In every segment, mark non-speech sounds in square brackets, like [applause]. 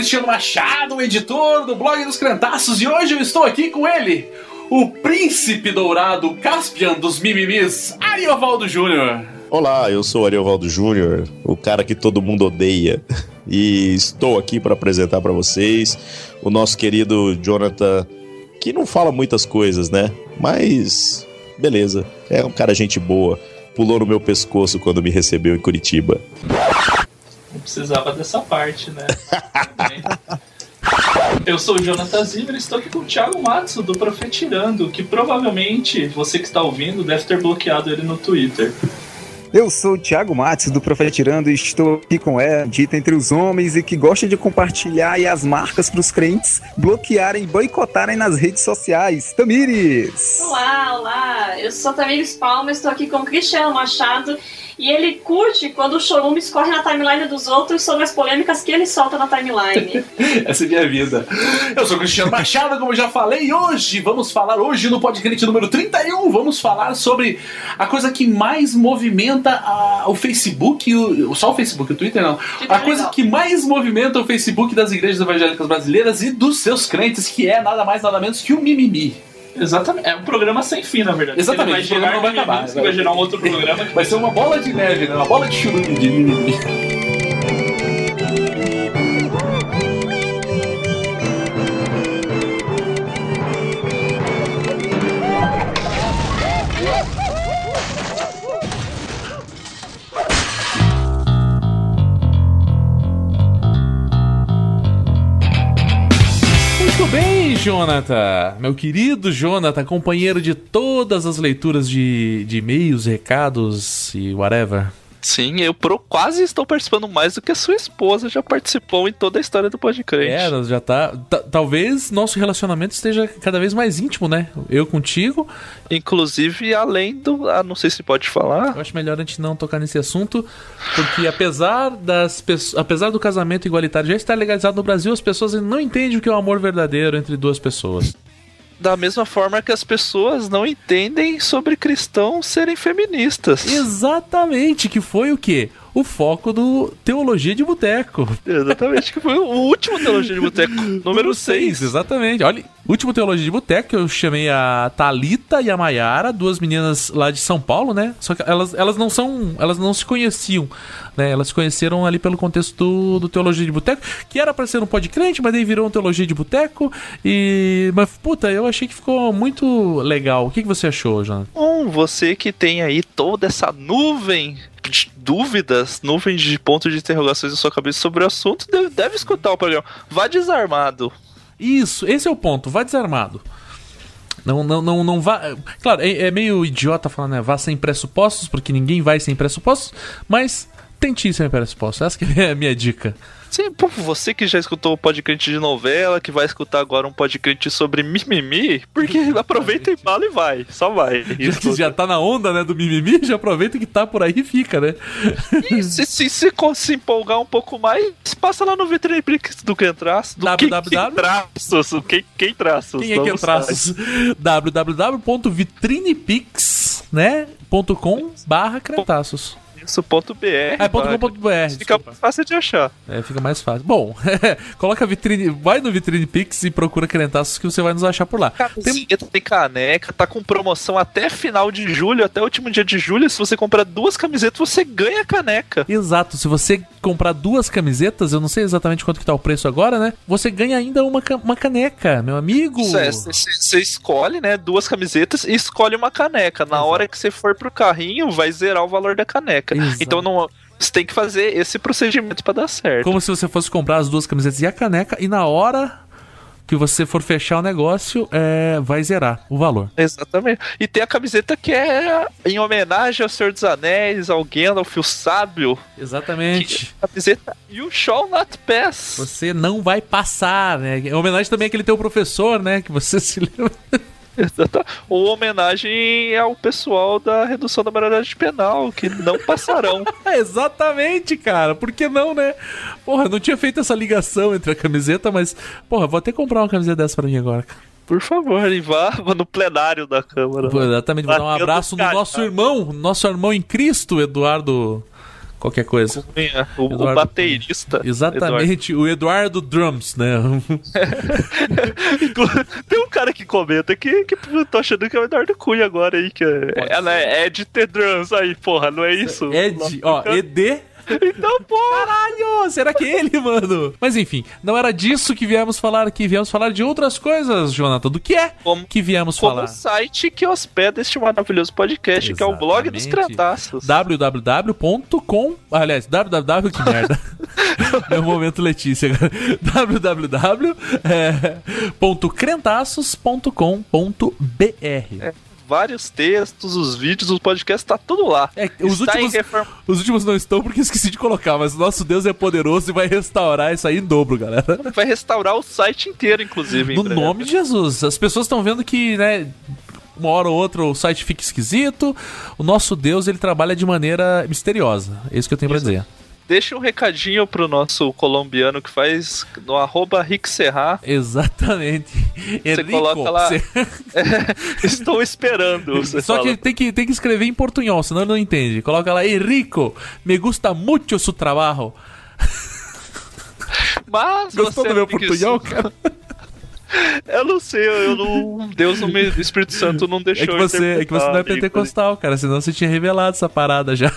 Cristiano Machado, editor do blog dos Crentaços, e hoje eu estou aqui com ele, o príncipe dourado Caspian dos mimimis, Ariovaldo Júnior. Olá, eu sou Ariovaldo Júnior, o cara que todo mundo odeia, [laughs] e estou aqui para apresentar para vocês o nosso querido Jonathan, que não fala muitas coisas, né? Mas beleza, é um cara gente boa. Pulou no meu pescoço quando me recebeu em Curitiba. Não precisava dessa parte, né? [laughs] Eu sou o Jonathan Zimmer e estou aqui com o Thiago Matsu do Profetirando, que provavelmente você que está ouvindo deve ter bloqueado ele no Twitter. Eu sou o Thiago Matos do Profetirando e estou aqui com ela, dita entre os homens e que gosta de compartilhar e as marcas para os crentes bloquearem e boicotarem nas redes sociais. Tamires! Olá, olá! Eu sou Tamires Palma, estou aqui com o Cristiano Machado e ele curte quando o chorume escorre na timeline dos outros sobre as polêmicas que ele solta na timeline. [laughs] Essa é minha vida. Eu sou o Cristiano Machado, como já falei, e hoje vamos falar, hoje no podcast número 31, vamos falar sobre a coisa que mais movimenta a, o Facebook, o, só o Facebook, o Twitter não. Twitter A é coisa legal. que mais movimenta o Facebook das igrejas evangélicas brasileiras e dos seus crentes, que é nada mais nada menos que o mimimi. Exatamente. É um programa sem fim, na verdade. Exatamente, Ele o programa não vai gerar acabar, vai- vai gerar um outro programa. que Vai ser uma bola de neve, né? Uma bola de churume de mimimi. Jonathan. Meu querido Jonathan, companheiro de todas as leituras de, de e-mails, recados e whatever. Sim, eu pro- quase estou participando mais do que a sua esposa já participou em toda a história do Podcrente. É, nós já tá. ta- Talvez nosso relacionamento esteja cada vez mais íntimo, né? Eu contigo. Inclusive, além do. Ah, não sei se pode falar. Eu acho melhor a gente não tocar nesse assunto, porque apesar das apesar do casamento igualitário já estar legalizado no Brasil, as pessoas não entendem o que é o amor verdadeiro entre duas pessoas. Da mesma forma que as pessoas não entendem sobre cristãos serem feministas. Exatamente, que foi o quê? O foco do Teologia de Boteco. Exatamente, que foi o último Teologia de Boteco, [laughs] número 6. Exatamente. Olha, último Teologia de Boteco, eu chamei a Talita e a Maiara, duas meninas lá de São Paulo, né? Só que elas, elas não são. Elas não se conheciam, né? Elas se conheceram ali pelo contexto do, do Teologia de Boteco, que era pra ser um podcrente, mas daí virou um Teologia de Boteco. E. Mas, puta, eu achei que ficou muito legal. O que, que você achou, Jonathan? Bom, você que tem aí toda essa nuvem dúvidas, nuvem de pontos de interrogações na sua cabeça sobre o assunto, deve, deve escutar o programa. Vá desarmado. Isso, esse é o ponto. Vá desarmado. Não, não, não, não vá. Claro, é, é meio idiota falar, né? Vá sem pressupostos, porque ninguém vai sem pressupostos, mas tente ir sem pressupostos. Essa é a minha dica. Sim, pô, você que já escutou o podcast de novela, que vai escutar agora um podcast sobre mimimi, porque aproveita e bala e vai, só vai. [laughs] Já que já tá na onda, né, do mimimi, já aproveita que tá por aí e fica, né? E se, se, se, se empolgar um pouco mais, passa lá no Vitrine Prix do Quem Traços. Do www. quem Traços, quem, quem Traços. Quem é que traços? www.vitrinepix, né? .com barra crentaços. Isso, ponto .br. Ah, é ponto vai. .com ponto BR, Fica desculpa. fácil de achar. É, fica mais fácil. Bom, [laughs] coloca a vitrine, vai no Vitrine Pix e procura Crentaços que você vai nos achar por lá. Tem, Camiseta, tem caneca, tá com promoção até final de julho, até o último dia de julho. Se você comprar duas camisetas, você ganha caneca. Exato, se você comprar duas camisetas, eu não sei exatamente quanto que tá o preço agora, né? Você ganha ainda uma, ca- uma caneca, meu amigo. É, você escolhe, né, duas camisetas e escolhe uma caneca. Na hora que você for pro carrinho, vai zerar o valor da caneca. Exato. Então não, você tem que fazer esse procedimento pra dar certo. Como se você fosse comprar as duas camisetas e a caneca, e na hora que você for fechar o negócio, é, vai zerar o valor. Exatamente. E tem a camiseta que é em homenagem ao Senhor dos Anéis, ao Gandalf, o Sábio. Exatamente. Camiseta You Shall Not Pass. Você não vai passar, né? Em homenagem também àquele teu professor, né? Que você [laughs] se lembra. [laughs] Ou homenagem ao pessoal da redução da maioridade penal, que não passarão. [laughs] É, exatamente, cara. Por que não, né? Porra, não tinha feito essa ligação entre a camiseta, mas, porra, vou até comprar uma camiseta dessa pra mim agora. cara. Por favor, e vá no plenário da Câmara. Exatamente, vou dar um abraço no nosso irmão, nosso irmão em Cristo, Eduardo. Qualquer coisa. Cunha, o, o Eduardo baterista. Exatamente, o Eduardo Drums, né? [laughs] Eduardo. Tem um cara que comenta que, que eu tô achando que é o Eduardo Cunha agora aí, que é, é, né, Ed The Drums aí, porra, não é isso? Ed, ó, ED Então, porra! Caralho, será que é ele, mano? Mas enfim, não era disso que viemos falar aqui. Viemos falar de outras coisas, Jonathan. Do que é Como- que viemos Como falar? o site que hospeda este maravilhoso podcast, que é o blog dos Exatamente. crentaços. www.com Aliás, www, que merda. [laughs] Meu momento Letícia. www.crentaços.com.br Vários textos, os vídeos, os podcasts, tá tudo lá. É, os últimos- reforma. Os últimos não estão porque esqueci de colocar, mas o nosso Deus é poderoso e vai restaurar isso aí em dobro, galera. [laughs] Vai restaurar o site inteiro, inclusive. No nome de Jesus. As pessoas estão vendo que, né, uma hora ou outra o site fica esquisito. O nosso Deus, ele trabalha de maneira misteriosa. É isso que eu tenho pra dizer. Deixa um recadinho pro nosso colombiano que faz no arroba Rick Serra. Exatamente. Você coloca lá- [laughs] Estou esperando. Você Só fala. que tem, que tem que escrever em portunhol, senão ele não entende. Coloca lá, Henrico, me gusta muito su trabajo. [laughs] Mas Gostou você do meu portunhol, cara? [laughs] Eu não sei, eu não. Deus não me. O Espírito Santo não deixou É que você, é que você não é interpretar, pentecostal, cara, senão você tinha revelado essa parada já.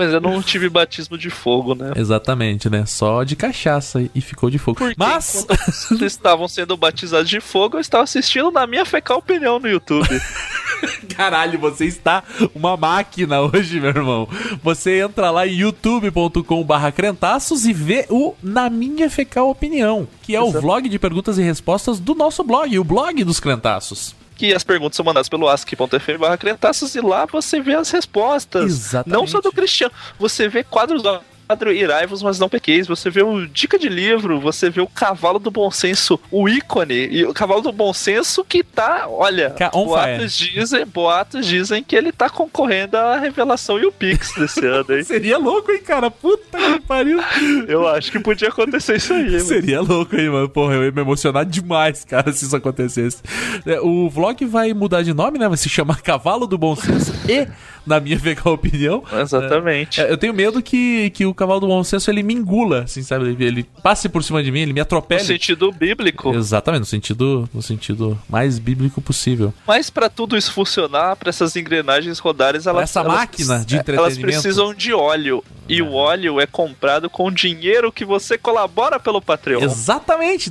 Mas eu não tive batismo de fogo, né? Exatamente, né? Só de cachaça e ficou de fogo. Porque Mas. vocês estavam sendo batizados de fogo, eu estava assistindo na minha fecal opinião no YouTube. [laughs] Caralho, você está uma máquina hoje, meu irmão. Você entra lá em youtube.com barra crentaços e vê o Na Minha Fecal Opinião, que é o Exato. vlog de perguntas e respostas do nosso blog, o blog dos crentaços. Que as perguntas são mandadas pelo ask.fm barra crentaços e lá você vê as respostas. Exatamente. Não só do Cristiano. Você vê quadros do quadro Iraivos, mas não pequeis. Você vê o Dica de Livro, você vê o Cavalo do Bom Senso, o ícone, e o Cavalo do Bom Senso que tá, olha, Ca- boatos dizem, boatos dizem que ele tá concorrendo à revelação e o Pix desse ano, hein? [laughs] Seria louco, hein, cara? Puta que pariu. Eu acho que podia acontecer isso aí, mano. Seria louco, hein, mano? Porra, eu ia me emocionar demais, cara, [laughs] se isso acontecesse. É, O vlog vai mudar de nome, né? Vai se chamar [laughs] Cavalo do Bom Senso e, na minha [laughs] fecal opinião, Exatamente. É, eu tenho medo que, que o cavalo do bom senso ele me engula, assim, sabe? Ele, ele passe por cima de mim, ele me No atropele. sentido bíblico. Exatamente, no sentido, no sentido mais bíblico possível. Mas pra tudo isso funcionar, pra essas engrenagens rodarem, elas essa elas- máquina de Elas entretenimento. precisam de óleo. E o óleo é comprado com dinheiro que você colabora pelo Patreon. Exatamente,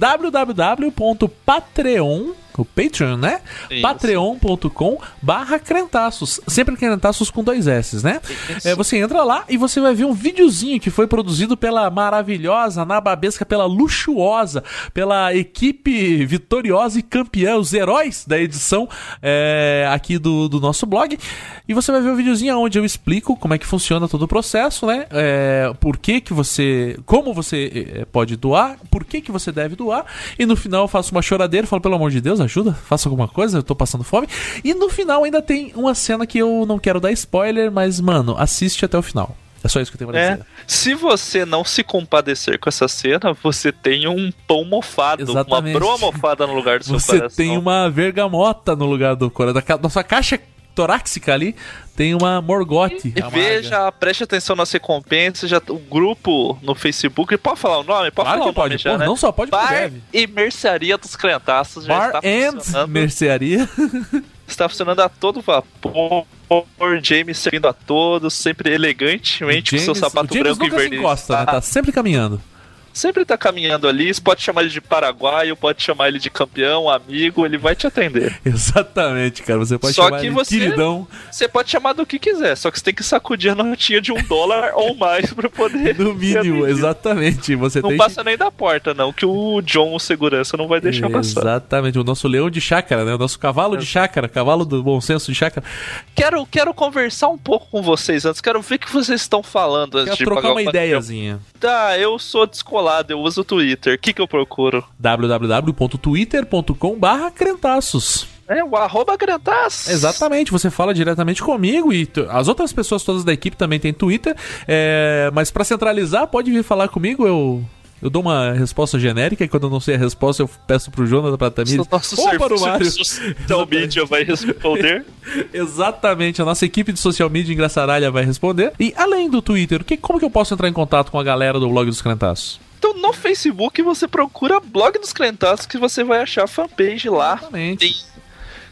www.patreon o Patreon, né? Patreon.com barra crentaços. Sempre crentaços com dois S, né? É, você entra lá e você vai ver um videozinho que foi produzido pela maravilhosa, nababesca, pela luxuosa, pela equipe vitoriosa e campeã, os heróis da edição é, aqui do, do nosso blog. E você vai ver um videozinho onde eu explico como é que funciona todo o processo, né? É, por que que você... Como você é, pode doar, por que que você deve doar. E no final eu faço uma choradeira, falo, pelo amor de Deus, ajuda, faça alguma coisa, eu tô passando fome. E no final ainda tem uma cena que eu não quero dar spoiler, mas, mano, assiste até o final. É só isso que eu tenho pra É. dizer. Se você não se compadecer com essa cena, você tem um pão mofado, Exatamente. uma broa mofada no lugar do seu Você coração. tem uma vergamota no lugar do coração. Da, da sua caixa torácica ali, tem uma morgote. E veja, preste atenção nas recompensas, já o grupo no Facebook, pode falar o nome? Pode Claro falar que pode, já, né? não só pode, Bar deve. e Mercearia dos Crentaços já Bar está and funcionando. mercearia. [laughs] está funcionando a todo vapor. James servindo a todos, sempre elegantemente, com seu sapato James branco e nunca se verde. encosta, né? Tá sempre caminhando. Sempre tá caminhando ali. Você pode chamar ele de paraguaio, pode chamar ele de campeão, amigo, ele vai te atender. [laughs] Exatamente, cara. Você pode Só chamar que ele você- queridão. Você pode chamar do que quiser, só que você tem que sacudir a notinha de um dólar [laughs] ou mais pra poder. No mínimo, exatamente. Você Não passa nem da porta, não, que o John, o segurança, não vai que... deixar passar. Exatamente. O nosso leão de chácara, né? O nosso cavalo de chácara. Cavalo do bom senso de chácara. Quero, quero conversar um pouco com vocês antes, quero ver o que vocês estão falando antes Quero de trocar uma ideiazinha. Tá, eu sou descolado, eu uso o Twitter. O que, que eu procuro? www.twitter.com barra crentaços. É o arroba Grantas. Exatamente, você fala diretamente comigo e as outras pessoas todas da equipe também têm Twitter. é, mas pra centralizar, pode vir falar comigo, eu Eu dou uma resposta genérica e quando eu não sei a resposta eu peço pro Jonathan, pra nosso ou para o Mário. social media vai responder. [laughs] Exatamente, a nossa equipe de social media engraçaralha vai responder. E além do Twitter, que, como que eu posso entrar em contato com a galera do blog dos Crentaços? Então no Facebook você procura Blog dos Crentados que você vai achar a fanpage lá. Exatamente. Tem,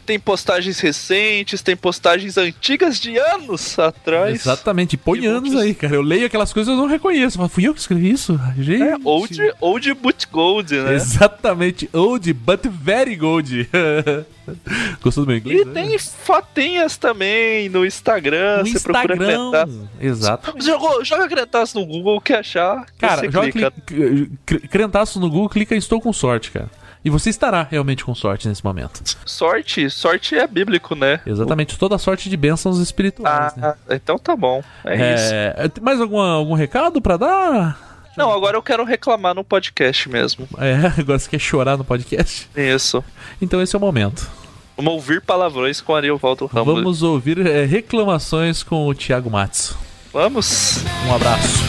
tem postagens recentes, tem postagens antigas de anos atrás. Exatamente, põe anos muitos- aí, cara. Eu leio aquelas coisas e eu não reconheço. Mas fui eu que escrevi isso? Gente. É, old, old but gold, né? Exatamente, old but very gold. [laughs] Gostou do meu inglês? E né? tem fotinhas também no Instagram. no você procura Instagram. Exatamente. Jogou, joga Crentaços no Google, que achar. Cara, joga clica. crentaço no Google, clica em estou com sorte, cara. E você estará realmente com sorte nesse momento. Sorte, sorte é bíblico, né? Exatamente, toda sorte de bênçãos espirituais, né? Ah, então tá bom. É, isso. É, mais alguma, algum recado pra dar? Não, agora eu quero reclamar no podcast mesmo. É, [laughs] agora você quer chorar no podcast? Isso. Então esse é o momento. Vamos ouvir palavrões com Ariovaldo Ramos. Vamos ouvir é, reclamações com o Thiago Matsu. Vamos. Um abraço.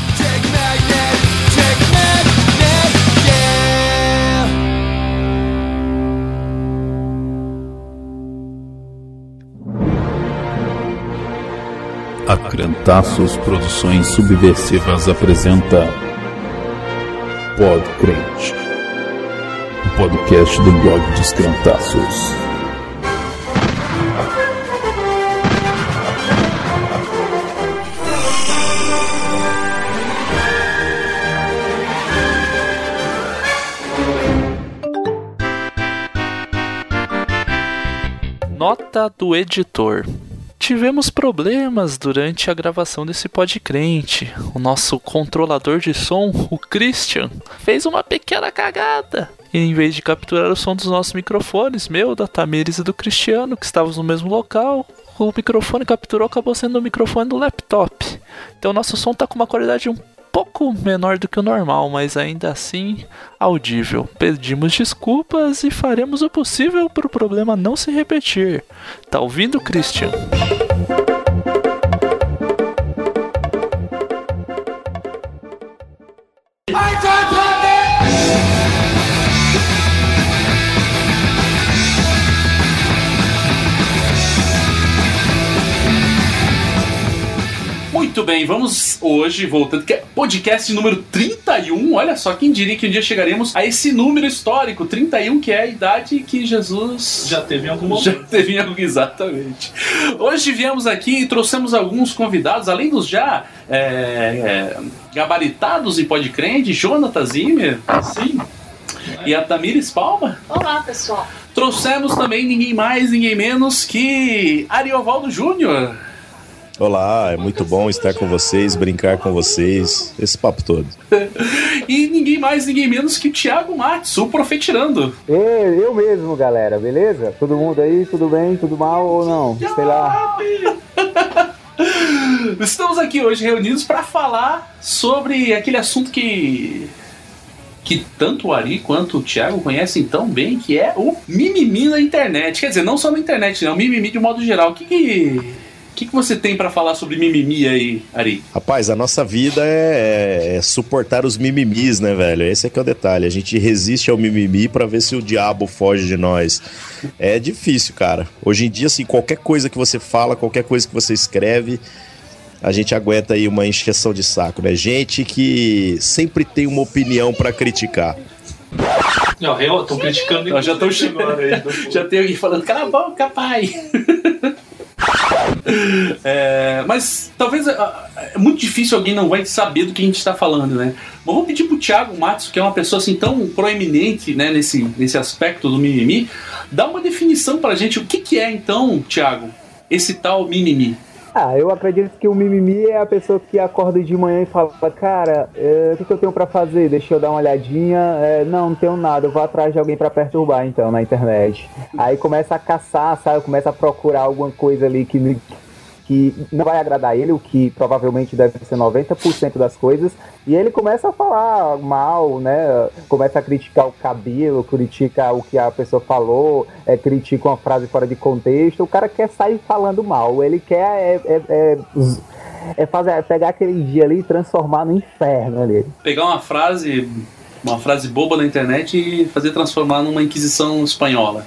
A Crentaços Produções Subversivas apresenta Pod Crente, o podcast do blog dos Crentaços. Nota do editor. Tivemos problemas durante a gravação desse podcrente. O nosso controlador de som, o Christian, fez uma pequena cagada. E em vez de capturar o som dos nossos microfones, meu, da Tamires e do Cristiano, que estávamos no mesmo local, o microfone capturou acabou sendo o microfone do laptop. Então nosso som tá com uma qualidade um pouco menor do que o normal, mas ainda assim audível. Pedimos desculpas e faremos o possível para o problema não se repetir. Tá ouvindo, Christian? Muito bem, vamos hoje, voltando, que é podcast número 31. Olha só, quem diria que um dia chegaremos a esse número histórico, 31, que é a idade que Jesus Já teve em algum [laughs] já momento. teve em algum- Exatamente. Hoje viemos aqui e trouxemos alguns convidados, além dos já é, é, gabaritados em Podcrente, Jonathan Zimmer Sim. e a Tamires Palma. Olá, pessoal. Trouxemos também ninguém mais, ninguém menos que Ariovaldo Júnior. Olá, é muito bom estar com vocês, brincar com vocês, esse papo todo. [laughs] E ninguém mais, ninguém menos que Thiago Matos, o Profetirando. Ei, eu mesmo, galera, beleza? Todo mundo aí, tudo bem, tudo mal ou não? Sei lá. [laughs] Estamos aqui hoje reunidos para falar sobre aquele assunto que que tanto o Ari quanto o Thiago conhecem tão bem, que é o mimimi na internet. Quer dizer, não só na internet, né? O mimimi de modo geral. O que que, o que, que você tem para falar sobre mimimi aí, Ari? Rapaz, a nossa vida é, é suportar os mimimis, né, velho? Esse é que é o detalhe. A gente resiste ao mimimi pra ver se o diabo foge de nós. É difícil, cara. Hoje em dia, assim, qualquer coisa que você fala, qualquer coisa que você escreve, a gente aguenta aí uma encheção de saco, né? Gente que sempre tem uma opinião pra criticar. Não, eu tô criticando Eu já tô agora aí. [laughs] Já tem alguém falando, cala a boca, pai! [laughs] É, mas talvez ah, é muito difícil alguém não vai saber do que a gente está falando, né? Mas vou pedir pro Thiago Matos, que é uma pessoa assim tão proeminente né, nesse, nesse aspecto do mimimi, dar uma definição pra gente. O que, que é então, Thiago, esse tal mimimi? Ah, eu acredito que o mimimi é a pessoa que acorda de manhã e fala, cara, é, o que, que eu tenho pra fazer? Deixa eu dar uma olhadinha. É, não, não tenho nada, eu vou atrás de alguém pra perturbar então na internet. Aí começa a caçar, sabe? Começa a procurar alguma coisa ali que que não vai agradar ele, o que provavelmente deve ser 90% das coisas, e ele começa a falar mal, né? Começa a criticar o cabelo, critica o que a pessoa falou, é, critica uma frase fora de contexto. O cara quer sair falando mal, ele quer é, é, é, é fazer, é pegar aquele dia ali e transformar no inferno ali. Pegar uma frase uma frase boba na internet e fazer transformar numa Inquisição espanhola.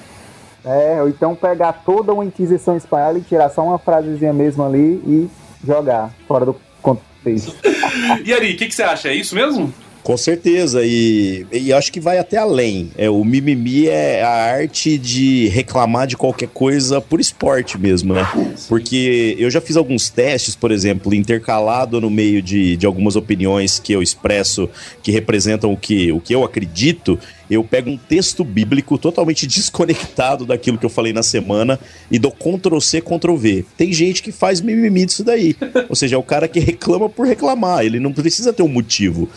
É, ou então pegar toda uma Inquisição espanhola e tirar só uma frasezinha mesmo ali e jogar fora do contexto. [laughs] E Ari, o que, que você acha? É isso mesmo? Com certeza, e, e acho que vai até além. É, o mimimi é a arte de reclamar de qualquer coisa por esporte mesmo, né? Porque eu já fiz alguns testes, por exemplo, intercalado no meio de, de algumas opiniões que eu expresso que representam o que, o que eu acredito. Eu pego um texto bíblico totalmente [laughs] desconectado daquilo que eu falei na semana e dou Ctrl C, Ctrl V. Tem gente que faz mimimi disso daí. Ou seja, é o cara que reclama por reclamar. Ele não precisa ter um motivo.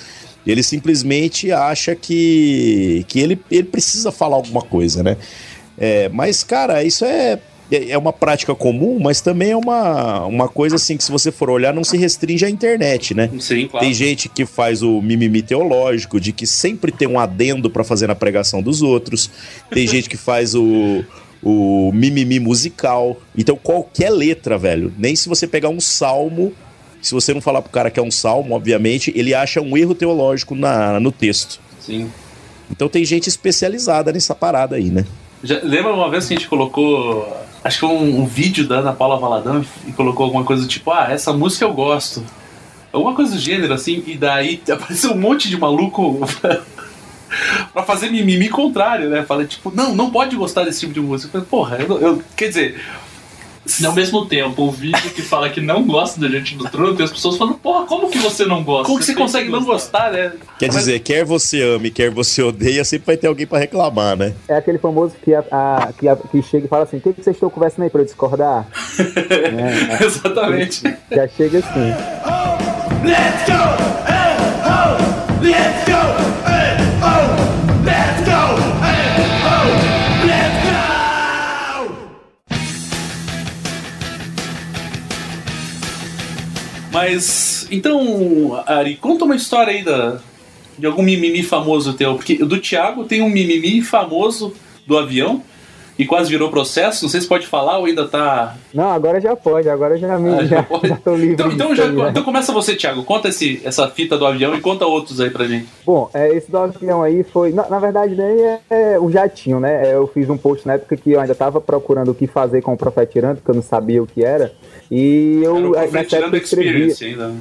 Ele simplesmente acha que, que ele, ele precisa falar alguma coisa, né? É, mas, cara, isso é, é uma prática comum, mas também é uma, uma coisa assim que, se você for olhar, não se restringe à internet, né? Sim, claro. Tem gente que faz o mimimi teológico, de que sempre tem um adendo para fazer na pregação dos outros. Tem gente que faz o, o mimimi musical. Então, qualquer letra, velho, nem se você pegar um salmo se você não falar pro cara que é um salmo, obviamente, ele acha um erro teológico na, no texto. Sim. Então tem gente especializada nessa parada aí, né? Já, lembra uma vez que a gente colocou. Acho que foi um, um vídeo da Ana Paula Valadão e colocou alguma coisa do tipo, ah, essa música eu gosto. Alguma coisa do gênero, assim, e daí [laughs] apareceu um monte de maluco [laughs] pra fazer mimimi contrário, né? Fala, tipo, não, não pode gostar desse tipo de música. Eu falei, porra, eu, eu- quer dizer, Ao mesmo tempo, o vídeo que fala que não gosta da gente do trono, tem as pessoas falando, porra, como que você não gosta? como que você consegue não gostar, né? Quer Mas- dizer, quer você ame, quer você odeia, sempre vai ter alguém pra reclamar, né? É aquele famoso que, a, a- que, a- que chega e fala assim: o que, que vocês estão conversando aí pra eu discordar? [laughs] né? Exatamente. Já chega assim. Let's go! Hey, oh! Let's go! Hey, oh! Mas, então, Ari, conta uma história aí da, de algum mimimi famoso teu. Porque do Thiago tem um mimimi famoso do avião e quase virou processo. Não sei se pode falar ou ainda tá. Não, agora já pode, agora já me Ah, já [laughs] já, pode? já tô livre. Então, então, já- né? então começa você, Thiago. Conta esse, essa fita do avião e conta outros aí pra gente. Bom, é, esse do avião aí foi. Na, na verdade, nem é, é o jatinho, né? É, Eu fiz um post na época que eu ainda tava procurando o que fazer com o Profetirando, porque eu não sabia o que era. E eu. Era o nessa Profetirando escrevi. Experience ainda.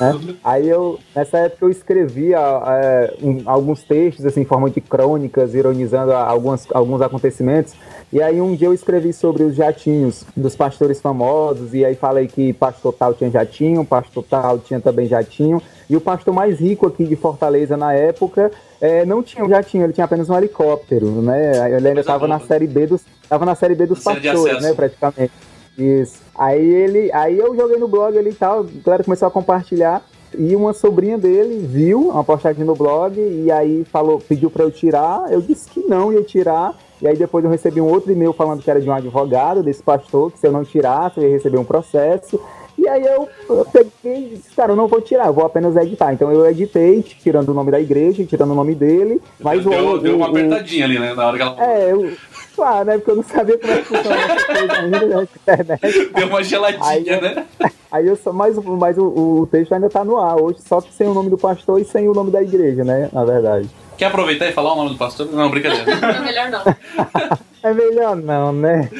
Né? Aí eu, nessa época eu escrevia é, um- alguns textos assim, em forma de crônicas, ironizando algumas, alguns acontecimentos. E aí um dia eu escrevi sobre os jatinhos dos pastores famosos, e aí falei que pastor tal tinha jatinho, pastor tal tinha também jatinho. E o pastor mais rico aqui de Fortaleza na época é, não tinha um jatinho, ele tinha apenas um helicóptero, né? Ele ainda estava na boa. série B dos, tava na série B dos pastores, né, praticamente. Isso. Aí ele, aí eu joguei no blog ali e tal, a galera começou a compartilhar. E uma sobrinha dele viu uma postagem no blog e aí falou, pediu pra eu tirar. Eu disse que não ia tirar. E aí depois eu recebi um outro e-mail falando que era de um advogado desse pastor, que se eu não tirasse eu ia receber um processo. E aí eu, eu peguei e disse, cara, eu não vou tirar, eu vou apenas editar. Então eu editei, tirando o nome da igreja, tirando o nome dele. Mas deu, o, deu uma o- o- apertadinha ali, né? Na hora que ela É, eu, claro, né? Porque eu não sabia como é que funcionava essa coisa ainda, né? Internet. deu uma geladinha, Aí né? [laughs] Aí eu só, mas, o- mas o, o texto ainda tá no ar hoje, só que sem o nome do pastor e sem o nome da igreja, né? Na verdade. Quer aproveitar e falar o nome do pastor? Não, brincadeira. Não, [laughs] melhor não. É melhor não, né?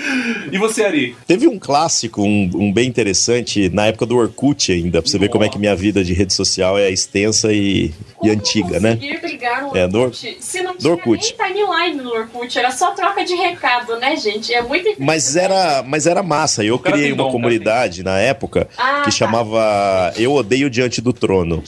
E você, Ari? Teve um clássico, um, um bem interessante, na época do Orkut ainda, pra você ver como é que minha vida de rede social é extensa e, e Como antiga, né? brigar no É, no Or- Orkut? Se não no tinha Orkut. nem timeline no Orkut, era só troca de recado, né, gente? É muito Mas era, mas era massa. Eu criei uma dom, comunidade na época Ah, que tá. chamava Eu Odeio Diante do Trono.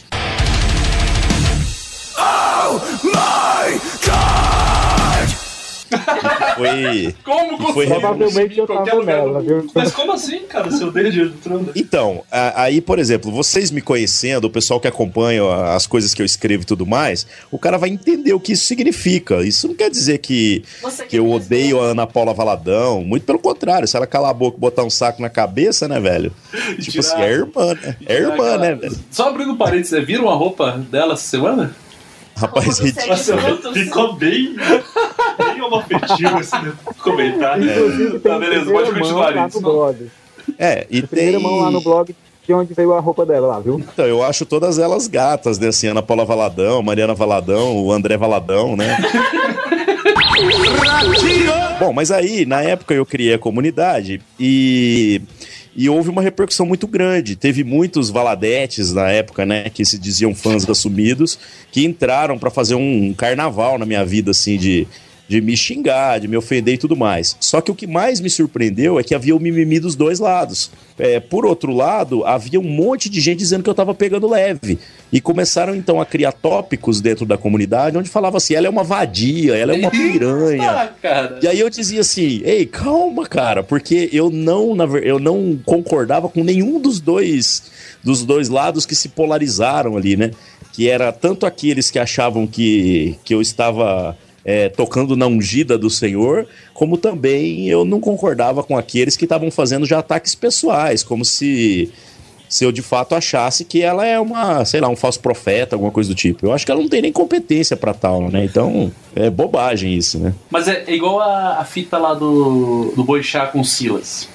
Foi. [laughs] Como E foi conseguiu? Provavelmente eu tava nela, viu? Mas como assim, cara? Seu dedo do trono? Então, aí, por exemplo, vocês me conhecendo, o pessoal que acompanha as coisas que eu escrevo e tudo mais, o cara vai entender o que isso significa. Isso não quer dizer que, que eu odeio a Ana Paula Valadão. Muito pelo contrário, se ela calar a boca e botar um saco na cabeça, né, velho? [laughs] Tipo tirar- assim, é irmã, né? É irmã, aquela- né, velho? Só abrindo parênteses, é, viram a roupa dela essa semana? Rapaz. Nossa, ficou bem. bem homofetivo esse comentário. Inclusive tem Tá, beleza, pode continuar, blog. É, e Primeira tem. mão lá no blog de onde veio a roupa dela lá, viu? Então, eu acho todas elas gatas, né? Assim, Ana Paula Valadão, Mariana Valadão, o André Valadão, né? [laughs] Bom, mas aí, na época eu criei a comunidade e, e houve uma repercussão muito grande. Teve muitos valadetes na época, né, que se diziam fãs assumidos, que entraram pra fazer um carnaval na minha vida, assim, de, de me xingar, de me ofender e tudo mais. Só que o que mais me surpreendeu é que havia o mimimi dos dois lados. É, por outro lado, havia um monte de gente dizendo que eu tava pegando leve. E começaram então a criar tópicos dentro da comunidade onde falava assim: ela é uma vadia, ela é uma piranha. Ah. E aí eu dizia assim, ei, calma, cara, porque eu não, eu não concordava com nenhum dos dois dos dois lados que se polarizaram ali, né? Que era tanto aqueles que achavam que, que eu estava é, tocando na ungida do Senhor, como também eu não concordava com aqueles que estavam fazendo já ataques pessoais, como se se eu de fato achasse que ela é uma, sei lá, um falso profeta, alguma coisa do tipo. Eu acho que ela não tem nem competência pra tal, né? Então, é bobagem isso, né? Mas é, é igual a, a fita lá do, do Boixá com Silas.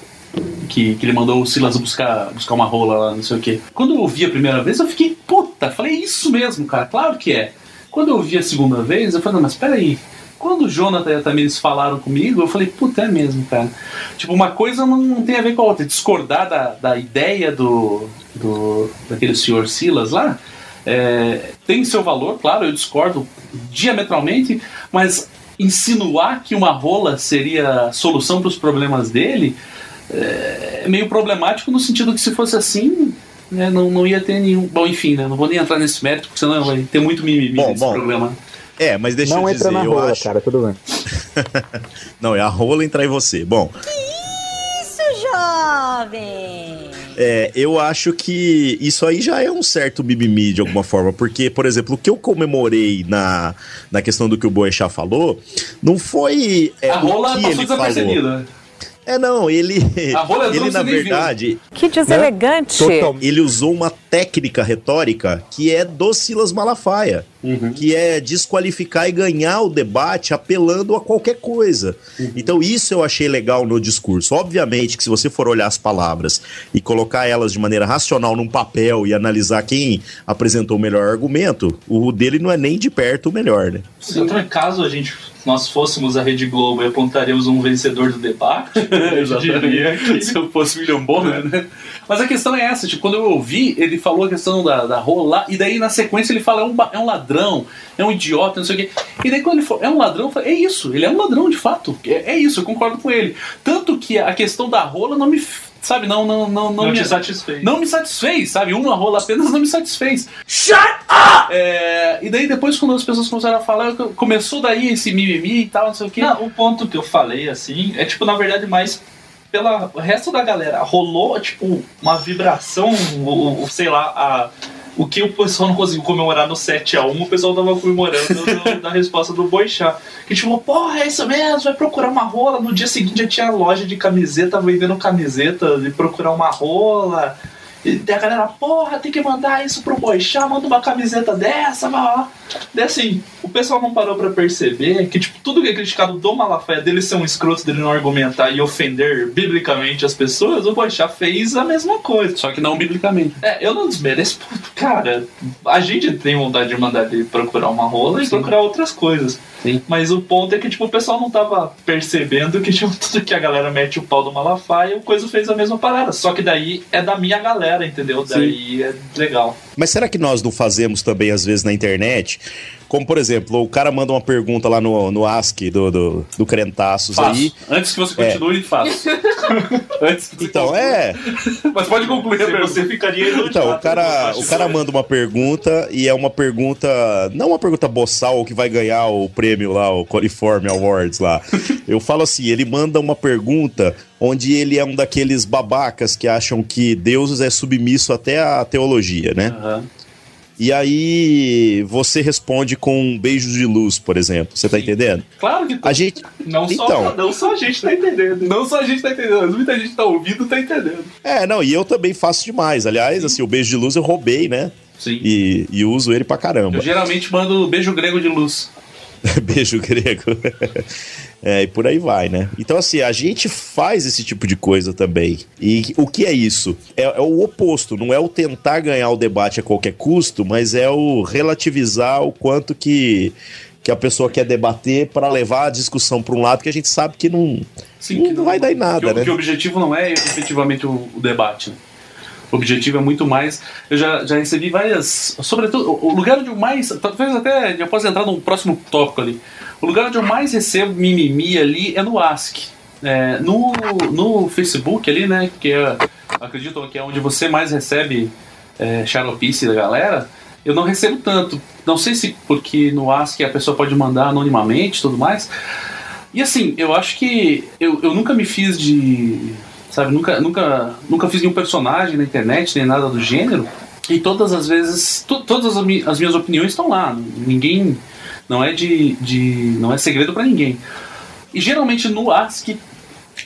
Que, que ele mandou o Silas buscar, buscar uma rola lá, não sei o quê. Quando eu ouvi a primeira vez, eu fiquei, puta, falei, é isso mesmo, cara, claro que é. Quando eu ouvi a segunda vez, eu falei, não, mas peraí. Quando o Jonathan e a Tamiris falaram comigo, eu falei, puta, é mesmo, cara. Tipo, uma coisa não, tem a ver com a outra. Discordar da, da ideia do, do daquele senhor Silas lá é, tem seu valor, claro, eu discordo diametralmente, mas insinuar que uma rola seria a solução para os problemas dele é meio problemático no sentido que se fosse assim, né, não, não ia ter nenhum. Bom, enfim, né, não vou nem entrar nesse mérito, porque senão vai ter muito mimimi Bom, nesse bom. programa. É, mas deixa não eu entra dizer, na eu rola, acho. cara, tudo bem. [laughs] Não, é a rola entrar em você. Bom, Isso, jovem! é, eu acho que isso aí já é um certo mimimi de alguma forma, porque, por exemplo, o que eu comemorei na, na questão do que o Boechat falou, não foi é, a rola o que passou ele falou. É, não, ele, [laughs] entrou, ele na verdade, Que deselegante! Total- ele usou uma técnica retórica que é do Silas Malafaia, Uhum. que é desqualificar e ganhar o debate apelando a qualquer coisa. Uhum. Então isso eu achei legal no discurso. Obviamente que se você for olhar as palavras e colocar elas de maneira racional num papel e analisar quem apresentou o melhor argumento, o dele não é nem de perto o melhor, né? Se por acaso a gente, nós fôssemos a Rede Globo e apontaríamos um vencedor do debate, [laughs] eu diria que Se eu fosse William Bonner, né? Mas a questão é essa, tipo, quando eu ouvi, ele falou a questão da, da rola lá, e daí na sequência ele fala, é um, é um ladrão, é um idiota, não sei o quê. E daí quando ele falou, é um ladrão, eu falei, é isso, ele é um ladrão de fato. É, é isso, eu concordo com ele. Tanto que a questão da rola não me. Sabe, não, não, não, não, não me, satisfez. não me satisfez, sabe? Uma rola apenas não me satisfez. Shut up! É, e daí depois, quando as pessoas começaram a falar, começou daí esse mimimi e tal, não sei o quê. Não, o ponto que eu falei, assim, é tipo, na verdade, mais pela o resto da galera. Rolou, tipo, uma vibração, o, o- sei lá, a, o que o pessoal não conseguiu comemorar no 7x1, o pessoal tava comemorando no- [laughs] da resposta do Boixá. Que tipo, porra, é isso mesmo, vai procurar uma rola. No dia seguinte já tinha loja de camiseta vendendo camiseta de procurar uma rola. E a galera, porra, tem que mandar isso pro Boixá, manda uma camiseta dessa, blá. blá. Daí assim, o pessoal não parou pra perceber que, tipo, tudo que é criticado do Malafaia, dele ser um escroto, dele não argumentar e ofender biblicamente as pessoas, o Boixá fez a mesma coisa. Só que não biblicamente. É, eu não desmereço, [laughs] cara, a gente tem vontade de mandar ele procurar uma rola e procurar outras coisas. Sim. Mas o ponto é que, tipo, o pessoal não tava percebendo que, [laughs] tipo, tudo que a galera mete o pau do Malafaia, o Coisa fez a mesma parada. Só que daí é da minha galera, entendeu? Daí é legal. Mas será que nós não fazemos também, às vezes, na internet? Como, por exemplo, o cara manda uma pergunta lá no, no Ask do, do, do Crentaços Faço. aí. Antes que você continue, faço. [laughs] Antes que você Então, conclua. é. Mas pode concluir Se você ficaria Então, o cara, o cara manda uma pergunta e é uma pergunta, não uma pergunta boçal que vai ganhar o prêmio lá, o California Awards lá. [laughs] Eu falo assim, ele manda uma pergunta onde ele é um daqueles babacas que acham que Deus é submisso até à teologia, né? Aham. E aí você responde com um beijo de luz, por exemplo. Você tá entendendo? Claro que A gente. Não só, Então. não só a gente tá entendendo. Não só a gente tá entendendo, mas muita gente tá ouvindo tá entendendo. É, não, e eu também faço demais. Aliás, assim, o beijo de luz eu roubei, né? Sim. E, e uso ele pra caramba. Eu geralmente mando beijo grego de luz. [laughs] Beijo grego. É, e por aí vai, né? Então, assim, a gente faz esse tipo de coisa também. E o que é isso? É, é o oposto, não é o tentar ganhar o debate a qualquer custo, mas é o relativizar o quanto que, que a pessoa quer debater para levar a discussão para um lado que a gente sabe que não, Sim, não, que vai dar em nada, que, o- né? que o objetivo não é efetivamente o, o debate. né? O objetivo é muito mais. Eu já, já recebi várias. Sobretudo, o lugar onde eu mais. Talvez até já possa entrar num próximo tópico ali. O lugar onde eu mais recebo mimimi ali é no Ask. É, no, no Facebook ali, né? Que é, acredito que é onde você mais recebe é, xaropice da galera. Eu não recebo tanto. Não sei se porque no Ask a pessoa pode mandar anonimamente e tudo mais. E assim, eu acho que eu, eu nunca me fiz de. Sabe, nunca, nunca, nunca fiz nenhum personagem na internet, nem nada do gênero. E todas as vezes, to- todas as, mi- as minhas opiniões estão lá. Ninguém. Não é de. de não é segredo pra ninguém. E geralmente no Ask,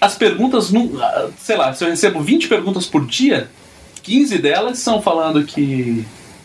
as perguntas. ah, Sei lá, se eu recebo 20 perguntas por dia, 15 delas são falando que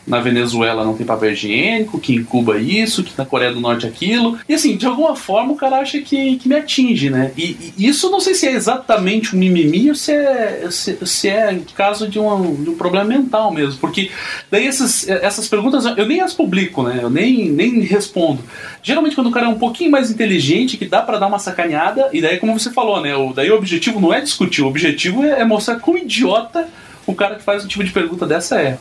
na Venezuela não tem papel higiênico, que em Cuba isso, que na Coreia do Norte aquilo. E assim, de alguma forma o cara acha que, que me atinge, né? E, e isso não sei se é exatamente um mimimi ou se é, se, se é caso de um, de um problema mental mesmo. Porque daí essas, essas perguntas eu nem as publico, né? Eu nem, nem respondo. Geralmente quando o cara é um pouquinho mais inteligente, que dá pra dar uma sacaneada, e daí como você falou, né? O, daí o objetivo não é discutir, o objetivo é, é mostrar quão idiota o cara que faz um tipo de pergunta dessa é.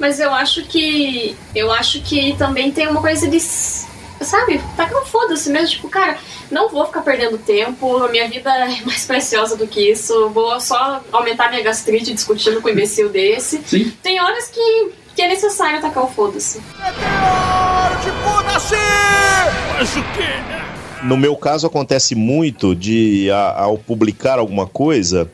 Mas eu acho que. Eu acho que também tem uma coisa de. Sabe, tá que não foda-se mesmo. Tipo, cara, não vou ficar perdendo tempo. A minha vida é mais preciosa do que isso. Vou só aumentar minha gastrite discutindo com um imbecil desse. Sim. Tem horas que, que é necessário tacar o foda-se. No meu caso, acontece muito de, a- ao publicar alguma coisa,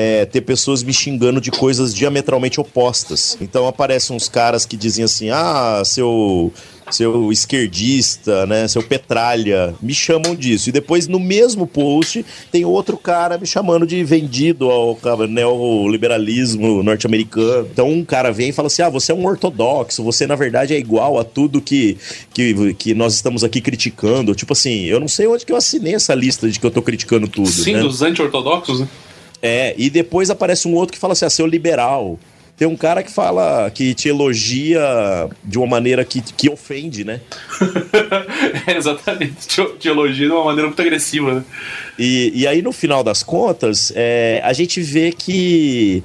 é, ter pessoas me xingando de coisas diametralmente opostas. Então aparecem uns caras que dizem assim: ah, seu. Seu esquerdista, né? Seu petralha, me chamam disso. E depois, no mesmo post, tem outro cara me chamando de vendido ao neoliberalismo norte-americano. Então, um cara vem e fala assim: ah, você é um ortodoxo, você na verdade é igual a tudo que, que, que nós estamos aqui criticando. Tipo assim, eu não sei onde que eu assinei essa lista de que eu tô criticando tudo. Sim, né? dos anti-ortodoxos, né? É, e depois aparece um outro que fala assim, ah, seu liberal. Tem um cara que fala, que te elogia de uma maneira que, que ofende, né? [laughs] É, exatamente. Te, te elogia de uma maneira muito agressiva, né? E, e aí, no final das contas, é, a gente vê que,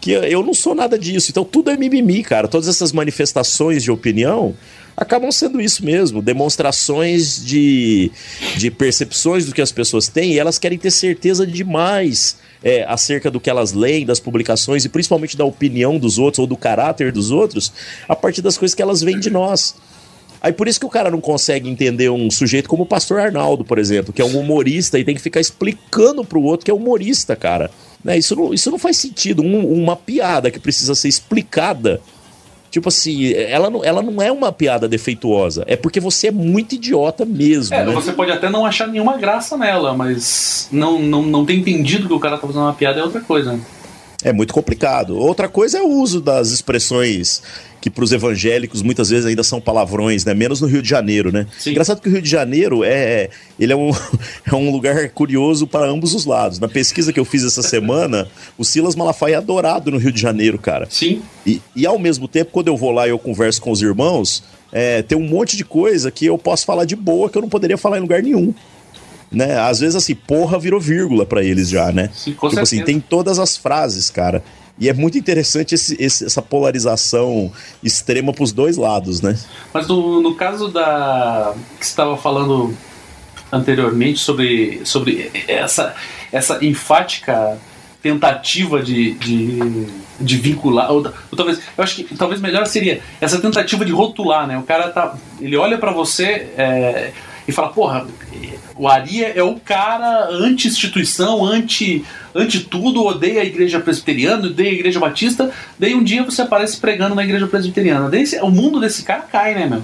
que eu não sou nada disso. Então, tudo é mimimi, cara. Todas essas manifestações de opinião acabam sendo isso mesmo demonstrações de, de percepções do que as pessoas têm e elas querem ter certeza demais é, acerca do que elas leem, das publicações e principalmente da opinião dos outros ou do caráter dos outros a partir das coisas que elas veem de nós. Aí por isso que o cara não consegue entender um sujeito como o pastor Arnaldo, por exemplo, que é um humorista e tem que ficar explicando pro outro que é humorista, cara. Né? Isso, não, isso não faz sentido. Um- uma piada que precisa ser explicada. Tipo assim, ela não, ela não é uma piada defeituosa. É porque você é muito idiota mesmo. É, né? você pode até não achar nenhuma graça nela, mas não, não, não ter entendido que o cara tá fazendo uma piada é outra coisa. É muito complicado. Outra coisa é o uso das expressões que para os evangélicos muitas vezes ainda são palavrões, né? Menos no Rio de Janeiro, né? Engraçado que o Rio de Janeiro é, ele é um, [laughs] é um lugar curioso para ambos os lados. Na pesquisa que eu fiz essa semana, o Silas Malafaia é adorado no Rio de Janeiro, cara. Sim. E, e ao mesmo tempo, quando eu vou lá e eu converso com os irmãos, é, tem um monte de coisa que eu posso falar de boa que eu não poderia falar em lugar nenhum. Né? Às vezes, assim, porra virou vírgula pra eles já, né? Sim, com tipo assim, certeza. tem todas as frases, cara. E é muito interessante esse- esse- essa polarização extrema pros dois lados, né? Mas no, no caso da. que você estava falando anteriormente sobre, sobre essa, essa enfática tentativa de, de, de vincular. Ou, ou talvez, eu acho que talvez melhor seria essa tentativa de rotular, né? O cara tá. Ele olha pra você é, e fala, porra, o Ari é o cara anti-instituição, anti, anti tudo, odeia a igreja presbiteriana, odeia a igreja batista. Daí um dia você aparece pregando na igreja presbiteriana. Daí o mundo desse cara cai, né, meu?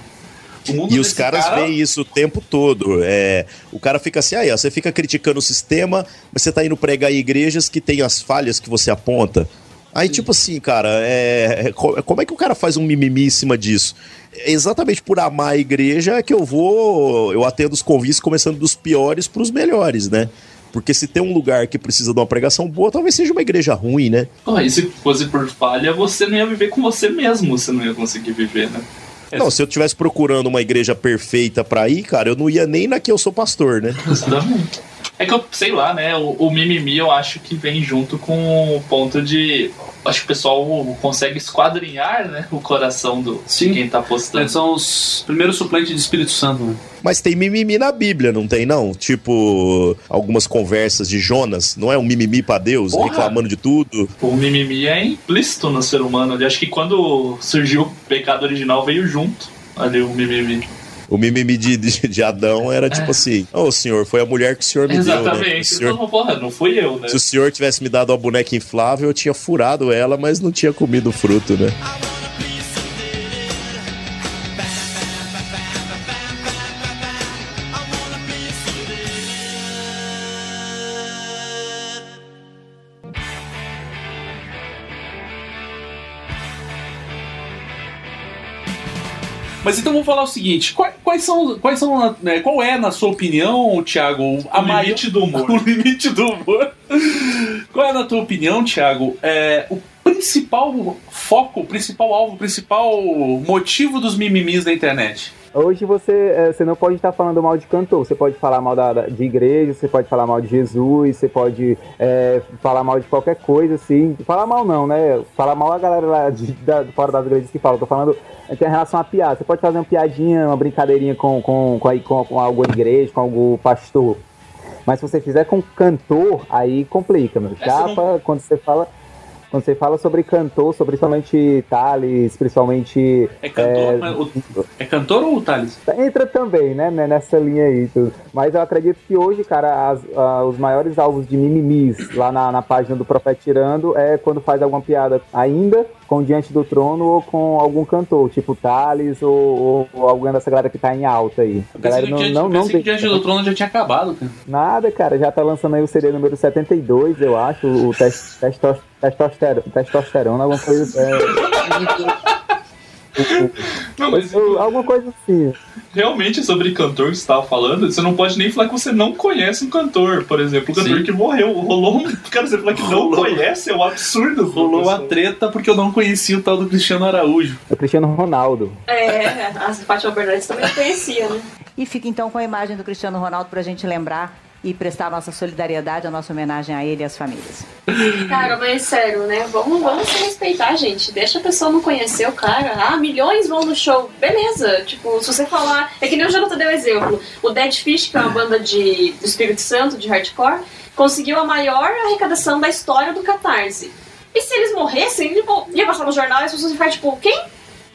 E os caras cara- veem isso o tempo todo. É, o cara fica assim, aí, ó, você fica criticando o sistema, mas você tá indo pregar em igrejas que tem as falhas que você aponta. Aí, tipo assim, cara, é, co- como é que o cara faz um mimimi em cima disso? É exatamente por amar a igreja que eu vou. Eu atendo os convites começando dos piores pros melhores, né? Porque se tem um lugar que precisa de uma pregação boa, talvez seja uma igreja ruim, né? Pô, e se fosse por falha, você não ia viver com você mesmo, você não ia conseguir viver, né? Não, se eu estivesse procurando uma igreja perfeita pra ir, cara, eu não ia nem na que eu sou pastor, né? Exatamente. É que eu, sei lá, né? O, o mimimi eu acho que vem junto com o ponto de. Acho que o pessoal consegue esquadrinhar, né? O coração do, Sim. de quem tá postando. Eles são os primeiros suplentes de Espírito Santo, né? Mas tem mimimi na Bíblia, não tem, não? Tipo, algumas conversas de Jonas, não é um mimimi pra Deus, Porra! reclamando de tudo? O mimimi é implícito no ser humano. ali. acho que quando surgiu o pecado original, veio junto ali o mimimi. O mimimi de, de, de Adão era tipo assim: Ô senhor, foi a mulher que o senhor me deu. Né? É. Exatamente. O senhor- Então, porra, não fui eu, né? se o senhor tivesse me dado uma boneca inflável, eu tinha furado ela, mas não tinha comido fruto, né? Mas então vamos falar o seguinte: quais, quais são. Quais são né, qual é, na sua opinião, Thiago, a O maior- limite do humor. [laughs] o limite do humor? qual é, na tua opinião, Thiago, é, o principal foco, o principal alvo, o principal motivo dos mimimis da internet? Hoje você, é, você não pode estar falando mal de cantor, você pode falar mal da, de igreja, você pode falar mal de Jesus, você pode é, falar mal de qualquer coisa, assim. Falar mal não, né? Falar mal a galera lá de, da, fora das igrejas que fala. Tô falando que em relação à piada. Você pode fazer uma piadinha, uma brincadeirinha com, com, com, com, com alguma igreja, com algum pastor. Mas se você fizer com cantor, aí complica, meu. Essa não- Chapa, quando você fala. Quando você fala sobre cantor, sobre principalmente Thales, principalmente É cantor, mas o- é cantor ou o Thales? Entra também, né, né, nessa linha aí. Tudo. Mas eu acredito que hoje, cara, as- os maiores alvos de mimimis lá na, na página do Profeta Tirando é quando faz alguma piada ainda com Diante do Trono ou com algum cantor, tipo Thales ou, ou, alguém dessa galera que tá em alta aí. A Eu galera pensei, não, que, diante, não, não pensei. Diante do Trono já tinha acabado, cara. Nada, cara, já tá lançando aí o CD número 72, eu acho, o tes- [laughs] testos- testosterona, testosterona, alguma coisa. É, [laughs] Não, mas ou alguma coisa assim. realmente sobre cantor que você tava falando, você não pode nem falar que você não conhece um cantor, por exemplo, o cantor Sim. que morreu. Rolou [laughs] um. Cara, você falar que não Rolou. conhece é um absurdo. Rolou a treta porque eu não conhecia o tal do Cristiano Araújo. O Cristiano Ronaldo. É, a Fátima Bernardes também conhecia, né? E fica então com a imagem do Cristiano Ronaldo pra gente lembrar e prestar nossa solidariedade, a nossa homenagem a ele e às famílias. Cara, mas sério, né? Vamos, vamos se respeitar, gente. Deixa a pessoa não conhecer o cara. Ah, milhões vão no show. Beleza. Tipo, se você falar. É que nem o Jonathan deu exemplo. O Dead Fish, que é uma banda de, do Espírito Santo, de hardcore, conseguiu a maior arrecadação da história do Catarse. E se eles morressem, tipo, ia passar no jornal e as pessoas iam ficar tipo, quem?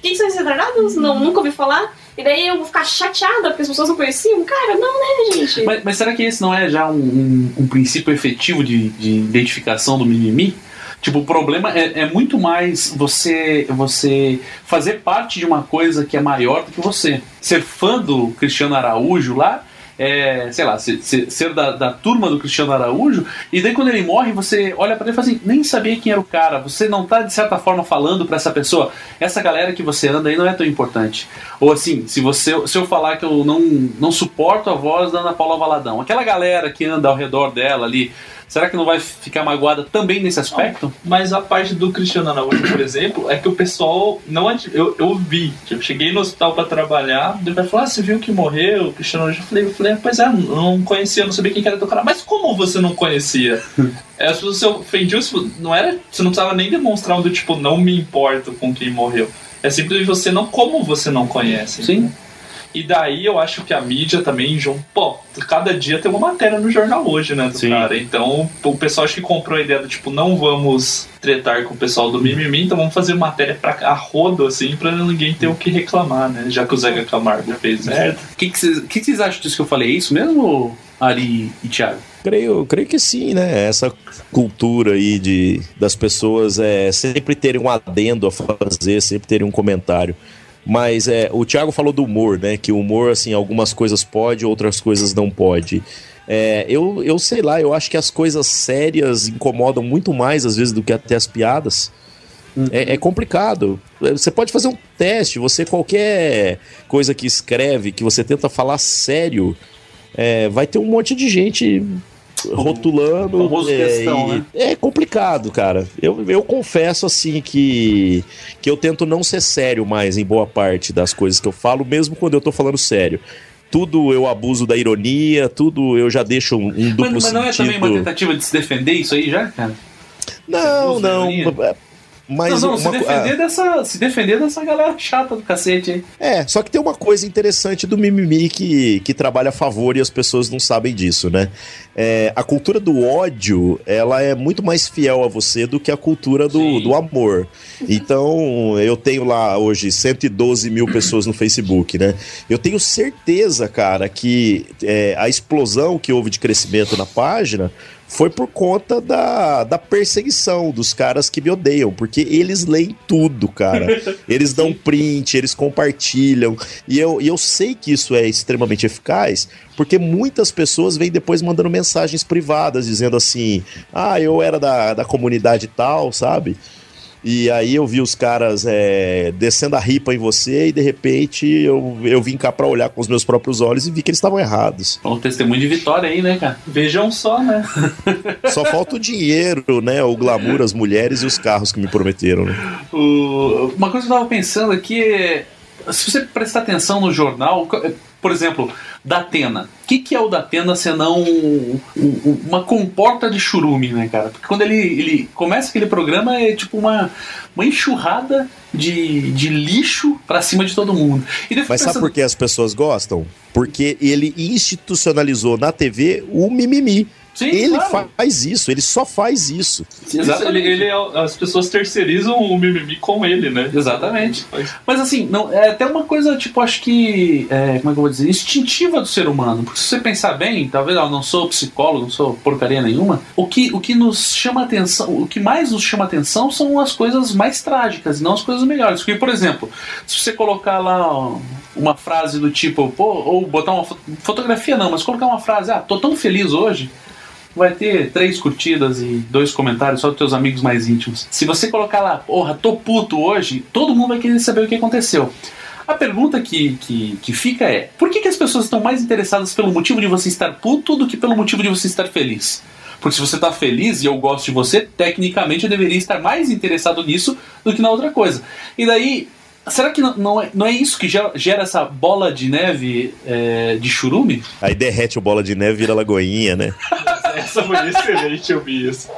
Quem são esses retardados? Não, nunca ouvi falar. E daí eu vou ficar chateada porque as pessoas não conheciam. Cara, não, né, gente? Mas, mas será que esse não é já um, um- um princípio efetivo de, de identificação do mimimi? Tipo, o problema é, é muito mais você você fazer parte de uma coisa que é maior do que você. Ser fã do Cristiano Araújo lá, é, sei lá, ser, ser- da, da turma do Cristiano Araújo, e daí quando ele morre, você olha pra ele e fala assim, nem sabia quem era o cara, você não tá de certa forma falando pra essa pessoa, essa galera que você anda aí não é tão importante. Ou assim, se você se eu falar que eu não, não suporto a voz da Ana Paula Valadão, aquela galera que anda ao redor dela ali, será que não vai ficar magoada também nesse aspecto? Mas a parte do Cristiano Araújo, por exemplo, é que o pessoal não eu, eu vi, tipo, cheguei no hospital pra trabalhar, ele vai falar, ah, você viu que morreu o Cristiano Araújo? Eu falei, eu falei, pois é, eu não conhecia, não sabia quem que era teu cara. Mas como você não conhecia? [laughs] é, se você ofendiu, se- não era, você não precisava nem demonstrar do tipo, não me importo com quem morreu. É simplesmente você não, como você não conhece. Sim. E daí eu acho que a mídia também, João, pô, cada dia tem uma matéria no jornal hoje, né, do Sim. cara. Então, o pessoal acho que comprou a ideia do tipo, não vamos tretar com o pessoal do mimimi, então vamos fazer matéria pra a rodo, assim, pra ninguém ter o que reclamar, né? Já que o Zeca Camargo fez merda. O que, que, vocês, o que que vocês acham disso que eu falei? É isso mesmo, Ari e Thiago? Creio, creio que sim, né? Essa cultura aí de, das pessoas é, sempre terem um adendo a fazer, sempre terem um comentário. Mas é, o Thiago falou do humor, né? Que o humor, assim, algumas coisas pode, outras coisas não pode. É, eu, eu sei lá, eu acho que as coisas sérias incomodam muito mais, às vezes, do que até as piadas. É, é complicado. Você pode fazer um teste, você qualquer coisa que escreve, que você tenta falar sério, é, vai ter um monte de gente rotulando. é, e- né? é complicado, cara. Eu, eu confesso assim que, que eu tento não ser sério mais em boa parte das coisas que eu falo, mesmo quando eu tô falando sério. Tudo eu abuso da ironia, tudo eu já deixo um, um duplo Mas, mas não é também uma tentativa de se defender isso aí já, cara? Não, não. Mas não, não, se uma co- defender, dessa, se defender dessa galera chata do cacete aí. É, só que tem uma coisa interessante do mimimi que, que trabalha a favor e as pessoas não sabem disso, né? É, a cultura do ódio, ela é muito mais fiel a você do que a cultura do, do amor. Então, eu tenho lá hoje 112 mil pessoas no Facebook, né? Eu tenho certeza, cara, que é, a explosão que houve de crescimento na página foi por conta da, da perseguição dos caras que me odeiam, porque eles leem tudo, cara. [laughs] Eles dão print, eles compartilham. E eu, e eu sei que isso é extremamente eficaz, porque muitas pessoas vêm depois mandando mensagens privadas, dizendo assim: ah, eu era da, da comunidade tal, sabe? E aí eu vi os caras é, descendo a ripa em você e de repente eu, eu vim cá pra olhar com os meus próprios olhos e vi que eles estavam errados. Um testemunho de vitória aí, né, cara? Vejam só, né? Só falta o dinheiro, né? O glamour, as mulheres e os carros que me prometeram, né? O- uma coisa que eu tava pensando aqui é. Se você prestar atenção no jornal, co- por exemplo, Datena. O que, que é o Datena senão um- um- uma comporta de churume, né, cara? Porque quando ele, ele começa aquele programa é tipo uma, uma enxurrada de, de lixo pra cima de todo mundo. E Mas sabe pensando- por que as pessoas gostam? Porque ele institucionalizou na TV o mimimi. Sim, ele claro. faz isso, ele só faz isso. Ele, ele é- as pessoas terceirizam o mimimi com ele, né? Exatamente. Mas assim, não, é até uma coisa, tipo, acho que. é, como é que eu vou dizer? Instintiva do ser humano. Porque se você pensar bem, talvez eu não sou psicólogo, não sou porcaria nenhuma. O que, o que nos chama atenção, o que mais nos chama atenção são as coisas mais trágicas, não as coisas melhores. Porque, por exemplo, se você colocar lá uma frase do tipo, pô, ou botar uma fo- fotografia não, mas colocar uma frase, ah, tô tão feliz hoje vai ter três curtidas e dois comentários só dos teus amigos mais íntimos. Se você colocar lá, porra, tô puto hoje, todo mundo vai querer saber o que aconteceu. A pergunta que, que, que fica é: por que, que as pessoas estão mais interessadas pelo motivo de você estar puto do que pelo motivo de você estar feliz? Porque se você tá feliz e eu gosto de você, tecnicamente eu deveria estar mais interessado nisso do que na outra coisa. E daí, será que não, não, é, não é isso que gera, gera essa bola de neve é, de churume? Aí derrete o bola de neve e vira lagoinha, né? [laughs] Essa foi excelente, eu vi isso.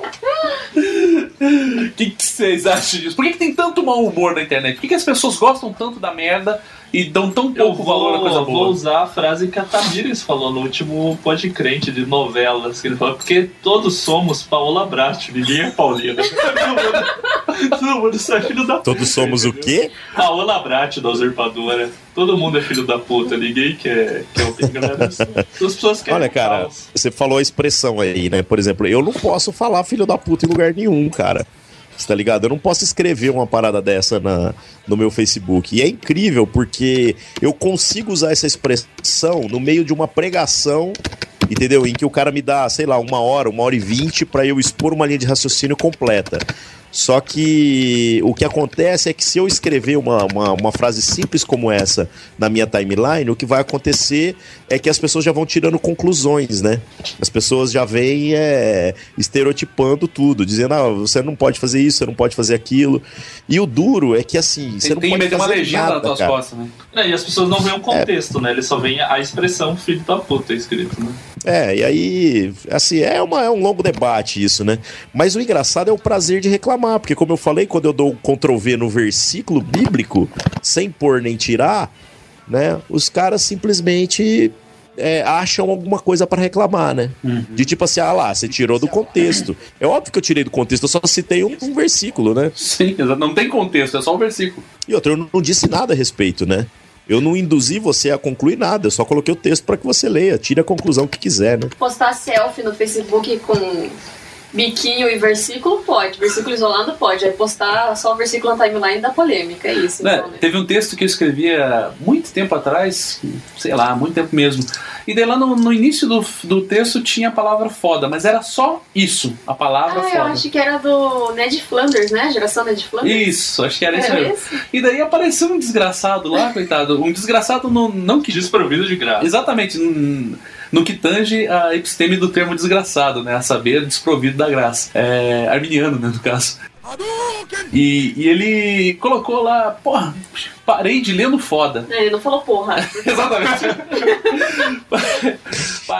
O que, que vocês acham disso? Por que, que tem tanto mau humor na internet? Por que, que as pessoas gostam tanto da merda e dão tão Eu pouco valor à coisa vou, vou boa? usar a frase que a Tamires falou no último Pode Crente de novelas. Que ele falou, porque todos somos Paola Brat, ninguém é Paulina. [laughs] Todo mundo só é filho da puta. Todos somos o quê? Paola Brat da usurpadora. Todo mundo é filho da puta, ninguém quer, quer galera. As pessoas querem Olha, cara, você falou a expressão aí, né? Por exemplo, eu não posso falar filho da puta em lugar nenhum, cara. Você tá ligado? Eu não posso escrever uma parada dessa na, no meu Facebook. E é incrível porque eu consigo usar essa expressão no meio de uma pregação, entendeu? Em que o cara me dá, sei lá, uma hora, uma hora e vinte pra eu expor uma linha de raciocínio completa. Só que o que acontece é que se eu escrever uma, uma, uma frase simples como essa na minha timeline, o que vai acontecer é que as pessoas já vão tirando conclusões, né? As pessoas já vêm é, estereotipando tudo, dizendo, ah, você não pode fazer isso, você não pode fazer aquilo. E o duro é que assim, você Tem, não tem que pode meter uma fazer legenda nada, nas tuas cara. costas, né? É, e as pessoas não veem o contexto, né? Eles só veem a expressão filho da puta escrito, né? É, e aí, assim, é, uma, é um longo debate isso, né? Mas o engraçado é o prazer de reclamar, porque como eu falei, quando eu dou um Ctrl V no versículo bíblico, sem pôr nem tirar, né? Os caras simplesmente é, acham alguma coisa pra reclamar, né? De tipo assim, ah lá, você tirou do contexto. É óbvio que eu tirei do contexto, eu só citei um, um versículo, né? Sim, exato. Não tem contexto, é só um versículo. E outra, eu não disse nada a respeito, né? Eu não induzi você a concluir nada, eu só coloquei o texto pra que você leia, tire a conclusão que quiser, né? Postar selfie no Facebook com biquinho e versículo, pode. Versículo isolado, pode. Aí postar só o versículo na timeline da polêmica, é isso. Né, Então, né? Teve um texto que eu escrevia muito tempo atrás, sei lá, muito tempo mesmo. E daí lá no, no início do, do texto tinha a palavra foda, mas era só isso, a palavra Ah, eu foda. acho que era do Ned Flanders, né? Geração Ned Flanders. Isso, acho que era isso Era mesmo. esse? E daí apareceu um desgraçado lá, coitado. Um desgraçado no, não que. Desprovido de graça. Exatamente, no, no que tange a episteme do termo desgraçado, né? A saber, desprovido da graça. É, arminiano, né, no caso. E, e ele colocou lá, porra, parei de ler no foda. É, Ele não falou porra. [laughs] Exatamente.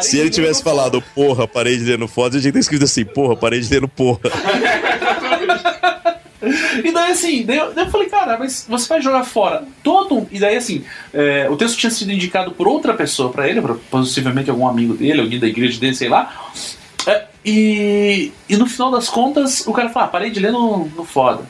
Se ele tivesse falado, porra, parei de ler no foda, a gente ter escrito assim, porra, parei de ler no porra. [laughs] E daí assim, daí eu, daí eu falei, cara, mas você vai jogar fora todo. E daí assim, é, o texto tinha sido indicado por outra pessoa pra ele, possivelmente algum amigo dele, alguém da igreja dele, sei lá. É, e, e no final das contas, o cara falou, ah, parei de ler no, no foda.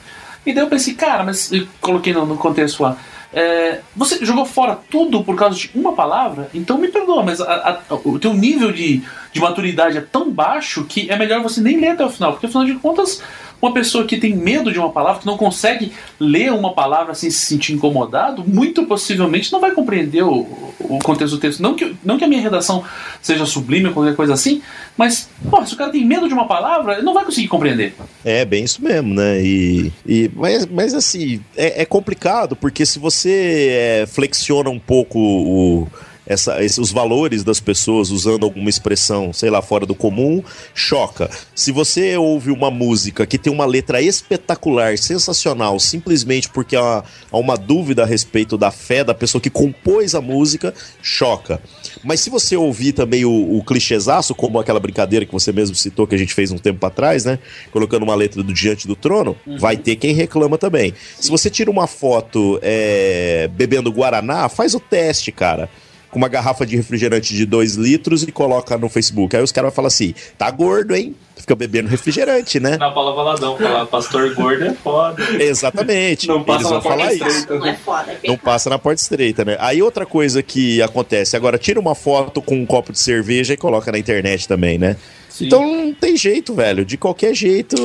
E daí eu pensei, cara, mas coloquei no, no contexto lá. é, você jogou fora tudo por causa de uma palavra? Então me perdoa, mas a- a- o teu nível de, de maturidade é tão baixo que é melhor você nem ler até o final, porque afinal de contas, uma pessoa que tem medo de uma palavra, que não consegue ler uma palavra sem se sentir incomodado, muito possivelmente não vai compreender o, o contexto do texto. Não que, não que a minha redação seja sublime ou qualquer coisa assim, mas, pô, se o cara tem medo de uma palavra, ele não vai conseguir compreender. É, bem isso mesmo, né? E, e, mas, mas assim, é, é complicado, porque se você é, flexiona um pouco o, essa, esse- os valores das pessoas usando alguma expressão, sei lá, fora do comum, choca. Se você ouve uma música que tem uma letra espetacular, sensacional, simplesmente porque há, há uma dúvida a respeito da fé da pessoa que compôs a música, choca. Mas se você ouvir também o, o clichêzaço, como aquela brincadeira que você mesmo citou que a gente fez um tempo atrás, né? Colocando uma letra do Diante do Trono, vai ter quem reclama também. Se você tira uma foto é, bebendo Guaraná, faz o teste, cara. Com uma garrafa de refrigerante de 2 litros e coloca no Facebook. Aí os caras vão falar assim: tá gordo, hein? Fica bebendo refrigerante, né? Na Paula Valadão, falar pastor gordo é foda. Exatamente. Não passa Eles na vão falar porta isso. estreita. Não é foda, é Não passa na porta estreita, né? Aí outra coisa que acontece, agora tira uma foto com um copo de cerveja e coloca na internet também, né? Então não tem jeito, velho. De qualquer jeito,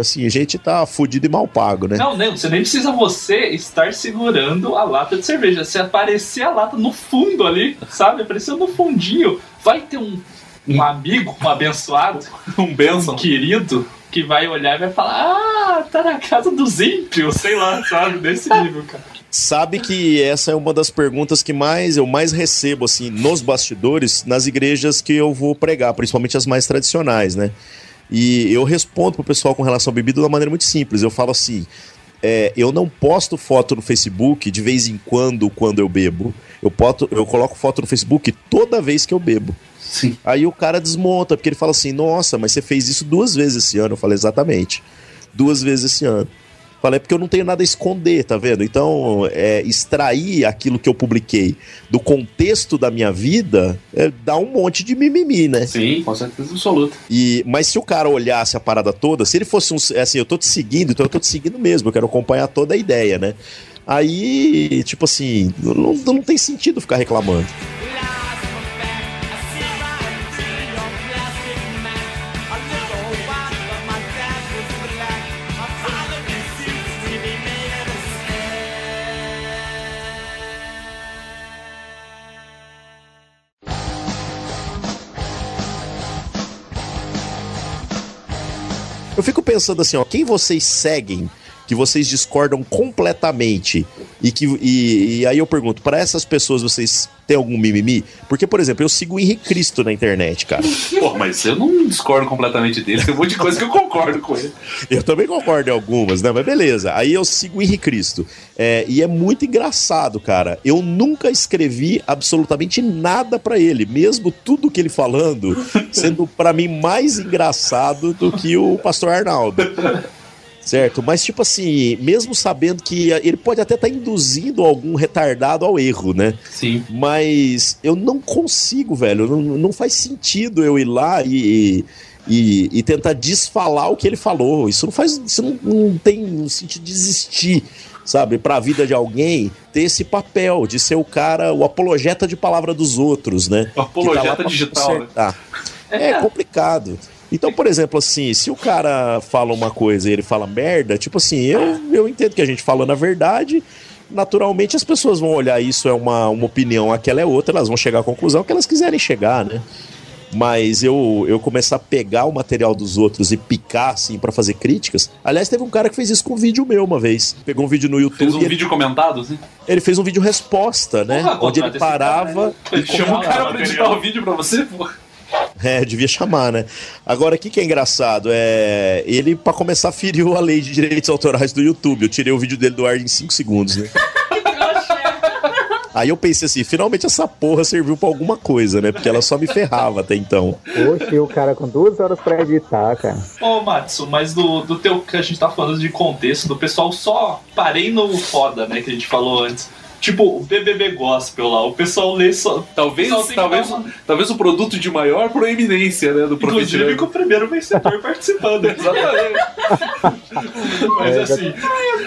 assim, a gente tá fudido e mal pago, né? Não, não, você nem precisa você estar segurando a lata de cerveja. Se aparecer a lata no fundo ali, sabe? Apareceu no fundinho, vai ter um, um amigo, um abençoado, [laughs] Um benção. um querido, que vai olhar e vai falar: Ah, tá na casa dos ímpios, sei lá, sabe? Desse nível, cara. Sabe que essa é uma das perguntas que mais eu mais recebo assim nos bastidores nas igrejas que eu vou pregar, principalmente as mais tradicionais, né? E eu respondo pro pessoal com relação à bebida de uma maneira muito simples. Eu falo assim: é, eu não posto foto no Facebook de vez em quando quando eu bebo. Eu, poto, eu coloco foto no Facebook toda vez que eu bebo. Sim. Aí o cara desmonta, porque ele fala assim: Nossa, mas você fez isso duas vezes esse ano. Eu falei: Exatamente. Duas vezes esse ano. Falei, é porque eu não tenho nada a esconder, tá vendo? Então, é, extrair aquilo que eu publiquei do contexto da minha vida é, dá um monte de mimimi, né? Sim, com certeza absoluta. E, mas se o cara olhasse a parada toda, se ele fosse um. Assim, eu tô te seguindo, então eu tô te seguindo mesmo, eu quero acompanhar toda a ideia, né? Aí, tipo assim, não, não tem sentido ficar reclamando. Eu pensando assim, ó, quem vocês seguem que vocês discordam completamente e que e, e aí eu pergunto, para essas pessoas vocês têm algum mimimi? Porque, por exemplo, eu sigo o Henrique Cristo na internet, cara. [laughs] Pô, mas eu não discordo completamente dele. Tem um monte de coisa que eu concordo com ele. Eu também concordo em algumas, né? Mas beleza. Aí eu sigo o Henrique Cristo. É, e é muito engraçado, cara. Eu nunca escrevi absolutamente nada pra ele, mesmo tudo que ele falando sendo pra mim mais engraçado do que o Pastor Arnaldo. Certo? Mas, tipo assim, mesmo sabendo que ele pode até estar induzindo algum retardado ao erro, né? Sim. Mas eu não consigo, velho. Não, não faz sentido eu ir lá e, e, e tentar desfalar o que ele falou. Isso não faz. Isso não, não tem um sentido de existir, sabe? Pra vida de alguém ter esse papel de ser o cara, o apologeta de palavra dos outros, né? O apologeta tá lá pra digital, né? consertar. É complicado. Então, por exemplo, assim, se o cara fala uma coisa e ele fala merda, tipo assim, eu, eu entendo que a gente falando a verdade, naturalmente as pessoas vão olhar isso é uma, uma opinião, aquela é outra, elas vão chegar à conclusão que elas quiserem chegar, né? Mas eu, eu começar a pegar o material dos outros e picar, assim, pra fazer críticas. Aliás, teve um cara que fez isso com um vídeo meu uma vez. Pegou um vídeo no YouTube. Fez um e ele- vídeo comentado, assim? ele fez um vídeo resposta, né? Porra, onde ele esse cara, parava. né? Ele Chama o cara pra editar o vídeo pra você, pô. É, devia chamar, né? Agora, o que, que é engraçado? É. Ele, pra começar, feriu a lei de direitos autorais do YouTube. Eu tirei o vídeo dele do ar em 5 segundos, né? Aí eu pensei assim, finalmente essa porra serviu pra alguma coisa, né? Porque ela só me ferrava até então. Oxe, o cara com duas horas pra editar, cara. Ô, Matsu, mas do, do teu que a gente tá falando de contexto, do pessoal só parei no foda, né, que a gente falou antes. Tipo, o BBB Gospel lá, o pessoal lê só. Talvez, o talvez, uma- talvez o produto de maior proeminência, né, do Inclusive com o primeiro vencedor [laughs] participando. [laughs] Exatamente. [laughs] Mas É, assim,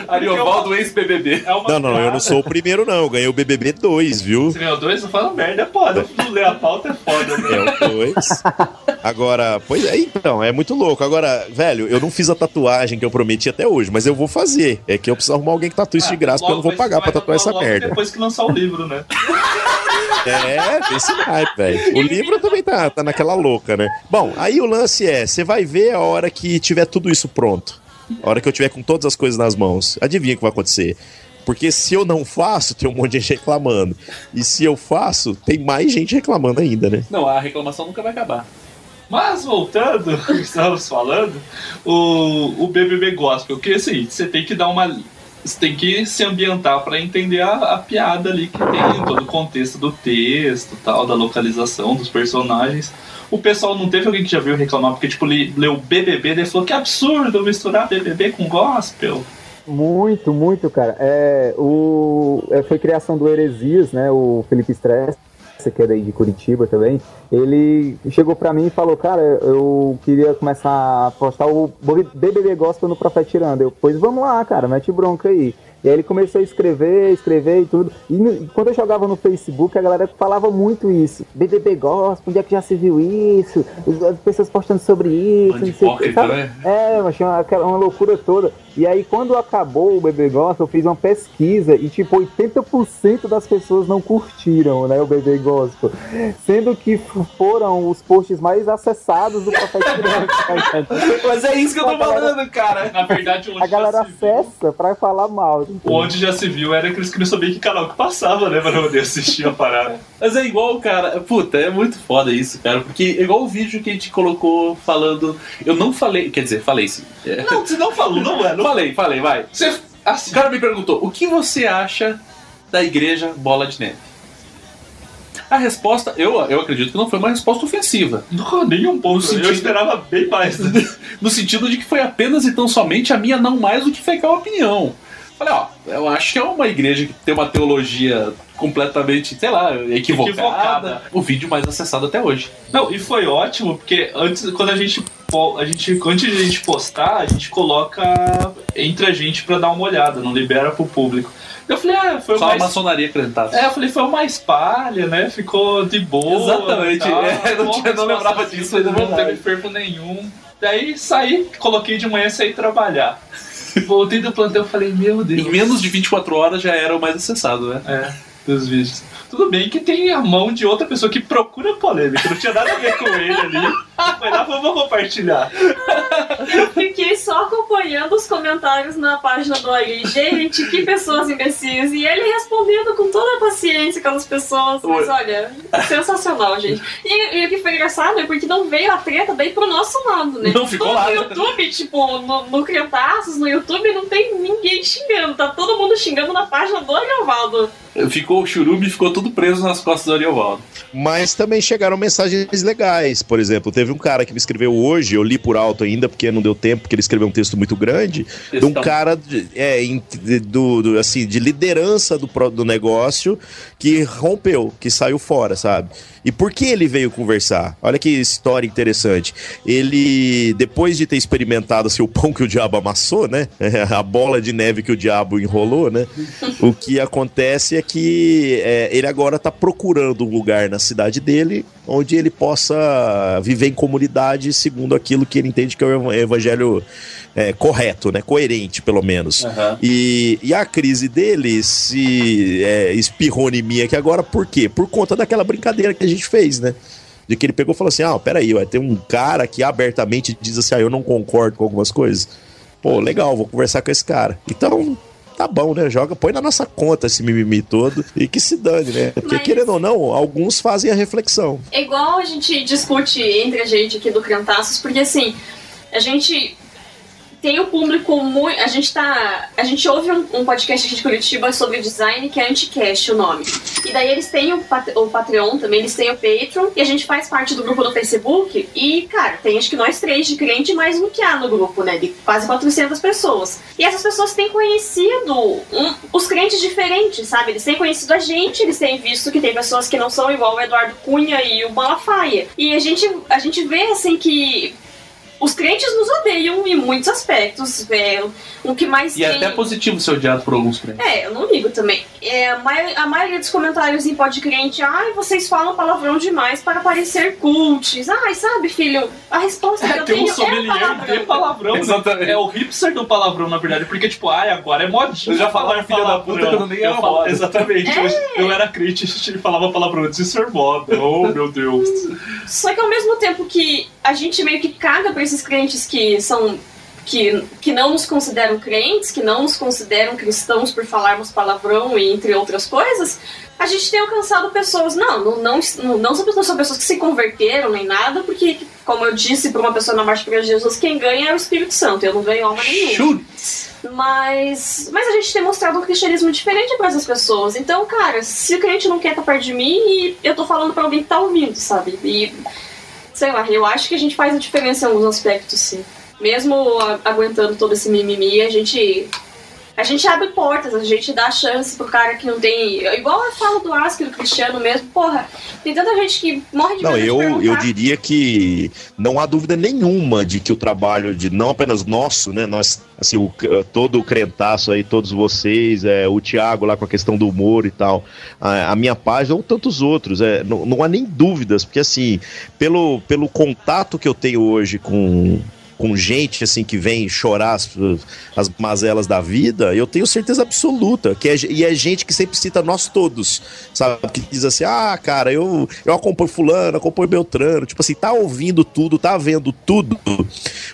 Ariovaldo ex-BBB. é uma Não, não, eu não sou o primeiro, não. Eu ganhei o BBB 2, viu? Você ganhou dois, não fala merda, é foda. Não ler a pauta é foda, né? É o 2. Agora, pois é, então, é muito louco. Agora, velho, eu não fiz a tatuagem que eu prometi até hoje, mas eu vou fazer. É que eu preciso arrumar alguém que tatue isso de graça, porque eu não vou pagar pra tatuar essa logo merda. Depois que lançar o livro, né? É, tem esse hype, velho. O livro também tá, tá naquela louca, né? Bom, aí o lance é: você vai ver a hora que tiver tudo isso pronto. A hora que eu tiver com todas as coisas nas mãos. Adivinha o que vai acontecer? Porque se eu não faço, tem um monte de gente reclamando. E se eu faço, tem mais gente reclamando ainda, né? Não, a reclamação nunca vai acabar. Mas voltando ao que estávamos falando, o, o BBB Gospel, que assim, você tem que dar uma. Você tem que se ambientar para entender a, a piada ali que tem, todo o contexto do texto, tal, da localização dos personagens. O pessoal não teve alguém que já viu reclamar, porque, tipo, li- leu BBB e falou que absurdo misturar BBB com gospel. Muito, muito, cara. É, o, é, foi criação do Heresias, né? O Felipe Stress, que é daí de Curitiba também. Ele chegou pra mim e falou: Cara, eu queria começar a postar o BBB Gospel no Profetirando. Eu, pois vamos lá, cara, mete bronca aí. E aí ele começou a escrever, escrever e tudo. E no- quando eu jogava no Facebook, a galera falava muito isso. BBB Gospel, onde é que já se viu isso? As pessoas postando sobre isso. Não sei sabe? né? É, mas aquela- uma loucura toda. E aí, quando acabou o Bebê Gospel, eu fiz uma pesquisa e, tipo, 80% das pessoas não curtiram, né, o Bebê Gospel. Sendo que foram os posts mais acessados do Profeta tá? Mas é isso que eu tô galera- falando, cara. Na verdade, onde, A galera acessa pra falar mal. entendeu? onde já se viu era que eles queriam saber que canal que passava, né? Pra poder assistir a parada. Mas é igual, cara. Puta, é muito foda isso, cara. Porque é igual o vídeo que a gente colocou falando. Eu não falei. Quer dizer, falei sim. É. Não, você não falou, não é? Não Falei, falei, vai. Você, O assim, cara me perguntou: o que você acha da igreja Bola de Neve? A resposta, eu, eu acredito que não foi uma resposta ofensiva. não, nem um pouco. sentido- Eu esperava bem mais. né? [laughs] No sentido de que foi apenas e tão somente a minha, não mais do que fecal opinião. Falei, ó, eu acho que é uma igreja que tem uma teologia completamente, sei lá, equivocada. Equivocada. O vídeo mais acessado até hoje. Não, e foi ótimo, porque antes, quando a gente, a gente. Antes de a gente postar, a gente coloca entre a gente pra dar uma olhada, não libera pro público. Eu falei, ah, foi Só a mais. maçonaria acreditada. É, eu falei, foi uma espalha, né? Ficou de boa. Exatamente, é, eu não tinha- não lembrava disso, mas é Não teve fervo nenhum. Daí saí, coloquei de manhã e saí trabalhar. Voltei do plantão e falei, meu Deus. Em menos de 24 horas já era o mais acessado, né? É, dos vídeos. Tudo bem que tem a mão de outra pessoa que procura polêmica, não tinha nada a ver com ele ali. Mas lá vamos compartilhar. Eu fiquei só acompanhando os comentários na página do Ari. Gente, que pessoas imbecis. E ele respondendo com toda a paciência aquelas pessoas. Mas olha, sensacional, gente. E, e o que foi engraçado é porque não veio a treta daí pro nosso lado, né? Não ficou no, lá, No? YouTube, tipo, no, no Crentaços, no YouTube, não tem ninguém xingando. Tá todo mundo xingando na página do Ariovaldo. Ficou o churume ficou tudo preso nas costas do Ariovaldo. Mas também chegaram mensagens legais. Por exemplo, teve um cara que me escreveu hoje, eu li por alto ainda, porque não deu tempo, porque ele escreveu um texto muito grande, de um cara de, é, de- do, do- assim, de liderança do, do negócio que rompeu, que saiu fora, sabe? E por que ele veio conversar? Olha que história interessante. Ele, depois de ter experimentado assim, o pão que o diabo amassou, né? [laughs] A bola de neve que o diabo enrolou, né? [laughs] o que acontece é que é, ele agora tá procurando um lugar na cidade dele onde ele possa viver em comunidade segundo aquilo que ele entende que é o evangelho é, correto, né? Coerente, pelo menos. Aham. E, e a crise dele se é, espirrou em mim aqui agora, por quê? Por conta daquela brincadeira que a gente fez, né? De que ele pegou e falou assim: ah, peraí, vai ter um cara que abertamente diz assim: ah, eu não concordo com algumas coisas. Pô, legal, vou conversar com esse cara. Então, tá bom, né? Joga, põe na nossa conta esse mimimi todo e que se dane, né? Porque, Mas- querendo ou não, alguns fazem a reflexão. É igual a gente discute entre a gente aqui do Crentaços, porque assim, a gente tem o público muito. A gente tá. A gente ouve um, um podcast aqui de Curitiba sobre design que é Anticast o nome. E daí eles têm o, Pat- o Patreon também, eles têm o Patreon, e a gente faz parte do grupo do Facebook. E, cara, tem acho que nós três de crente mais um que há no grupo, né? De quase 400 pessoas. E essas pessoas têm conhecido um- os crentes diferentes, sabe? Eles têm conhecido a gente, eles têm visto que tem pessoas que não são igual o Eduardo Cunha e o Malafaia. E a gente, a gente vê, assim, que os crentes nos odeiam em muitos aspectos. É, o que mais E é tem... até positivo ser odiado por alguns crentes. É, eu não ligo também. É, a, mai- a maioria dos comentários em pod crente, ai, vocês falam palavrão demais para parecer cults. Ai, sabe, filho, a resposta que É, eu tem um tenho é sommelier palavrão. de palavrão. né? Exatamente. É o hipster do palavrão, na verdade. Porque, tipo, ai, agora é modinho. Eu já falava filha da puta quando nem Eu era falo- moda. Exatamente. É. Eu, eu era crente [laughs] e falava palavrão antes de ser moda. Oh, meu Deus. Só que ao mesmo tempo que a gente meio que caga pra esses crentes que são. Que, que não nos consideram crentes, que não nos consideram cristãos por falarmos palavrão e entre outras coisas, a gente tem alcançado pessoas. Não, não, não, não, não são pessoas, que se converteram nem nada, porque, como eu disse pra uma pessoa na Marcha para Jesus, quem ganha é o Espírito Santo, eu não ganho alma nenhuma. Mas, mas a gente tem mostrado um cristianismo diferente para essas pessoas. Então, cara, se o crente não quer estar perto de mim, eu tô falando pra alguém que tá ouvindo, sabe? E, sei lá, eu acho que a gente faz a diferença em alguns aspectos, sim. Mesmo aguentando todo esse mimimi, a gente. A gente abre portas, a gente dá chance pro cara que não tem. Igual eu falo do Ask do Cristiano mesmo, porra, tem tanta gente que morre de Não, medo de eu, eu diria que não há dúvida nenhuma de que o trabalho de não apenas nosso, né? Nós, assim, o, todo o crentaço aí, todos vocês, é, o Thiago lá com a questão do humor e tal, a, a minha página ou tantos outros, é, não, não há nem dúvidas, porque assim, pelo, pelo contato que eu tenho hoje com com gente assim que vem chorar as, as mazelas da vida, eu tenho certeza absoluta que é, e é gente que sempre cita nós todos, sabe? Que diz assim: ah, cara, eu, eu acompanho Fulano, acompanho Beltrano, tipo assim, tá ouvindo tudo, tá vendo tudo.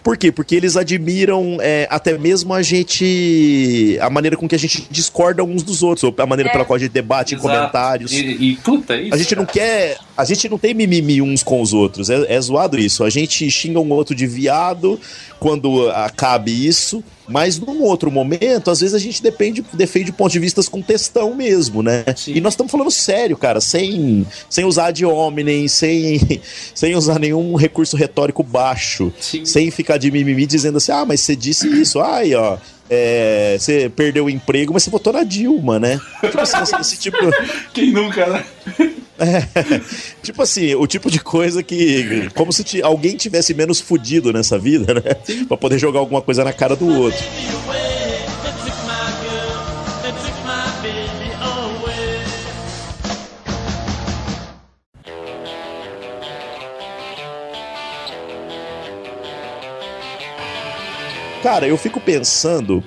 Por quê? Porque eles admiram é, até mesmo a gente, a maneira com que a gente discorda uns dos outros, ou a maneira É. pela qual a gente debate em Exato. comentários. E, e puta, isso. A gente não quer. A gente não tem mimimi uns com os outros. É, é zoado isso. A gente xinga um outro de viado quando acabe isso. Mas num outro momento, às vezes a gente depende, defende pontos de vista com textão mesmo, né? Sim. E nós estamos falando sério, cara, sem, sem usar de hominem, sem, [laughs] sem usar nenhum recurso retórico baixo, Sim. sem ficar de mimimi dizendo assim, ah, mas você disse isso, ai, ó. É, você perdeu o emprego, mas você votou na Dilma, né? Tipo assim, esse, esse tipo. [laughs] Quem nunca, né? É, tipo assim, o tipo de coisa que. Como se alguém tivesse menos fudido nessa vida, né? Pra poder jogar alguma coisa na cara do outro. Cara, eu fico pensando.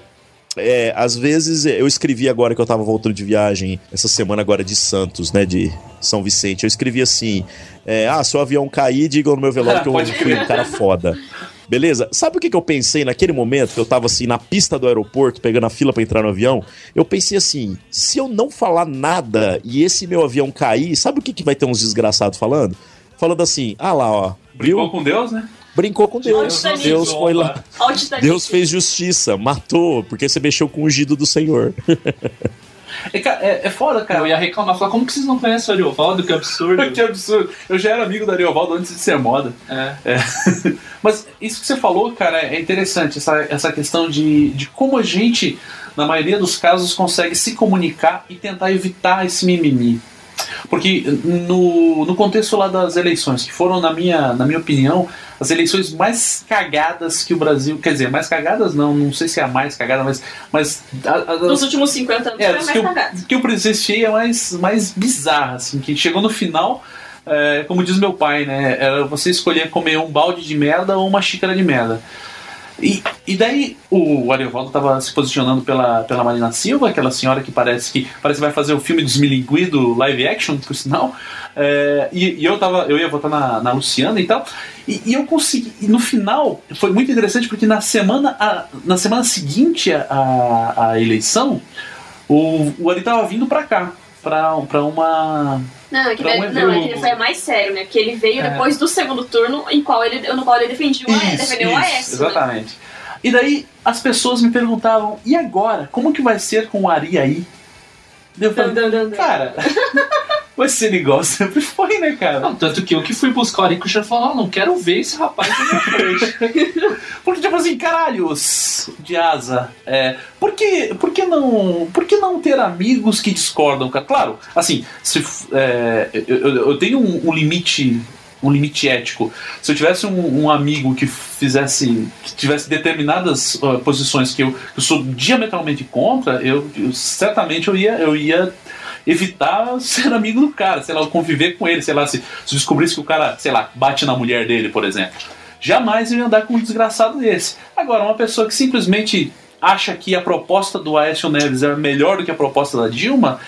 É, às vezes eu escrevi agora que eu tava voltando de viagem essa semana agora de Santos, né? De São Vicente. Eu escrevi assim: é, Ah, se o avião cair, digam no meu velório que eu [laughs] fui um cara foda. Beleza? Sabe o que, que eu pensei naquele momento que eu tava assim na pista do aeroporto, pegando a fila pra entrar no avião? Eu pensei assim: se eu não falar nada e esse meu avião cair, sabe o que, que vai ter uns desgraçados falando? Falando assim: ah lá, ó. Brincou Viu? com Deus, né? Brincou com Deus. Titanic. Deus foi lá. Titanic. Deus fez justiça, matou, porque você mexeu com o ungido do Senhor. [laughs] É, é, é foda, cara. Eu ia reclamar, falar, como que vocês não conhecem o Ariovaldo? Que absurdo. [laughs] que absurdo. Eu já era amigo da Ariovaldo antes de ser moda. É. É. [laughs] Mas isso que você falou, cara, é interessante, essa, essa questão de, de como a gente, na maioria dos casos, consegue se comunicar e tentar evitar esse mimimi. Porque no, no contexto lá das eleições, que foram, na minha, na minha opinião, as eleições mais cagadas que o Brasil. Quer dizer, mais cagadas não, não sei se é a mais cagada, mas. mas a- a- Nos últimos 50 anos é, foi mais que, cagado. o, que o presidente é mais, mais bizarra, assim, que chegou no final, é, como diz meu pai, né? Era você escolher comer um balde de merda ou uma xícara de merda. E, e daí o Ariovaldo estava se posicionando pela, pela Marina Silva, aquela senhora que parece que parece que vai fazer o filme dos Milingui do live action, por sinal. É, e, e eu tava, eu ia votar na, na Luciana e tal. E, e eu consegui. E no final foi muito interessante porque na semana, a, na semana seguinte à eleição, o, o Ari tava vindo pra cá. Pra uma. Não, é que, Pra um ele- não, é que ele foi mais sério, né? Porque ele veio É. depois do segundo turno em qual ele, no qual ele defendia o AES, defendeu o Aécio. né? exatamente. E daí as pessoas me perguntavam, e agora? Como que vai ser com o Ari aí? Eu falei, cara, [laughs] vai ser igual sempre foi, né, cara? Não, tanto que eu que fui buscar o Ari Kushner e falou, "Ah, não quero ver esse rapaz na minha frente. [laughs] Porque, tipo assim, caralhos de asa, é, por, que, por, que não, por que não ter amigos que discordam? Claro, assim, se, é, eu, eu- tenho um, um limite um limite ético. Se eu tivesse um, um amigo que fizesse, que tivesse determinadas ah, posições que eu, que eu sou diametralmente contra, eu, eu- certamente eu ia, eu ia evitar ser amigo do cara, sei lá, conviver com ele, sei lá, se, se descobrisse que o cara, sei lá, bate na mulher dele, por exemplo. Jamais eu ia andar com um desgraçado desse. Agora, uma pessoa que simplesmente acha que a proposta do Aécio Neves é melhor do que a proposta da Dilma,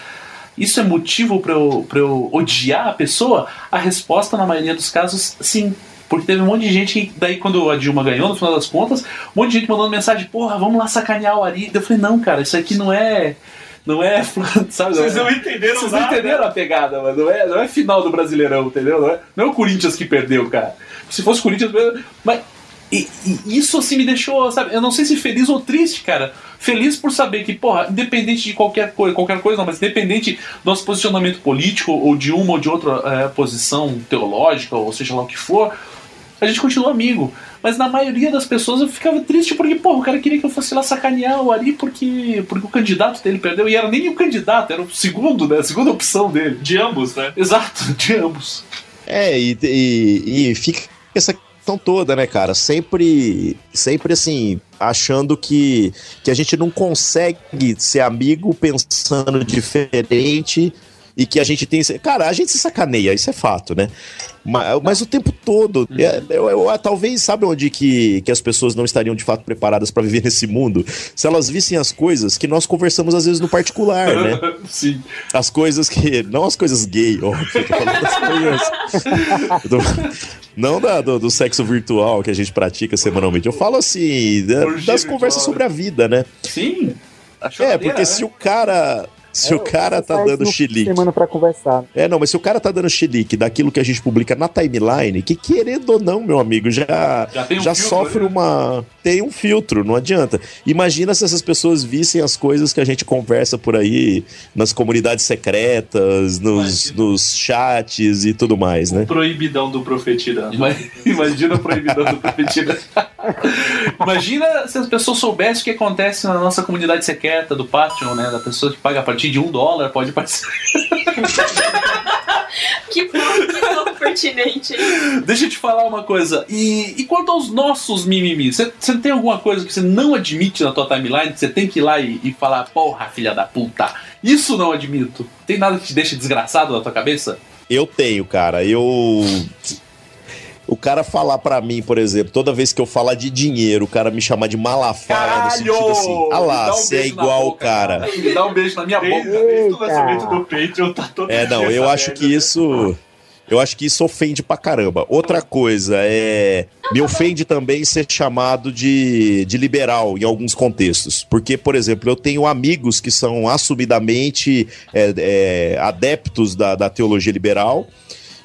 isso é motivo para eu, pra eu odiar a pessoa? A resposta, na maioria dos casos, sim. Porque teve um monte de gente que, daí quando a Dilma ganhou, no final das contas, um monte de gente mandando mensagem, porra, vamos lá sacanear o Ari. Eu falei, não, cara, isso aqui não é. Não é. [laughs] Sabe, Vocês não não é, entenderam vocês não nada. entenderam a pegada, mano. Não é, não é final do Brasileirão, entendeu? Não é, não é o Corinthians que perdeu, cara. Se fosse o Corinthians. Mas. E, e isso assim me deixou, sabe? Eu não sei se feliz ou triste, cara. Feliz por saber que, porra, independente de qualquer coisa, qualquer coisa não, mas independente do nosso posicionamento político ou de uma ou de outra eh, posição teológica, ou seja lá o que for, a gente continua amigo. Mas na maioria das pessoas eu ficava triste porque, porra, o cara queria que eu fosse lá sacanear o Ari porque, porque o candidato dele perdeu. E era nem o candidato, era o segundo, né? A segunda opção dele. De ambos, né? Exato, [laughs] de ambos. É, e, e, e fica essa questão toda, né, cara? Sempre, sempre assim, achando que, que a gente não consegue ser amigo pensando diferente e que a gente tem. Cara, a gente se sacaneia, isso é fato, né? Mas, mas o tempo todo. é, eu, eu- talvez, sabe onde que, que as pessoas não estariam de fato preparadas para viver [laughs] nesse mundo? Se elas vissem as coisas que nós conversamos às vezes no particular, né? [laughs] Sim. As coisas que. Não as coisas gay, óbvio. do- não da- do, do sexo virtual que a gente pratica semanalmente. Eu falo assim, da- das virtual, conversas né? sobre a vida, né? Sim. É, porque né? se o cara. Se o cara tá dando chilique. semana pra conversar. É, não, mas se o cara tá dando chilique daquilo que a gente publica na timeline, que querendo ou não, meu amigo, já, Já tem um já filtro, sofre né? uma. Tem um filtro, não adianta. Imagina se essas pessoas vissem as coisas que a gente conversa por aí, nas comunidades secretas, nos, nos chats e tudo mais, né? Proibidão do profetirano. Ima- Imagina a proibidão do profetino. [laughs] Imagina se as pessoas soubessem o que acontece na nossa comunidade secreta do Patreon, né? Da pessoa que paga a partir de um dólar pode participar. [laughs] Que pouco, pertinente. Deixa eu te falar uma coisa. E, e quanto aos nossos mimimis? Você tem alguma coisa que você não admite na tua timeline? Que você tem que ir lá e, e falar, porra, filha da puta. Isso não admito. Tem nada que te deixe desgraçado na tua cabeça? Eu tenho, cara. Eu. O cara falar pra mim, por exemplo, toda vez que eu falar de dinheiro, o cara me chamar de malafaia no sentido assim, ah lá, um você é igual o cara. Me dá um beijo na minha boca. desde o lançamento do Patreon, tá todo É, não, eu acho merda, que né? isso. Eu acho que isso ofende pra caramba. Outra coisa é. Me ofende também ser chamado de, de liberal em alguns contextos. Porque, por exemplo, eu tenho amigos que são assumidamente é, é, adeptos da, da teologia liberal,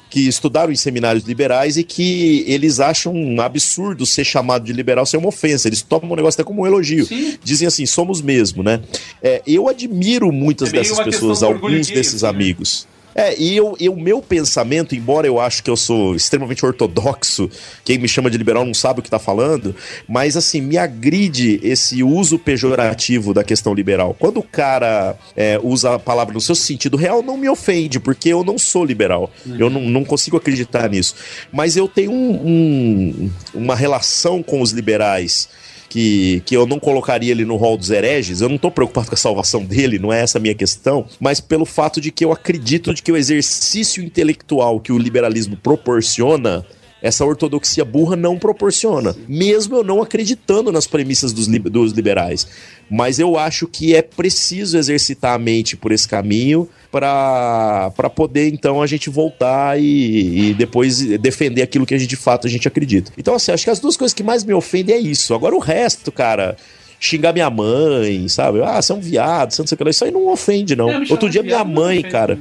que estudaram em seminários liberais e que eles acham um absurdo ser chamado de liberal ser uma ofensa. Eles tomam o negócio até como um elogio. Sim. Dizem assim, somos mesmo, né? É, eu admiro muitas É dessas pessoas, alguns desses assim, né? É, e eu, o meu pensamento, embora eu acho que eu sou extremamente ortodoxo, quem me chama de liberal não sabe o que tá falando, mas assim, me agride esse uso pejorativo da questão liberal. Quando o cara é, usa a palavra no seu sentido real, não me ofende, porque eu não sou liberal. Eu não, não consigo acreditar nisso. Mas eu tenho um- um- uma relação com os liberais que, que eu não colocaria ele no rol dos hereges. Eu não tô preocupado com a salvação dele, não é essa a minha questão, mas pelo fato de que eu acredito de que o exercício intelectual que o liberalismo proporciona essa ortodoxia burra não proporciona, mesmo eu não acreditando nas premissas dos, li- dos liberais. Mas eu acho que é preciso exercitar a mente por esse caminho para poder então a gente voltar e, e depois defender aquilo que a gente de fato a gente acredita. Então, assim, acho que as duas coisas que mais me ofendem é isso. Agora o resto, cara. Xingar minha mãe, sabe? Ah, você é um viado, você não sei o que lá. Isso aí não ofende, não. Me Outro dia minha não mãe, cara.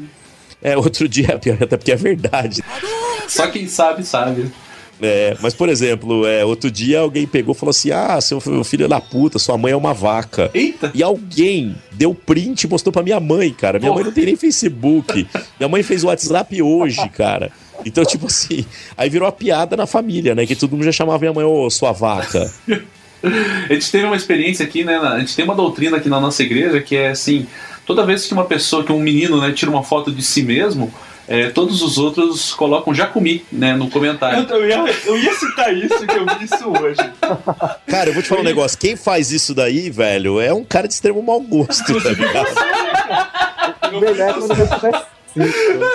É, outro dia, [laughs] até porque é verdade. Só quem sabe, sabe. É, mas, por exemplo, é, outro dia alguém pegou e falou assim: Ah, seu fi- filho é da puta, sua mãe é uma vaca. Eita! E alguém deu print e mostrou pra minha mãe, cara. Minha mãe não tem nem Facebook. Minha mãe fez o WhatsApp hoje, cara. Então, tipo assim, aí virou uma piada na família, né? Que todo mundo já chamava minha mãe, ô, sua vaca. [laughs] A gente teve uma experiência aqui, né? A gente tem uma doutrina aqui na nossa igreja que é assim: toda vez que uma pessoa, que um menino, né, tira uma foto de si mesmo, é, todos os outros colocam já comi, né, no comentário. Eu, eu ia, eu ia citar isso, que eu vi isso hoje. Cara, eu vou te falar um negócio. Quem faz isso daí, velho, é um cara de extremo mau gosto, tá ligado? Melhor é quando você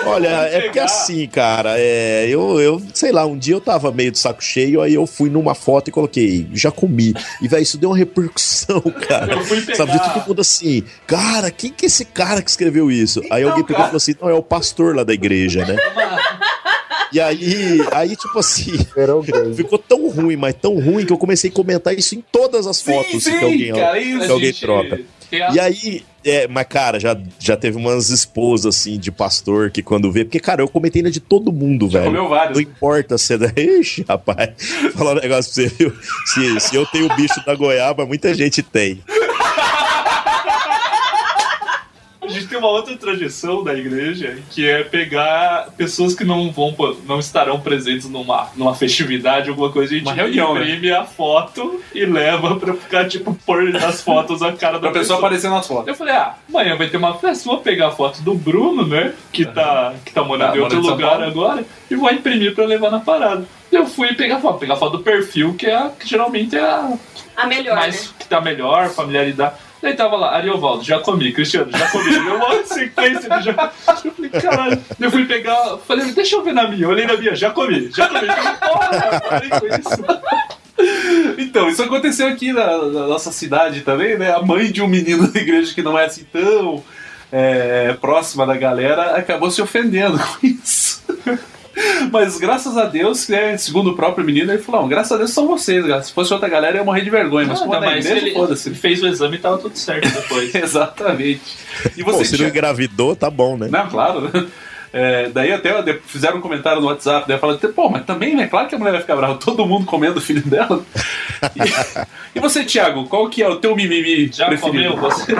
Olha, é porque assim, cara, é, eu, eu, sei lá, um dia eu tava meio de saco cheio, aí eu fui numa foto e coloquei, já comi. E, velho, isso deu uma repercussão, [laughs] cara. Eu fui pegar- Sabe, de todo mundo assim, cara, quem que é esse cara que escreveu isso? aí alguém pegou e cara. falou assim, não, é o pastor lá da igreja, né? E aí, aí, tipo assim, ficou tão ruim, mas tão ruim que eu comecei a comentar isso em todas as fotos que alguém, cara, que alguém gente. troca. E aí, é, mas cara, já, já teve umas esposas assim de pastor que quando vê, porque cara, eu comentei na de todo mundo, velho. comeu vários. Não importa se é da. [laughs] Ixi, rapaz, falar um negócio pra você, viu? Se, se eu tenho o bicho da goiaba, muita gente tem. A gente tem uma outra tradição da igreja que é pegar pessoas que não vão não estarão presentes numa, numa festividade, alguma coisa, a gente Uma reunião, né? imprime a foto e leva pra ficar, tipo, pôr nas fotos a cara da Pra pessoa aparecer nas fotos. Eu falei, ah, amanhã vai ter uma festa, vou pegar a foto do Bruno, né? Que tá, que tá morando Tá, em outro lugar agora, e vou imprimir pra levar na parada. Eu fui pegar a foto, pegar a foto do perfil, que é a, que geralmente é a A melhor, mais né? que tá melhor, familiaridade. Daí tava lá, Ariovaldo, já comi, Cristiano, já comi. Eu já. Eu falei, caralho. Eu fui pegar, falei, deixa eu ver na minha. Eu olhei na minha, já comi, já comi. Eu falei, porra, com isso. Então, isso aconteceu aqui na, na nossa cidade também, né? A mãe de um menino da igreja que não é assim tão é, próxima da galera acabou se ofendendo com isso. Mas graças a Deus, né, segundo o próprio menino, ele falou: não, graças a Deus são vocês, cara. Se fosse outra galera, eu ia morrer de vergonha. Mas como é Nada, da mas igreja, ele, foda-se. ele [laughs] fez o exame e tava tudo certo depois. [laughs] Exatamente. E Pô, você, se não Thiago? engravidou, tá bom, né? Não, claro, né? [laughs] É, daí até fizeram um comentário no WhatsApp, daí falando, pô, mas também, né? Claro que a mulher vai ficar brava, todo mundo comendo o filho dela. E, e você, Thiago, qual que é o teu mimimi Já preferido? comeu você?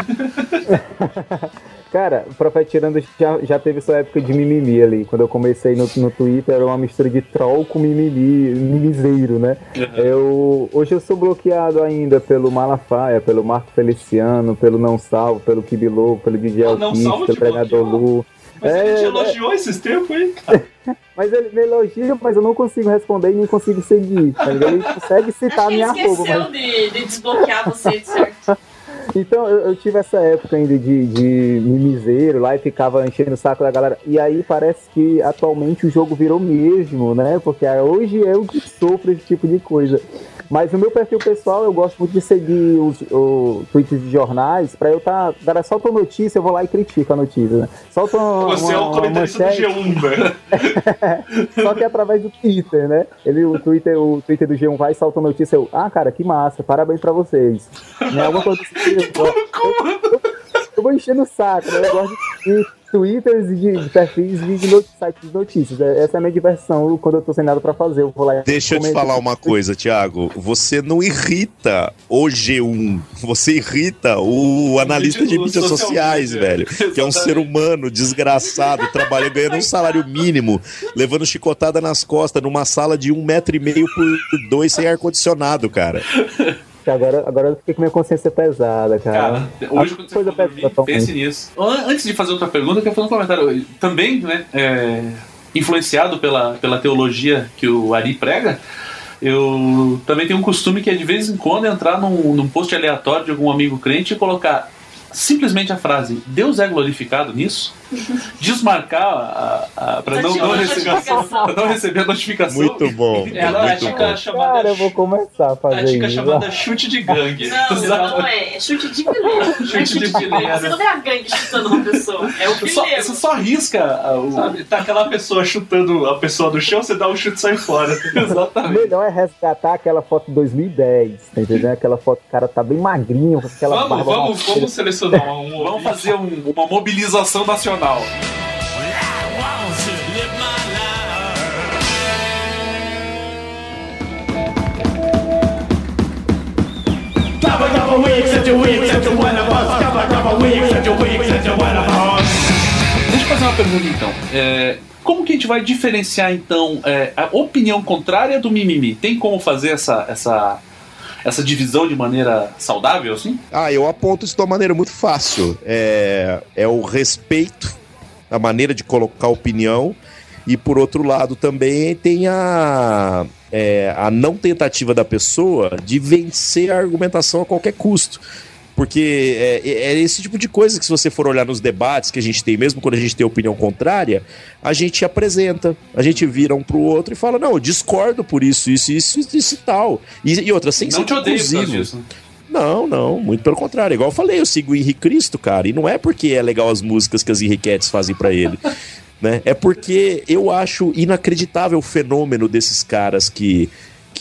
Cara, o Profeta Tirando já, já teve sua época de mimimi ali. Quando eu comecei no, no Twitter, era uma mistura de troll com mimimi, mimizeiro, né? Eu, hoje eu sou bloqueado ainda pelo Malafaia, pelo Marco Feliciano, pelo Não Salvo, pelo Kibilou, pelo DJ Ah, Alquiste, Salvo pelo Pregador? Lu. Mas ele te É, elogiou esses tempos aí, cara. [laughs] Mas ele me elogia, mas eu não consigo responder e nem consigo seguir. tá? Ele consegue citar a Acho que ele minha arroba, esqueceu mas de, de desbloquear você, de certo? [laughs] Então, eu, eu tive essa época ainda de, de mimizeiro lá e ficava enchendo o saco da galera. E aí parece que atualmente o jogo virou mesmo, né? Porque hoje eu que sofro esse tipo de coisa. Mas no meu perfil pessoal eu gosto muito de seguir os, os tweets de jornais pra eu tá. Galera, solta uma notícia, eu vou lá e critico a notícia. Né? Solta uma, Você é uma- o uma comentarista do G1, velho. [laughs] só que é através do Twitter, né? Ele, o, Twitter, o Twitter do G1 vai e solta a notícia. Eu, ah, cara, que massa, parabéns pra vocês. [laughs] Né? Alguma coisa assim, eu, eu, eu vou enchendo o saco, né? Eu gosto de Twitters e de, de perfis de, de not- sites de notícias. É- Essa é a minha diversão quando eu tô sem nada pra fazer. Eu vou lá e Deixa eu te falar uma coisa, Thiago. Você não irrita o G1. Você irrita o analista de mídias social sociais, velho. Que é um ser humano desgraçado, trabalhando, ganhando um salário mínimo, levando chicotada nas costas numa sala de um metro e meio por dois sem ar-condicionado, cara. Agora, agora eu fiquei com minha consciência pesada, cara. Cara, hoje quando você for dormir, pense nisso. An- Antes de fazer outra pergunta, eu quero fazer um comentário. Também, né, é, influenciado pela, pela teologia que o Ari prega, Eu também tenho um costume que é de vez em quando entrar num, num post aleatório de algum amigo crente e colocar simplesmente a frase Deus é glorificado nisso? [laughs] Desmarcar a, a, para não, não, receber, [laughs] pra não receber a notificação. Muito bom. [laughs] É a muito dica bom. chamada, Cara, eu vou começar a a fazer dica isso. chamada chute de gangue. Não, não é. É chute de fileira. Não é Chute chute de fileira. Você não vê a gangue chutando uma pessoa. É o Você só, fileiro. você só risca a- o. Sabe, tá aquela pessoa chutando a pessoa do chão, você dá um chute e sai fora. O Exatamente. melhor é resgatar aquela foto de 2010, tá entendendo? Aquela foto que o cara tá bem magrinho, com aquela Vamos, barba vamos, vamos selecionar um. um [laughs] Vamos fazer um- uma mobilização nacional. Cover, cover, weak, such a weak, such a one of us. Cover, cover, weak, such a weak, such a one of us. Deixa eu fazer uma pergunta então. É, como que a gente vai diferenciar então é, a opinião contrária do mimimi? Tem como fazer essa, essa, essa divisão de maneira saudável, assim? Ah, eu aponto isso de uma maneira muito fácil. É, é o respeito, a maneira de colocar opinião, e por outro lado também tem a, é, a não tentativa da pessoa de vencer a argumentação a qualquer custo. Porque é, é esse tipo de coisa que, se você for olhar nos debates que a gente tem, mesmo quando a gente tem opinião contrária, a gente apresenta, a gente vira um pro outro e fala: Não, eu discordo por isso, isso, isso, isso, isso e tal. E, e outra, sem Não ser te conclusivo. disso. Não, não, muito pelo contrário. Igual eu falei, eu sigo o Henrique Cristo, cara, e não é porque é legal as músicas que as Henriquetes fazem pra ele. [laughs] né? É porque eu acho inacreditável o fenômeno desses caras que,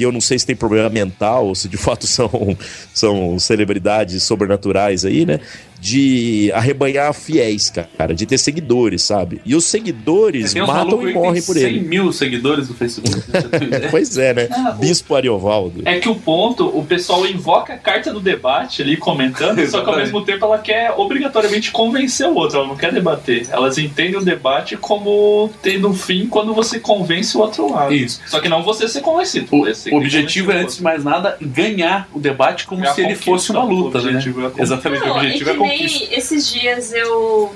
que eu não sei se tem problema mental ou se de fato [laughs] são, são celebridades sobrenaturais aí, né? De arrebanhar fiéis, cara, de ter seguidores, sabe? E os seguidores matam e morrem tem por 100 ele. mil seguidores no Facebook. ter ideia. [laughs] Pois é, né? Ah, o- Bispo Ariovaldo. É que o ponto, o pessoal invoca a carta do debate ali comentando, só que ao mesmo tempo ela quer obrigatoriamente convencer o outro, ela não quer debater. Elas entendem o debate como tendo um fim quando você convence o outro lado. Isso. Só que não você ser convencido. O, o objetivo é, antes de mais nada, ganhar o debate como É se ele fosse uma luta, O né? é. Exatamente, o Não, objetivo é e esses dias eu.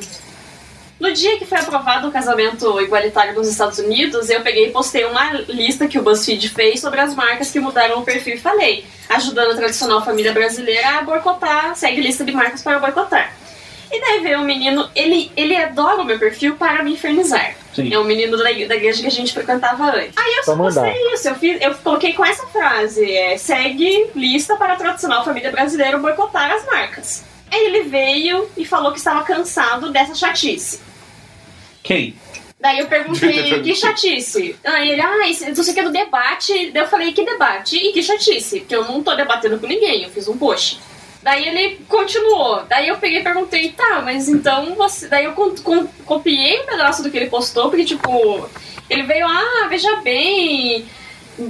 No dia que foi aprovado o casamento igualitário nos Estados Unidos, eu peguei e postei uma lista que o BuzzFeed fez sobre as marcas que mudaram o perfil e falei, ajudando a tradicional família brasileira a boicotar, segue lista de marcas para boicotar. E daí veio um menino, ele, ele adora o meu perfil para me infernizar. Sim. É um menino da, da igreja que a gente frequentava antes. Aí eu só postei isso, eu, fiz, eu coloquei com essa frase: é, segue lista para a tradicional família brasileira boicotar as marcas. Aí ele veio e falou que estava cansado dessa chatice. Quem? Daí eu perguntei, [laughs] que chatice? Aí ele, ah, isso, isso aqui é do debate. Daí eu falei, que debate e que chatice? Porque eu não tô debatendo com ninguém, eu fiz um post. Daí ele continuou. Daí eu peguei e perguntei, tá, mas então você. Daí eu con- con- copiei um pedaço do que ele postou, porque tipo. Ele veio, ah, veja bem.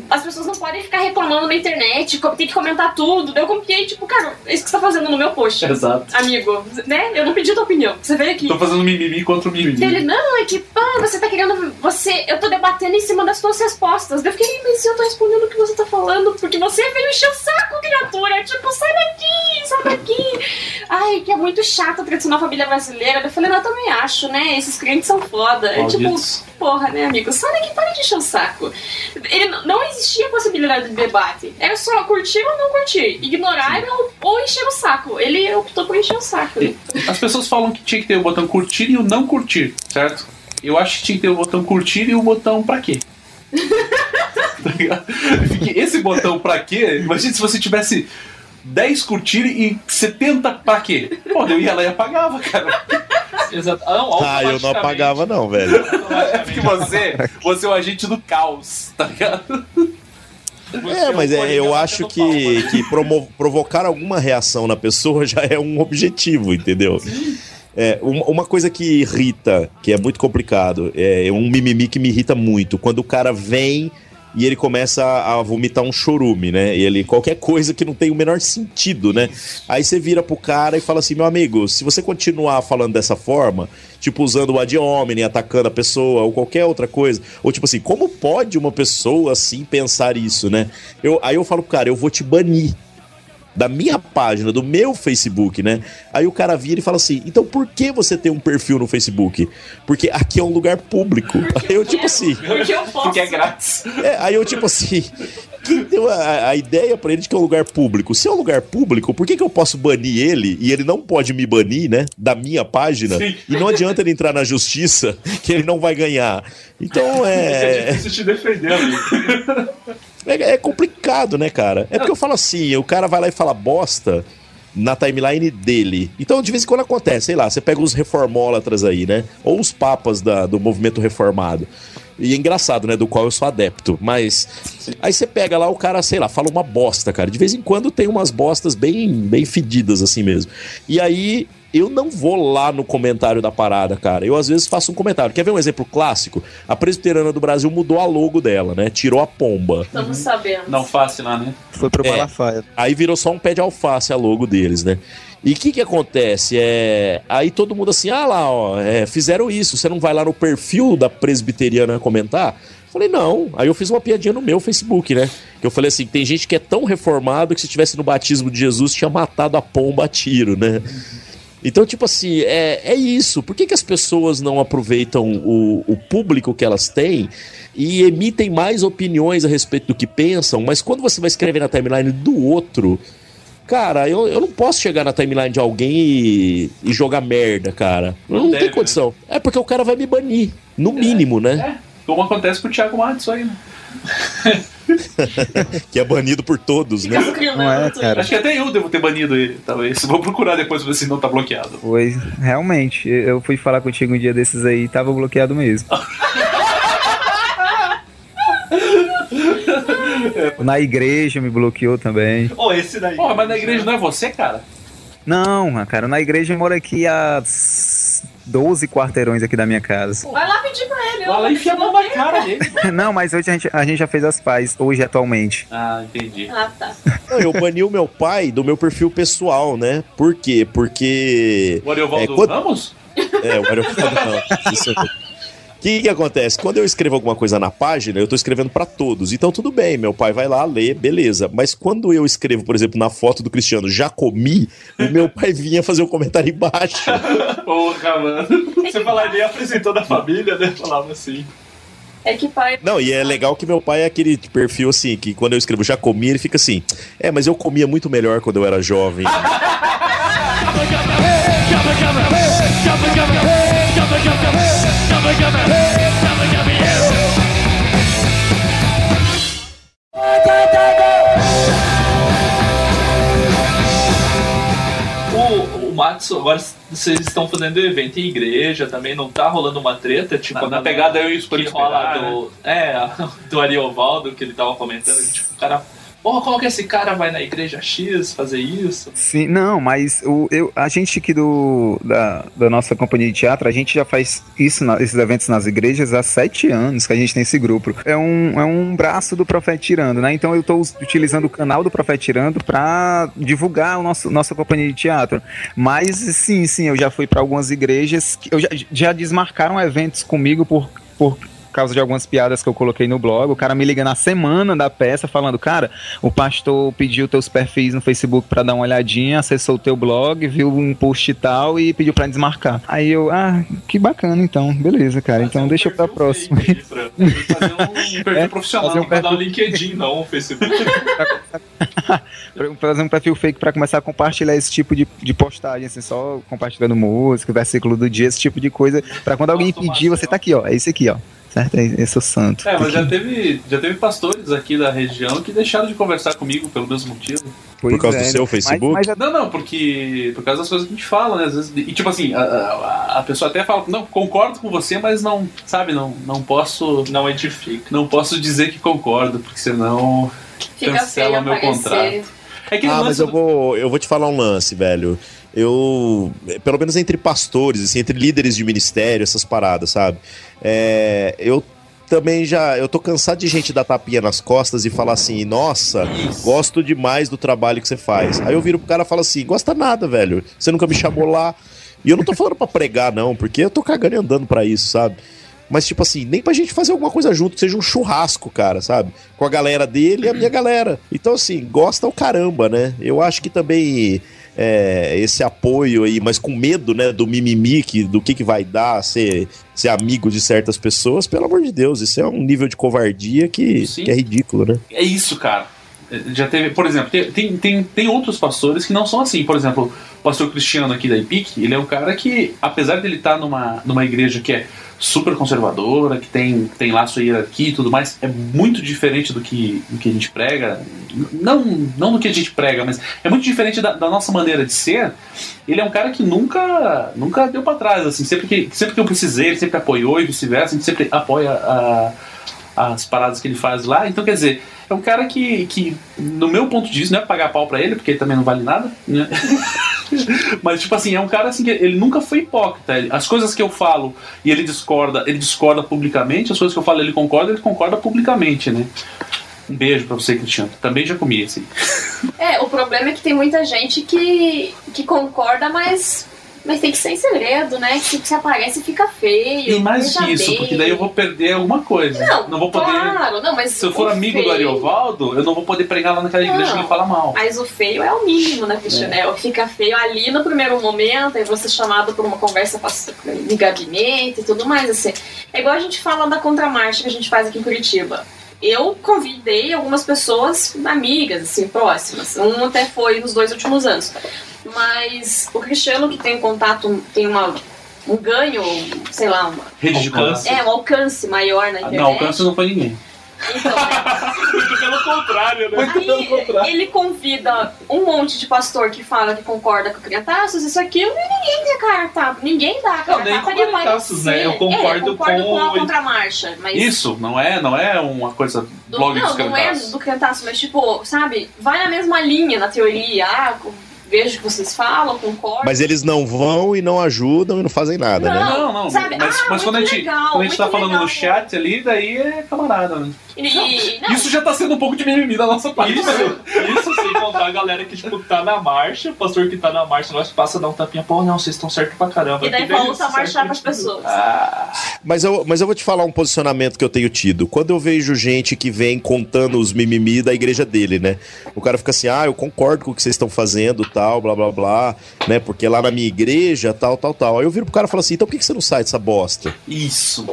As pessoas não podem ficar reclamando na internet, tem que comentar tudo. Eu copiei, tipo, cara, é isso que você tá fazendo no meu post. Exato. Amigo, né? Eu não pedi tua opinião. Você veio aqui. Tô fazendo mimimi contra o mimimi. Ele, não, é que, pá, você tá querendo. Você. Eu tô debatendo em cima das suas respostas. Eu fiquei, mas eu tô respondendo o que você tá falando, porque você veio encher o saco, criatura. Tipo, sai daqui, sai daqui. Ai, que é muito chato a tradicional família brasileira. Eu falei, não, eu também acho, né? Esses crentes são foda. É tipo. Porra, né, amigo? Daqui, para de encher o saco. Ele não, não existia possibilidade de debate. Era só curtir ou não curtir. Ignorar ou, ou encher o saco. Ele optou por encher o saco. né? As pessoas falam que tinha que ter o botão curtir e o não curtir, certo? Eu acho que tinha que ter o botão curtir e o botão pra quê? [laughs] Tá Esse botão pra quê? Imagina se você tivesse 10 curtir e 70 pra quê? Pô, eu ia lá e apagava, cara. Exato. Ah, não, Ah, eu não apagava, não, velho. É porque você, você é o agente do caos, tá ligado? É, mas é, eu acho que, que promo- provocar alguma reação na pessoa [laughs] já é um objetivo, entendeu? É, uma, uma coisa que irrita, que é muito complicado, é um mimimi que me irrita muito, quando o cara vem e ele começa a, vomitar um chorume, né? E ele, qualquer coisa que não tem o menor sentido, né? Aí você vira pro cara e fala assim, meu amigo, se você continuar falando dessa forma, tipo usando o ad hominem, atacando a pessoa, ou qualquer outra coisa, ou tipo assim, como pode uma pessoa assim pensar isso, né? Eu, aí eu falo pro cara, eu vou te banir. Da minha página, do meu Facebook, né? Aí o cara vira e fala assim: então por que você tem um perfil no Facebook? Porque aqui é um lugar público. Aí eu, tipo assim. Porque eu posso. Porque é grátis. É, aí eu, tipo assim. Quem deu a, a ideia pra ele de que é um lugar público? Se é um lugar público, por que, que eu posso banir ele e ele não pode me banir, né? Da minha página? Sim. E não adianta ele entrar na justiça, que ele não vai ganhar. Então [laughs] É é. difícil te defender, amigo. [laughs] É, é complicado, né, cara? É porque eu falo assim, o cara vai lá e fala bosta na timeline dele. Então, de vez em quando acontece, sei lá, você pega os reformólatras aí, né? Ou os papas da- do movimento reformado. E é engraçado, né? Do qual eu sou adepto. Mas. Aí você pega lá, o cara, sei lá, fala uma bosta, cara. De vez em quando tem umas bostas bem, bem fedidas, assim mesmo. E aí. Eu não vou lá no comentário da parada, cara. Eu às vezes faço um comentário. Quer ver um exemplo clássico? A Presbiteriana do Brasil mudou a logo dela, né? Tirou a pomba. Estamos sabendo. Não fácil lá, né? Foi pro É. Malafaia. Aí virou só um pé de alface a logo deles, né? E o que que acontece? É... Aí todo mundo assim, ah lá, ó, é, fizeram isso, você não vai lá no perfil da presbiteriana comentar? Falei, não. Aí eu fiz uma piadinha no meu Facebook, né? Que eu falei assim, tem gente que é tão reformado que se tivesse no batismo de Jesus tinha matado a pomba a tiro, né? Então, tipo assim, é, é isso. Por que, que as pessoas não aproveitam o, o público que elas têm e emitem mais opiniões a respeito do que pensam? Mas quando você vai escrever na timeline do outro, cara, eu, eu não posso chegar na timeline de alguém e, e jogar merda, cara. Não, Não tem deve, condição. É porque o cara vai me banir, no mínimo, né? É. Como acontece com o Thiago Matos aí, né? [laughs] Que é banido por todos, né? Não é, cara. Acho que até eu devo ter banido ele, talvez. Vou procurar depois pra ver se não tá bloqueado. Foi, realmente. Eu fui falar contigo um dia desses aí e tava bloqueado mesmo. [laughs] Na igreja me bloqueou também. Ô, esse daí. Porra, mas na igreja não é você, cara? Não, cara, na igreja eu moro aqui a 12 quarteirões aqui da minha casa. Vai lá pedir pra ele. Vai lá e enfia a mão na cara dele. [laughs] Não, mas hoje a gente, a gente já fez as pazes, hoje atualmente. Ah, entendi. Ah, tá. Não, eu bani o meu pai do meu perfil pessoal, né? Por quê? Porque. O Ariovaldo É, quando- Ramos? É, o aeroporto não. Isso mesmo. O que, que acontece? Quando eu escrevo alguma coisa na página, eu tô escrevendo pra todos. Então tudo bem, meu pai vai lá ler, beleza. Mas quando eu escrevo, por exemplo, na foto do Cristiano, já comi, o meu pai vinha fazer um comentário embaixo. Porra, mano. Você falaria apresentou da família, né? Falava assim. É que pai. Não, e é legal que meu pai é aquele perfil assim, que quando eu escrevo já comi, ele fica assim: É, mas eu comia muito melhor quando eu era jovem. O, o agora vocês estão fazendo evento em igreja também, não tá rolando uma treta, tipo, Na- na a pegada eu e Escolho rola Esperar, né? do. É, [laughs] do Ariovaldo, que ele tava comentando, que, tipo, o cara. Porra, como que esse cara vai na igreja X fazer isso? Sim, não, mas o, eu, a gente aqui do, da, da nossa companhia de teatro, a gente já faz isso, na- esses eventos nas igrejas há sete anos que a gente tem esse grupo. É um, é um braço do Profeta Tirando, né? Então eu estou utilizando o canal do Profeta Tirando para divulgar nosso, nossa companhia de teatro. Mas sim, sim, eu já fui para algumas igrejas que eu já, já desmarcaram eventos comigo por. por causa de algumas piadas que eu coloquei no blog, o cara me liga na semana da peça falando, cara, o pastor pediu teus perfis no Facebook pra dar uma olhadinha, acessou o teu blog, viu um post e tal e pediu pra desmarcar. Aí eu, ah, que bacana então, beleza, cara, então deixa eu pra próxima. Perfil fake aí pra- Fazer um [laughs] perfil É, profissional, fazer um pra dar perfil- LinkedIn, não o Facebook. [laughs] Fazer um perfil fake pra começar a compartilhar esse tipo de, de postagem, assim, só compartilhando música, versículo do dia, esse tipo de coisa, pra quando alguém Nossa, pedir, você tá aqui, ó, é esse aqui, ó. Certo? É esse é o santo. É, mas já teve, já teve pastores aqui da região que deixaram de conversar comigo pelo mesmo motivo. Pois Por causa do é, seu mas- Facebook? mas já- Não, não, porque por causa das coisas que a gente fala, né? Às vezes, e tipo assim, a, a, a pessoa até fala, não, concordo com você, mas não, sabe, não, não posso. Não edifica. Não posso dizer que concordo, porque senão. Fica Cancela meu aparecer. contrato. É que Ah, mas eu do- vou, eu vou te falar um lance, velho. Eu, pelo menos entre pastores, assim, entre líderes de ministério, essas paradas, sabe? É, eu também já, eu tô cansado de gente dar tapinha nas costas e falar assim, nossa, gosto demais do trabalho que você faz. Aí eu viro pro cara e falo assim, gosta nada, velho. Você nunca me chamou lá. E eu não tô falando pra pregar, não, porque eu tô cagando e andando pra isso, sabe? Mas, tipo assim, nem pra gente fazer alguma coisa junto, que seja um churrasco, cara, sabe? Com a galera dele e a minha galera. Então, assim, gosta o caramba, né? Eu acho que também é, esse apoio aí, mas com medo, né, do mimimi, que, do que, que vai dar ser, ser amigo de certas pessoas, pelo amor de Deus, isso é um nível de covardia que, Sim. que é ridículo, né? É isso, cara. Já teve, por exemplo, tem, tem, tem, outros pastores que não são assim. Por exemplo, o pastor Cristiano aqui da IPIC, ele é um cara que, apesar dele estar numa, numa igreja que é super conservadora, que tem, tem lá sua hierarquia e tudo mais, é muito diferente do que, do que a gente prega. Não, não do que a gente prega, mas é muito diferente da, da nossa maneira de ser. Ele é um cara que nunca nunca deu pra trás, assim, sempre que, sempre que eu precisei, ele sempre apoiou e vice-versa, a gente sempre apoia a, as paradas que ele faz lá. Então, quer dizer, é um cara que, que no meu ponto de vista, não é pagar pau pra ele, porque ele também não vale nada, né? [laughs] Mas, tipo assim, é um cara assim que ele nunca foi hipócrita. As coisas que eu falo e ele discorda, ele discorda publicamente, as coisas que eu falo ele concorda, ele concorda publicamente, né? Um beijo pra você, Cristiano. Também já comi, assim. É, o problema é que tem muita gente que, que concorda, mas, mas tem que ser em segredo, né? Que se aparece fica feio. E mais veja isso, bem. porque daí eu vou perder alguma coisa. Não, vou poder. claro, não, mas Se eu for amigo do feio- Ariovaldo, eu não vou poder pregar lá naquela igreja que Não. ele fala mal. Mas o feio é o mínimo, né, Cristiano? É. Fica feio ali no primeiro momento, aí você é chamado por uma conversa de gabinete e tudo mais, assim. É igual a gente fala da contramarcha que a gente faz aqui em Curitiba. Eu convidei algumas pessoas amigas, assim, próximas. Um até foi nos dois últimos anos. Mas o Cristiano, que tem contato, tem uma, um ganho, sei lá, uma, Rede de Alcance. é, um alcance maior na Ah, internet. Não, alcance não foi ninguém. Então, é, Muito pelo contrário, né? Aí ele convida um monte de pastor que fala que concorda com crianças, isso, aquilo, e ninguém dá cara tapa. Ninguém dá cara Não, nem com né? Eu concordo é, eu concordo com com, a o- contramarcha. Mas Isso, não é, não é uma coisa do, blog dos não, não é do criantaço, mas tipo, sabe, vai na mesma linha na teoria. Ah, vejo que vocês falam, concordo. Mas eles não vão e não ajudam e não fazem nada, né? Não, não, sabe? mas, Ah, mas quando a muito gente, legal, quando a gente tá muito falando legal. no chat ali, daí é camarada, né? E- não, Isso já tá sendo um pouco de mimimi da nossa parte. Isso, isso sem contar a galera que, tipo, tá na marcha, o pastor que tá na marcha, nós passa a dar um tapinha, pô, não, vocês estão certo pra caramba. E daí volta a marchar pras pra pessoas. Ah, Mas eu, mas eu vou te falar um posicionamento que eu tenho tido. Quando eu vejo gente que vem contando os mimimi da igreja dele, né? O cara fica assim, ah, eu concordo com o que vocês estão fazendo, tal, blá, blá, blá, né? Porque lá na minha igreja, tal, tal, tal. Aí eu viro pro cara e falo assim, então por que que você não sai dessa bosta? isso.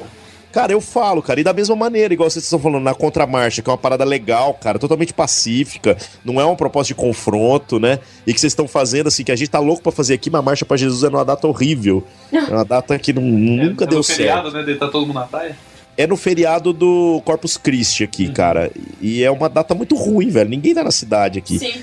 Cara, eu falo, cara, e da mesma maneira, igual vocês estão falando, na contramarcha, que é uma parada legal, cara, totalmente pacífica, não é uma proposta de confronto, né? E que vocês estão fazendo, assim, que a gente tá louco pra fazer aqui, mas a Marcha pra Jesus é numa data horrível. [laughs] É uma data que não- nunca é, deu no certo. feriado, né? De tá todo mundo na praia. É no feriado do Corpus Christi aqui, cara. E é uma data muito ruim, velho. Ninguém tá na cidade aqui. Sim.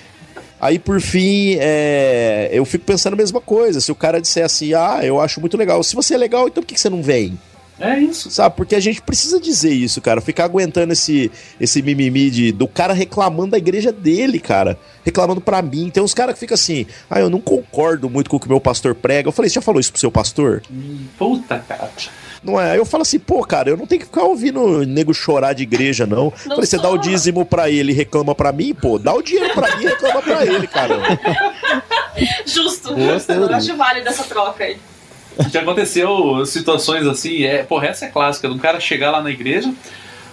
Aí, por fim, é, eu fico pensando a mesma coisa. Se o cara disser assim, ah, eu acho muito legal. Se você é legal, então por que que você não vem? É isso. Sabe? Porque a gente precisa dizer isso, cara. Ficar aguentando esse, esse mimimi de, do cara reclamando da igreja dele, cara. Reclamando pra mim. Tem uns caras que ficam assim, ah, eu não concordo muito com o que o meu pastor prega. Eu falei, você já falou isso pro seu pastor? Puta, cara. Não é? Aí eu falo assim, pô, cara, eu não tenho que ficar ouvindo nego chorar de igreja, não. Não Falei, você dá o dízimo pra ele e reclama pra mim, pô, dá o dinheiro pra mim e reclama pra ele, cara. [laughs] Justo, Boa justo. Eu acho válido essa troca aí. [laughs] Já aconteceu situações assim, é, porra, essa é clássica, de um cara chegar lá na igreja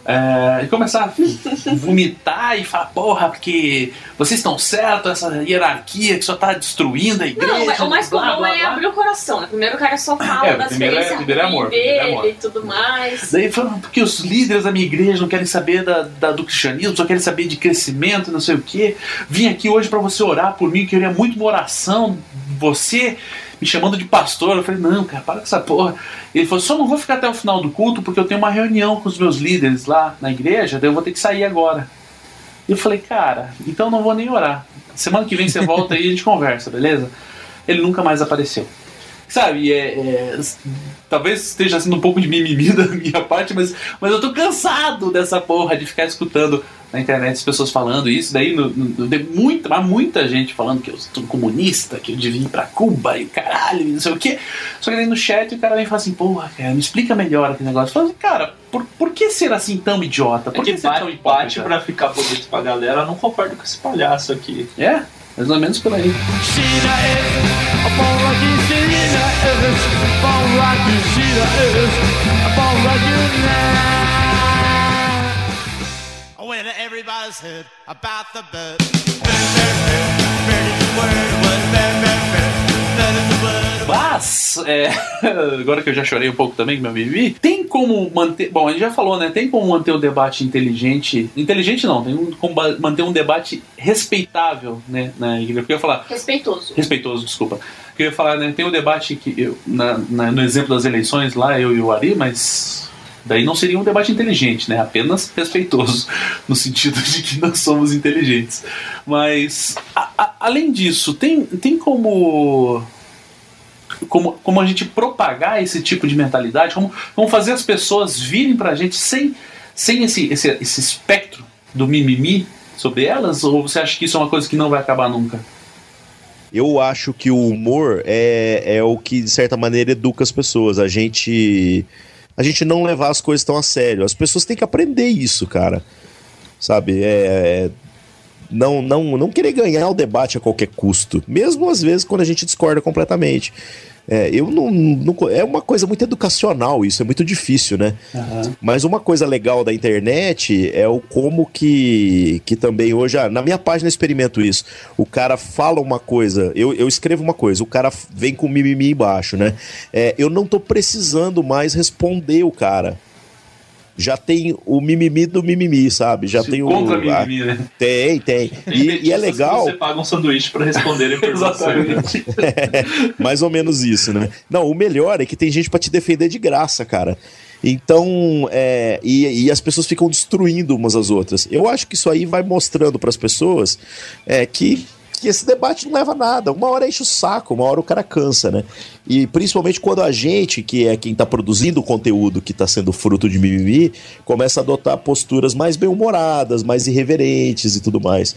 é, e começar a vomitar e falar, porra, porque vocês estão certos, essa hierarquia que só tá destruindo a igreja. Não, o mais blá, comum blá, é blá. abrir o coração, né? Primeiro o cara só fala É, das primeiro é- primeiro é amor, primeiro é amor. e tudo mais. Daí falando, porque os líderes da minha igreja não querem saber da, da- do cristianismo, só querem saber de crescimento, não sei o quê. Vim aqui hoje pra você orar por mim, queria muito uma oração. Você me chamando de pastor. Eu falei, não, cara, para com essa porra. Ele falou, só não vou ficar até o final do culto porque eu tenho uma reunião com os meus líderes lá na igreja, daí eu vou ter que sair agora. Eu falei, cara, então não vou nem orar. Semana que vem você volta aí e a gente conversa, beleza? Ele nunca mais apareceu. Sabe, é, é, talvez esteja sendo um pouco de mimimi da minha parte, mas, mas eu tô cansado dessa porra de ficar escutando na internet as pessoas falando isso. Daí no, no, de muita, mas muita gente falando que eu sou comunista, que eu devia ir pra Cuba e caralho, e não sei o quê. Só que daí no chat o cara vem e fala assim, porra, cara, me explica melhor aquele negócio. Eu falo assim, cara, por, por que ser assim tão idiota? É Por que que ser tão bate, hipócrita? bate pra ficar bonito pra galera, eu não concordo com esse palhaço aqui. É, There's no mennesker der i. Siden F, og forrige siden af F, forrige siden af F, forrige now. Oh, and everybody's heard about the bird. Bird, bird, bird, birdie's word was Mas, é, [laughs] agora que eu já chorei um pouco também com meu mimimi, tem como manter. Bom, a gente já falou, né? Tem como manter o debate inteligente. Inteligente não, tem como manter um debate respeitável, né? Na igreja. Porque eu ia falar. Respeitoso. Respeitoso, desculpa. Porque eu ia falar, né? Tem um debate que. Eu, na, na- no exemplo das eleições lá, eu e o Ari, mas. Daí não seria um debate inteligente, né? Apenas respeitoso, [laughs] no sentido de que não somos inteligentes. Mas, a- a- além disso, tem, tem como como, como a gente propagar esse tipo de mentalidade, como, como fazer as pessoas virem pra gente sem, sem esse, esse, esse espectro do mimimi sobre elas? Ou você acha que isso é uma coisa que não vai acabar nunca? Eu acho que o humor é, é o que, de certa maneira, educa as pessoas. A gente. A gente não levar as coisas tão a sério. As pessoas têm que aprender isso, cara. Sabe? É. Não, não, não querer ganhar o debate a qualquer custo. Mesmo às vezes quando a gente discorda completamente. É, eu não, não- É uma coisa muito educacional isso, é muito difícil, né? Mas uma coisa legal da internet é o como que, que também hoje, ah, na minha página eu experimento isso. O cara fala uma coisa, eu, eu escrevo uma coisa, o cara vem com mimimi embaixo, né? É, eu não tô precisando mais responder o cara. Já tem o mimimi do mimimi, sabe? Já tem o. Contra mimimi, né? Tem, tem. Tem E, e é legal. Você paga um sanduíche pra responderem por? [laughs] Exatamente. [laughs] Mais ou menos isso, né? Não, o melhor é que tem gente pra te defender de graça, cara. Então, é, e, e as pessoas ficam destruindo umas às outras. Eu acho que isso aí vai mostrando pras pessoas é, que, que esse debate não leva a nada. Uma hora enche o saco, uma hora o cara cansa, né? E principalmente quando a gente, que é quem tá produzindo o conteúdo que tá sendo fruto de mimimi, começa a adotar posturas mais bem-humoradas, mais irreverentes e tudo mais.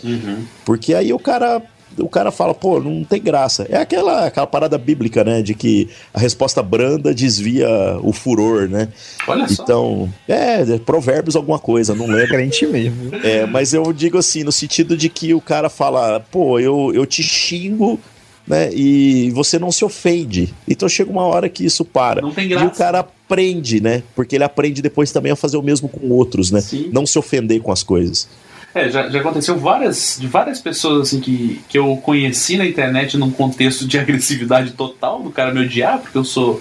Porque aí o cara. O cara fala, pô, não tem graça. É aquela, aquela parada bíblica, né? De que a resposta branda desvia o furor, né? Olha só. Então, é, provérbios alguma coisa, não lembro. Crente mesmo. É, mas eu digo assim, no sentido de que o cara fala, pô, eu, eu te xingo, né? E você não se ofende. Então chega uma hora que isso para. Não tem E graça. o cara aprende, né? Porque ele aprende depois também a fazer o mesmo com outros, né? Sim. Não se ofender com as coisas. É, já, já aconteceu várias, de várias pessoas assim que, que eu conheci na internet num contexto de [laughs] agressividade total, do cara me odiar, porque eu sou.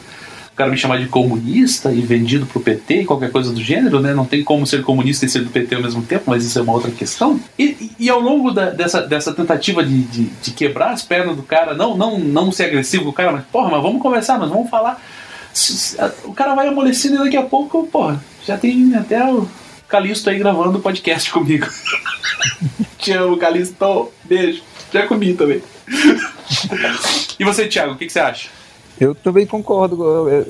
O cara me chamar de comunista e vendido pro PT e qualquer coisa do gênero, né? Não tem como ser comunista e ser do PT ao mesmo tempo, mas isso é uma outra questão. E, e- ao longo da- dessa, dessa tentativa de, de, de quebrar as pernas do cara, não, não, não ser agressivo o cara, mas porra, mas vamos conversar, mas vamos falar. O cara vai amolecendo e daqui a pouco, porra, já tem até o Calisto aí gravando podcast comigo. [laughs] Te amo, Calisto. Beijo. Já comi também. [laughs] e você, Thiago, o que, que você acha? Eu também concordo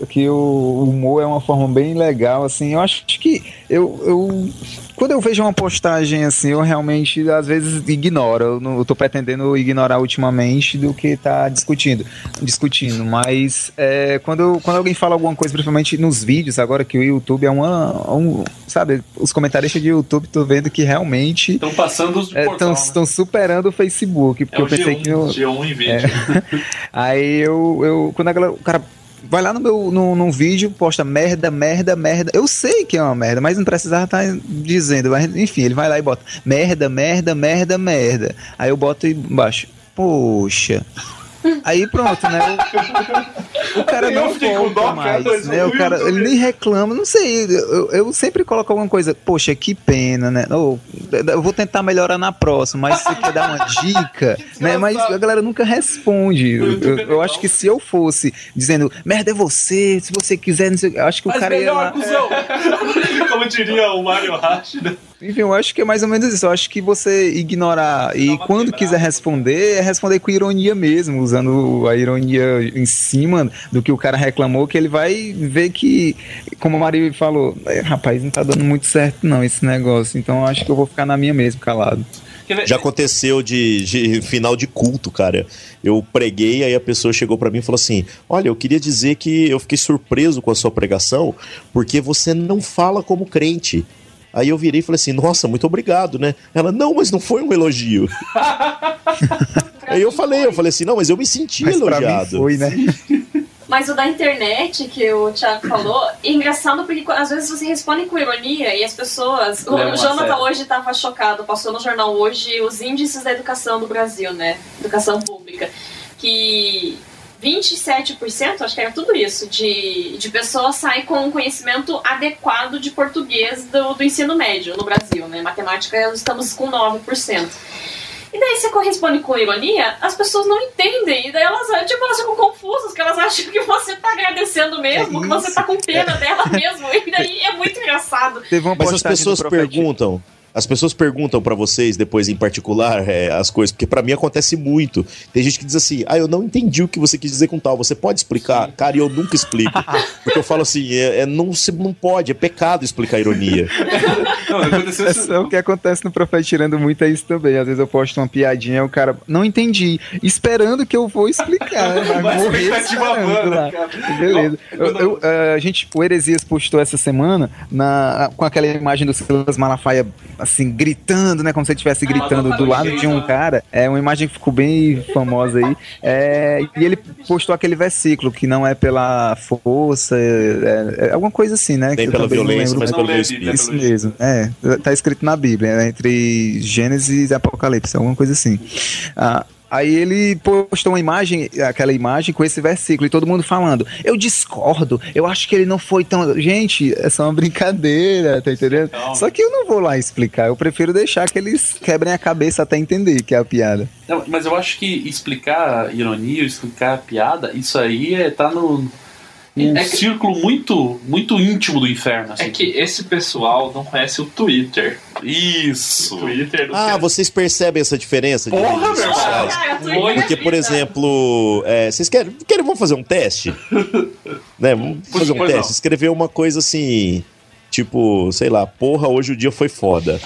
que o humor é uma forma bem legal, assim. Eu acho que eu, eu quando eu vejo uma postagem assim, eu realmente às vezes ignoro. Eu, não, eu tô pretendendo ignorar ultimamente do que tá discutindo, discutindo. Mas é, quando, quando alguém fala alguma coisa, principalmente nos vídeos, agora que o YouTube é uma, um, sabe, os comentaristas de YouTube tô vendo que realmente Estão passando os estão né? superando o Facebook, porque É eu pensei G1, que eu, G1 em vídeo. [laughs] Aí eu, eu quando a galera, o cara vai lá no meu no, num vídeo, posta merda, merda, merda. Eu sei que é uma merda, mas não precisava estar dizendo. Mas, enfim, ele vai lá e bota merda, merda, merda, merda. Aí eu boto embaixo. Poxa. Aí pronto, né? O, o cara não cara, mais, né? o O cara, ele nem reclama, não sei. Eu, eu sempre coloco alguma coisa, poxa, que pena, né? Ou, eu vou tentar melhorar na próxima, mas você quer dar uma dica, [laughs] né? Mas a galera nunca responde. Eu, eu- eu acho que se eu fosse dizendo, merda é você, se você quiser, não sei, o quê", eu acho que o Mas cara ia melhor, lá. cuzão. [laughs] Como diria o Mario Hash, né? Enfim, eu acho que é mais ou menos isso. Eu acho que você ignorar e uma quando quebrada. quiser responder, é responder com ironia mesmo, usando a ironia em cima do que o cara reclamou, que ele vai ver que, como a Maria falou, "É, rapaz, não tá dando muito certo não esse negócio. Então eu acho que eu vou ficar na minha mesmo, calado. Já aconteceu de, de final de culto, cara. Eu preguei, aí a pessoa chegou pra mim e falou assim: Olha, eu queria dizer que eu fiquei surpreso com a sua pregação, porque você não fala como crente. Aí eu virei e falei assim: Nossa, muito obrigado, né? Ela, não, mas não foi um elogio. [laughs] aí eu falei, eu falei assim: Não, mas eu me senti Mas pra mim elogiado. foi, né? Mas o da internet que o Thiago falou, é engraçado porque às vezes você responde com ironia e as pessoas. O Levam a Jonathan hoje estava chocado, passou no jornal hoje os índices da educação do Brasil, né? Educação pública. Que 27%, acho que era tudo isso, de, de pessoas saem com um conhecimento adequado de português do, do ensino médio no Brasil, né? Matemática nós estamos com 9%. E daí você corresponde com ironia, as pessoas não entendem. E daí elas, tipo, elas ficam confusas, que elas acham que você tá agradecendo mesmo, É que você tá com pena [laughs] dela mesmo. E daí é muito engraçado. Teve uma Mas as pessoas perguntam. As pessoas perguntam pra vocês depois em particular é, as coisas, porque pra mim acontece muito. Tem gente que diz assim: "Ah, eu não entendi o que você quis dizer com tal. Você pode explicar?" Cara, e eu nunca explico. [laughs] porque eu falo assim, é, é, não se não pode, é pecado explicar ironia. [laughs] Não, aconteceu É isso. só o que acontece no Profeta Tirando muito é isso também. Às vezes eu posto uma piadinha e o cara não entendi, esperando que eu vou explicar. Vai Uma morrer esperando lá. cara. Beleza. Eu- eu, eh, a gente, o Heresias postou essa semana na, com aquela imagem do Silas Malafaia assim, gritando, né? Como se ele estivesse gritando do lado de um cara. É uma imagem que ficou bem famosa aí. É, e ele postou aquele versículo que não é pela força, é, é alguma coisa assim, né? Nem pela violência, mas pelo espírito. isso mesmo, é. Tá escrito na Bíblia, né, entre Gênesis e Apocalipse, alguma coisa assim. Ah, aí ele postou uma imagem, aquela imagem com esse versículo, e todo mundo falando, eu discordo, eu acho que ele não foi tão. Gente, é só uma brincadeira, tá entendendo? Calma. Só que eu não vou lá explicar, eu prefiro deixar que eles quebrem a cabeça até entender que é a piada. Não, mas eu acho que explicar ironia, explicar piada, isso aí é, tá no. Num É que- círculo muito, muito íntimo do inferno. Assim. É que esse pessoal não conhece o Twitter. Isso. O Twitter Ah, conhece. vocês percebem essa diferença de Porra, redes meu irmão. sociais? Cara, é Porque, por exemplo, é, vocês querem, querem. Vamos fazer um teste? [laughs] né? Vamos Pois- fazer um teste. não. Escrever uma coisa assim. Tipo, sei lá, porra, hoje o dia foi foda.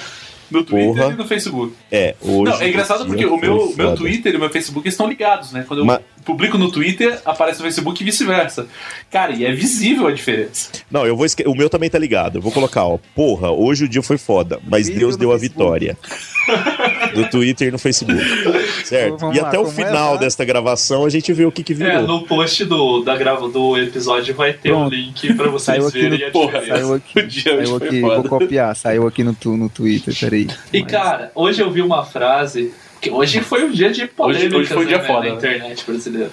No Twitter Porra. e no Facebook. É, hoje. Não, é engraçado porque o meu, meu. Twitter e o meu Facebook estão ligados, né? Quando eu Mas- publico no Twitter, aparece no Facebook e vice-versa. Cara, e é visível a diferença. Não, eu vou esque... O meu também tá ligado. Eu vou colocar, ó. Porra, hoje o dia foi foda, mas Twitter Deus deu a Facebook? vitória. [laughs] No Twitter e no Facebook. Certo? Vamos e lá, até o é, final tá? desta gravação a gente vê o que, que virou. É, no post do, da grava, do episódio vai ter um Pronto. link pra vocês Saiu aqui verem no- a Porra, diferença. Saiu [laughs] aqui, O dia saiu aqui, vou copiar, saiu aqui no, tu- no Twitter, peraí. E cara, hoje eu vi uma frase. Que hoje foi um dia de polêmicas hoje foi um dia né, foda, na né? internet brasileira.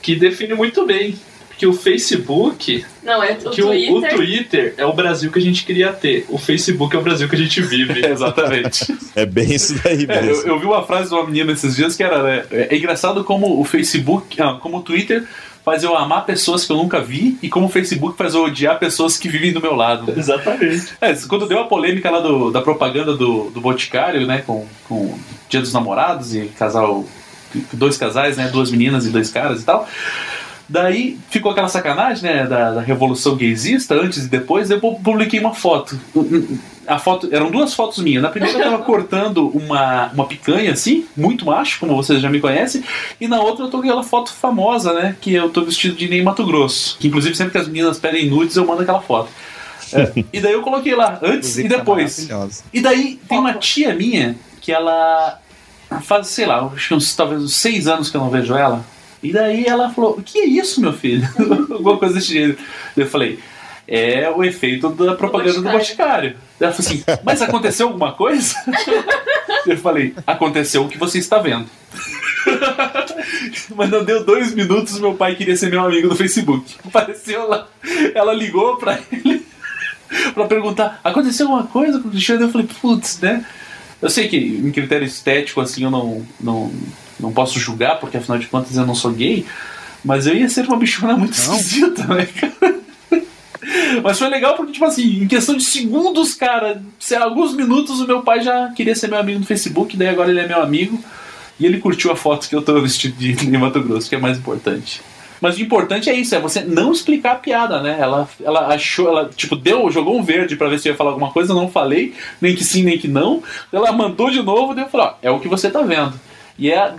Que define muito bem que o Facebook, Não, é o que o, o Twitter. Twitter é o Brasil que a gente queria ter. O Facebook é o Brasil que a gente vive. [laughs] Exatamente. É bem isso daí É, mesmo. eu, eu vi uma frase de uma menina esses dias que era, né? É é engraçado como o Facebook, ah, como o Twitter faz eu amar pessoas que eu nunca vi e como o Facebook faz eu odiar pessoas que vivem do meu lado. [laughs] Exatamente. É, quando deu a polêmica lá do- da propaganda do, do Boticário, né, com, com Dia dos Namorados e casal, dois casais, né, duas meninas e dois caras e tal. Daí ficou aquela sacanagem, né, da, da revolução gaysista, antes e depois, eu pu- publiquei uma foto. A foto, eram duas fotos minhas. Na primeira eu tava [laughs] cortando uma, uma picanha, assim, muito macho, como vocês já me conhecem, e na outra eu tô com aquela foto famosa, né, que eu tô vestido de Ney Mato Grosso. Que inclusive sempre que as meninas pedem nudes, eu mando aquela foto. É, e daí eu coloquei lá, antes e tá depois. E daí tem uma tia minha que ela faz, sei lá, acho que uns, talvez uns seis anos que eu não vejo ela. E daí ela falou: O que é isso, meu filho? [laughs] Alguma coisa desse jeito. Eu falei: É o efeito da propaganda do Boticário. Ela falou assim: [laughs] Mas aconteceu alguma coisa? [laughs] Eu falei: Aconteceu o que você está vendo. [laughs] Mas não deu dois minutos, meu pai queria ser meu amigo no Facebook. Apareceu lá, ela ligou pra ele pra perguntar: aconteceu alguma coisa com o Cristiano? Eu falei: putz, né? Eu sei que em critério estético, assim, eu não, não, não posso julgar, porque afinal de contas eu não sou gay, mas eu ia ser uma bichona muito esquisita, né, cara? Mas foi legal porque, tipo assim, em questão de segundos, cara, sei alguns minutos, o meu pai já queria ser meu amigo no Facebook, daí agora ele é meu amigo. E ele curtiu a foto que eu tô [laughs] vestido de de Mato Grosso, que é mais importante. Mas o importante é isso, é você não explicar a piada, né? Ela, ela achou, ela, tipo, deu, jogou um verde pra ver se ia falar alguma coisa, eu não falei, nem que sim, nem que não. Ela mandou de novo, daí eu falei, ó, é o que você tá vendo. E é a,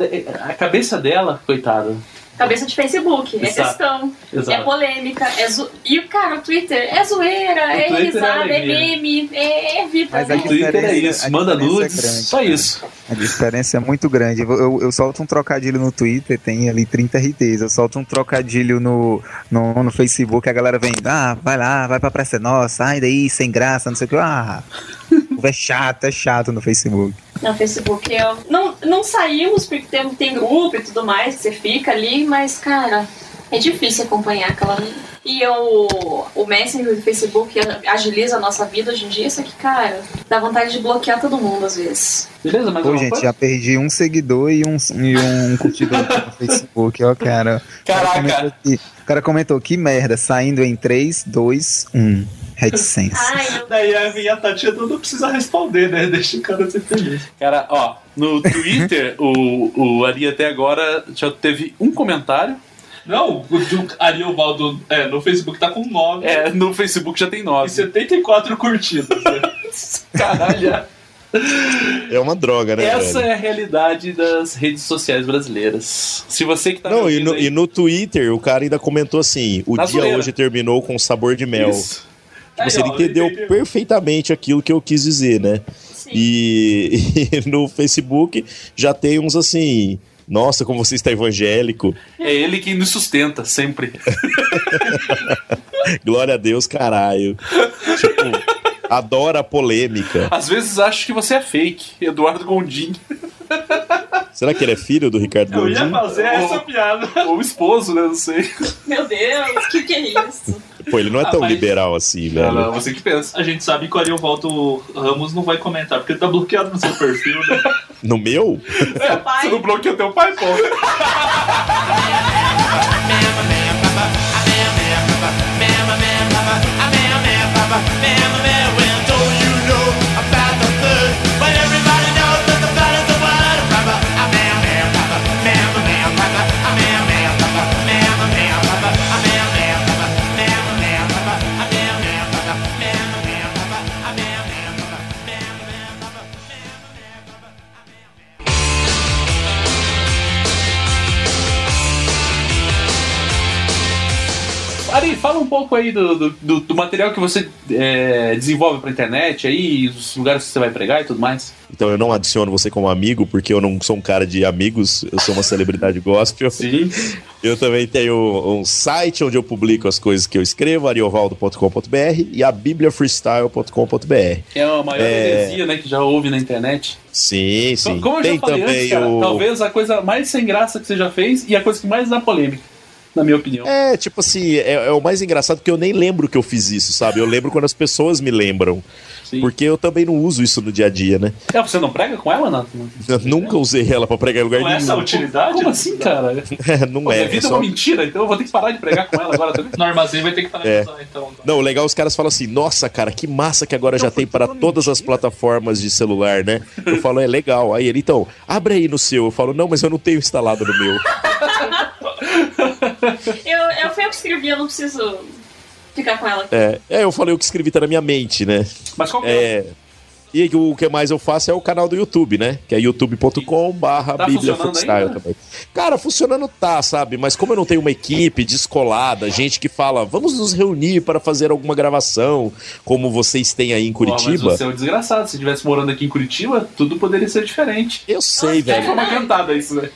a cabeça dela, coitada, cabeça de Facebook. É Exato. questão, Exato. é polêmica, é zo... E, cara, o Twitter é zoeira, é Twitter é risada, é, alegria. meme, é, é vida. Mas né? O Twitter é isso, manda é nudes, grande, só cara. isso. A diferença é muito grande. Eu, eu, eu solto um trocadilho no Twitter, tem ali 30 RTs. Eu solto um trocadilho no, no, no Facebook, a galera vem, ah, vai lá, vai pra Praça Nossa, ai daí, sem graça, não sei o que. Ah, é chato, é chato no Facebook. No Facebook. Eu... Não, não saímos porque tem, tem grupo e tudo mais, você fica ali, mas, cara, é difícil acompanhar aquela. E o, o Messenger do Facebook agiliza a nossa vida hoje em dia, só que, cara, dá vontade de bloquear todo mundo às vezes. Beleza, mas Pô, gente, já perdi um seguidor e um, e um curtidor no Facebook, ó, cara. O cara, Caraca. comentou aqui, o cara comentou, que merda, saindo em 3, 2, 1. Reticência. Ai, eu... Daí a minha Tatiana não precisa responder, né? Deixa o cara ser feliz. Cara, ó, no Twitter, o, o Ari até agora já teve um comentário. Não, o do Ariovaldo é, no Facebook tá com 9 É, no Facebook já tem e nove. 74 curtidas. Né? [laughs] Caralho. É uma droga, né? Essa velho? é a realidade das redes sociais brasileiras. Se você que tá Não, e no, aí- e no Twitter o cara ainda comentou assim: o Na dia zoeira. hoje terminou com sabor de mel. Isso. Tipo, Aí, assim, entendeu entendeu. perfeitamente aquilo que eu quis dizer, né? Sim. E, [laughs] e no Facebook já tem uns assim. Nossa, como você está evangélico. É ele que nos sustenta sempre. [laughs] Glória a Deus, caralho. Tipo, adora a polêmica. Às vezes acho que você é fake, Eduardo Gondim. Será que ele é filho do Ricardo Eu ia Gondim? fazer essa piada. Ou esposo, né? Não sei. Meu Deus, o que, que é isso? Pô, ele não é Ah, tão mas- liberal assim, velho. Não, não, você que pensa. A gente sabe que o Ariovaldo Ramos não vai comentar, porque ele tá bloqueado no seu perfil, né? No meu? Pai. Você não bloqueou teu pai, pô. [laughs] fala um pouco aí do, do, do- do material que você é, desenvolve pra internet aí, os lugares que você vai pregar e tudo mais. Então eu não adiciono você como amigo, porque eu não sou um cara de amigos, eu sou uma celebridade gospel. Sim. [laughs] Eu também tenho um site onde eu publico as coisas que eu escrevo, ariovaldo.com.br e a bibliafreestyle.com.br. Que é a maior É. heresia, né, que já houve na internet. Sim, sim. Como eu Tem já falei também antes, cara, o. talvez a coisa mais sem graça que você já fez e a coisa que mais dá polêmica, na minha opinião. É, tipo assim, é, é o mais engraçado porque eu nem lembro que eu fiz isso, sabe? Eu lembro quando as pessoas me lembram. Sim. Porque eu também não uso isso no dia a dia, né? É, você não prega com ela, Nato? Eu nunca usei ela pra pregar em lugar Não é essa a nenhum. utilidade? Como assim, cara? É, [laughs] não Pô, é. minha é vida é só- uma mentira, então eu vou ter que parar de pregar com ela agora também. [laughs] No armazém vai ter que parar É. de usar, então. Não, o legal os caras falam assim: nossa, cara, que massa que agora já tem para todas as plataformas de celular, né? Eu falo, é legal. Aí ele, então, abre aí no seu. Eu falo, não, mas eu não tenho instalado no meu. [laughs] Eu, eu fui eu que escrevi, eu não preciso ficar com ela aqui. É, é, eu falei o que escrevi tá na minha mente, né? Mas qual que é? É. E o que mais eu faço é o canal do YouTube, né? Que é youtube.com barra Tá Bíblia Freestyle também. Cara, funcionando tá, sabe? Mas como eu não tenho uma equipe descolada, gente que fala, vamos nos reunir para fazer alguma gravação, como vocês têm aí em Pô, mas Curitiba. você é um desgraçado. Se estivesse morando aqui em Curitiba, tudo poderia ser diferente. Eu sei, É velho. uma cantada isso, né?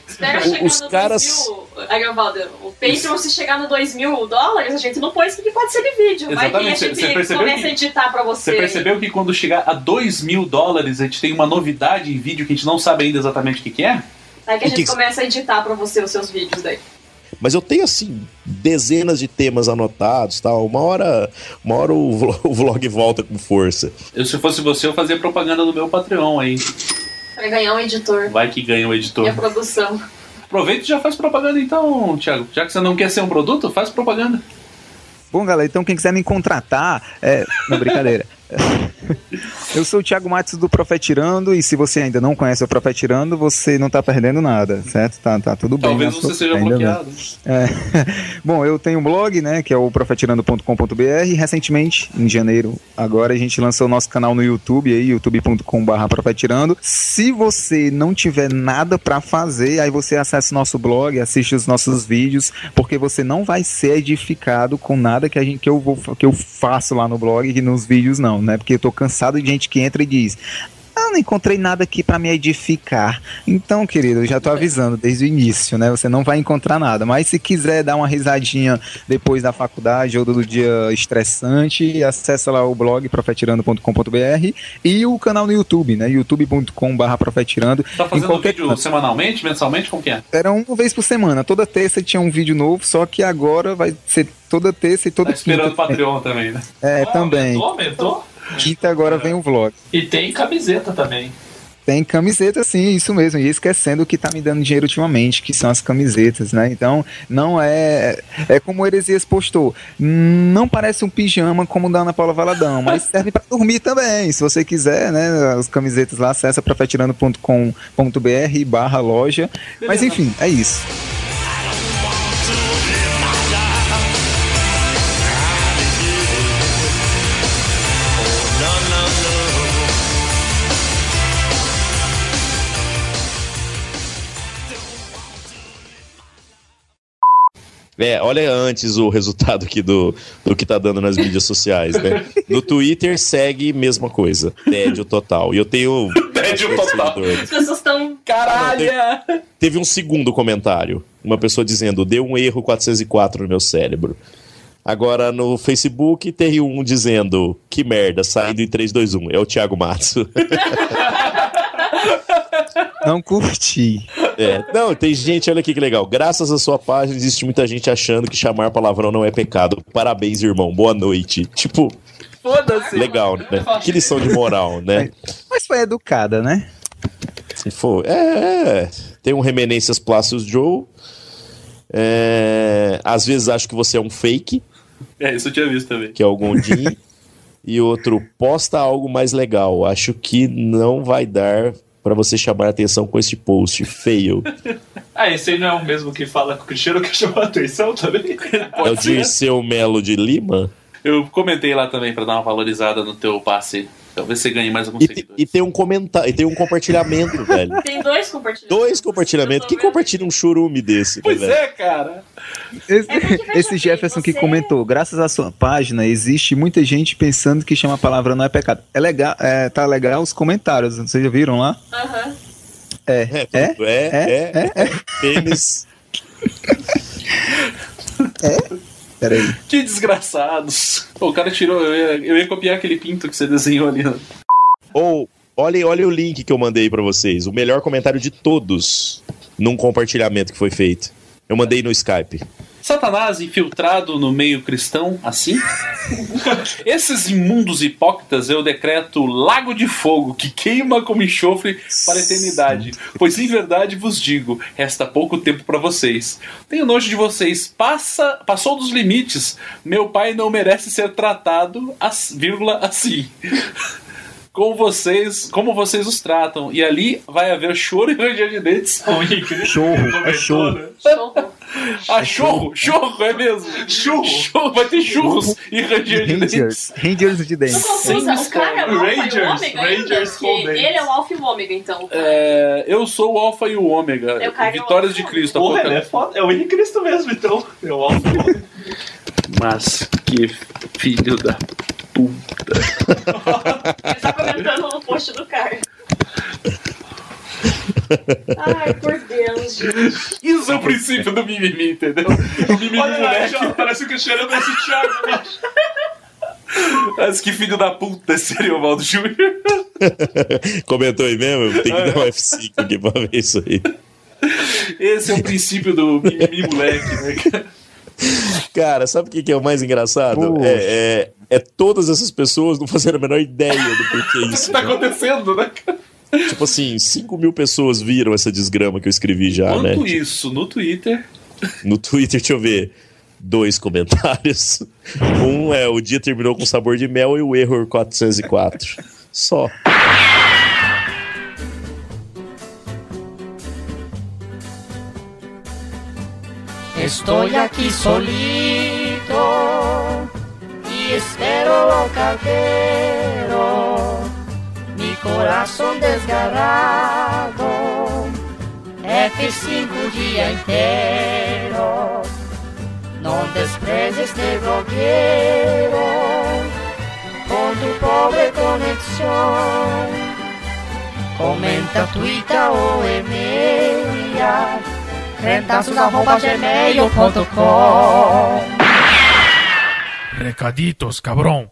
Os caras- 2 mil. Ariovaldo, o Patreon, se chegar no 2 mil dólares, a gente não põe isso porque pode ser de vídeo. Vai que a Exatamente, gente você percebeu começa que- a editar pra você. Você percebeu que quando chegar a 2 mil dólares, a gente tem uma novidade em vídeo que a gente não sabe ainda exatamente o que, que é? Aí que a gente que- começa a editar pra você os seus vídeos daí. Mas eu tenho, assim, dezenas de temas anotados tal. Uma hora, uma hora o vlog, [laughs] o vlog volta com força. Eu, se fosse você, eu fazia propaganda no meu Patreon aí. Pra ganhar um editor. Vai que ganha o editor. E a produção. Aproveita e já faz propaganda então, Thiago. Já que você não quer ser um produto, faz propaganda. Bom, galera, então quem quiser me contratar, é. Não, brincadeira. [laughs] Eu sou o Thiago Matos do Profetirando e se você ainda não conhece o Profetirando, você não tá perdendo nada, certo? Tá, tá tudo bem. Talvez você sua- seja bloqueado. É. [laughs] Bom, eu tenho um blog, né, que é o profetirando.com.br. Recentemente, em janeiro, agora a gente lançou o nosso canal no YouTube aí, youtube.com.br profetirando. Se você não tiver nada pra fazer, aí você acessa o nosso blog, assiste os nossos vídeos, porque você não vai ser edificado com nada que a gente que eu vou que eu faço lá no blog e nos vídeos não, né? Porque eu tô cansado de gente que entra e diz: ah, não encontrei nada aqui pra me edificar. Então, querido, eu já tô avisando desde o início, né? Você não vai encontrar nada. Mas se quiser dar uma risadinha depois da faculdade ou do dia estressante, acessa lá o blog profetirando.com.br e o canal no YouTube, né? youtube.com.br profetirando. Tá fazendo qualquer vídeo semanalmente, mensalmente? Como que é? Era uma vez por semana. Toda terça tinha um vídeo novo, só que agora vai ser toda terça e toda Tá esperando o quinta. Patreon também, né? É, também. Aumentou, aumentou. Quinta agora vem o vlog. E tem camiseta também. Tem camiseta, sim, isso mesmo. E esquecendo o que tá me dando dinheiro ultimamente, que são as camisetas, né? Então, não é. É como o Heresias postou. Não parece um pijama como o da Ana Paula Valadão, mas serve pra dormir também. Se você quiser, né? As camisetas lá, acessa profetirando.com.br barra loja. Mas enfim, é isso. É, olha antes o resultado aqui do, do que tá dando nas mídias sociais, né? No Twitter segue mesma coisa. Tédio total. E eu tenho. [laughs] Tédio total. As pessoas estão. Caralho! Teve um segundo comentário. Uma pessoa dizendo: deu um erro 404 no meu cérebro. Agora no Facebook tem um dizendo: que merda, saindo em 321. É o Thiago Matos. [laughs] Não curti. É. Não, tem gente, olha aqui que legal. Graças à sua página, existe muita gente achando que chamar palavrão não é pecado. Parabéns, irmão. Boa noite. Tipo, Foda-se. legal, né? Que lição de moral, né? Mas foi educada, né? Se for. É, é. Tem um Remenências Plácios Joe. É, às vezes acho que você é um fake, É, isso eu tinha visto também. que é o Gondim. [laughs] e outro, posta algo mais legal. Acho que não vai dar pra você chamar atenção com esse post. Fail. [laughs] Ah, esse aí não é o mesmo que fala com o Cristiano que chamou a atenção também? é o Dirceu Melo de Lima. Eu comentei lá também pra dar uma valorizada no teu passe. Talvez você ganhe mais alguns E, seguidores. e tem um comentário, e tem um compartilhamento, [laughs] velho. Tem dois compartilhamentos. Dois compartilhamentos. Quem compartilha um churume desse, né, Pois velho? é, cara. Esse, É esse Jefferson que você- comentou, graças à sua página, existe muita gente pensando que chamar palavra não é pecado. É legal, é, tá legal os comentários, vocês já viram lá? Aham. É, É, é, tudo- é, é, é, Pênis. [laughs] peraí. Que desgraçados. Pô, o cara tirou. Eu ia, eu ia copiar aquele pinto que você desenhou ali. Ou, olha, olha o link que eu mandei pra vocês. O melhor comentário de todos num compartilhamento que foi feito. Eu mandei no Skype. Satanás infiltrado no meio cristão, assim? [laughs] Esses imundos hipócritas eu decreto lago de fogo que queima como enxofre para a eternidade. Pois em verdade vos digo, resta pouco tempo para vocês. Tenho nojo de vocês, passa, passou dos limites. Meu pai não merece ser tratado, as, vírgula, assim. [laughs] Com vocês, como vocês os tratam. E ali vai haver choro e ranger de dentes. Chorro, é chorro. Ah, chorro, chorro, é mesmo. Churro. churro vai ter churros e ranger de dentes. Rangers, Rangers de dente. Confusa, o cara é o Alpha e o Rangers, Ômega Rangers ainda, dentes. ele é o Alpha e o Ômega, então. É, eu sou o Alfa e o Ômega. Eu Vitórias de. Cristo. Porra, ele é foda. É o Henrique Cristo mesmo, então. É o Alfa. Mas que filho da puta. Ele tá comentando no post do cara. [laughs] Ai, por Deus, gente. Isso é o princípio do mimimi, entendeu? O mimimi Olha moleque. já, parece o Cristiano parece o Thiago. né? Mas que filho da puta esse Ariovaldo Júnior. Comentou aí mesmo? Tem que dar um F5 aqui pra ver isso aí. Esse é o princípio do mimimi moleque, né? cara? Cara, sabe o que que é o mais engraçado? É, é, é todas essas pessoas não fazendo a menor ideia do porquê [laughs] O que isso. tá acontecendo, né? cara? Tipo assim, 5 mil pessoas viram essa desgrama que eu escrevi já, né? Quanto isso no Twitter. No Twitter, deixa eu ver. Dois comentários. [laughs] Um é o dia terminou com sabor de mel e o erro 404. Só. Estoy aquí solito y espero lo cartero, corazón desgarrado, F5 o dia inteiro. Não despreze este blogueiro com tu pobre conexão. Comenta, twitta ou e-mail crentaços.gmail.com Recaditos, cabrão.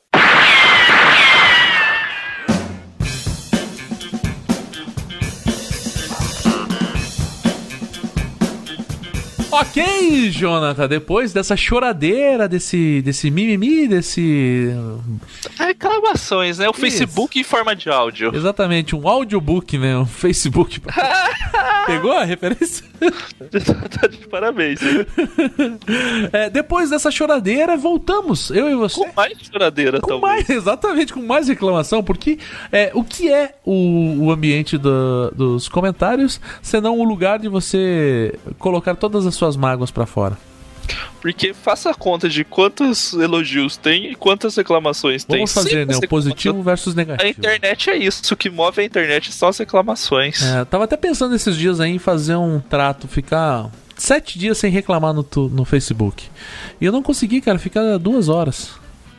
Ok, Jonathan, depois dessa choradeira, desse, desse mimimi, desse. Reclamações, né? O Isso. Facebook em forma de áudio. Exatamente, um audiobook, né? Um Facebook. [laughs] Pegou a referência? tá de parabéns. [laughs] É, depois dessa choradeira, voltamos, eu e você. Com mais choradeira, Com talvez. mais, exatamente, com mais reclamação, porque é, o que é o, o ambiente do- dos comentários, senão o lugar de você colocar todas as suas mágoas pra fora? Porque faça a conta de quantos elogios tem e quantas reclamações tem. Vamos fazer, né? O positivo versus A negativo. internet é isso, o que move a internet são as reclamações. É, tava até pensando esses dias aí em fazer um trato, ficar sete dias sem reclamar no, no Facebook. E eu não consegui, cara, ficar duas horas.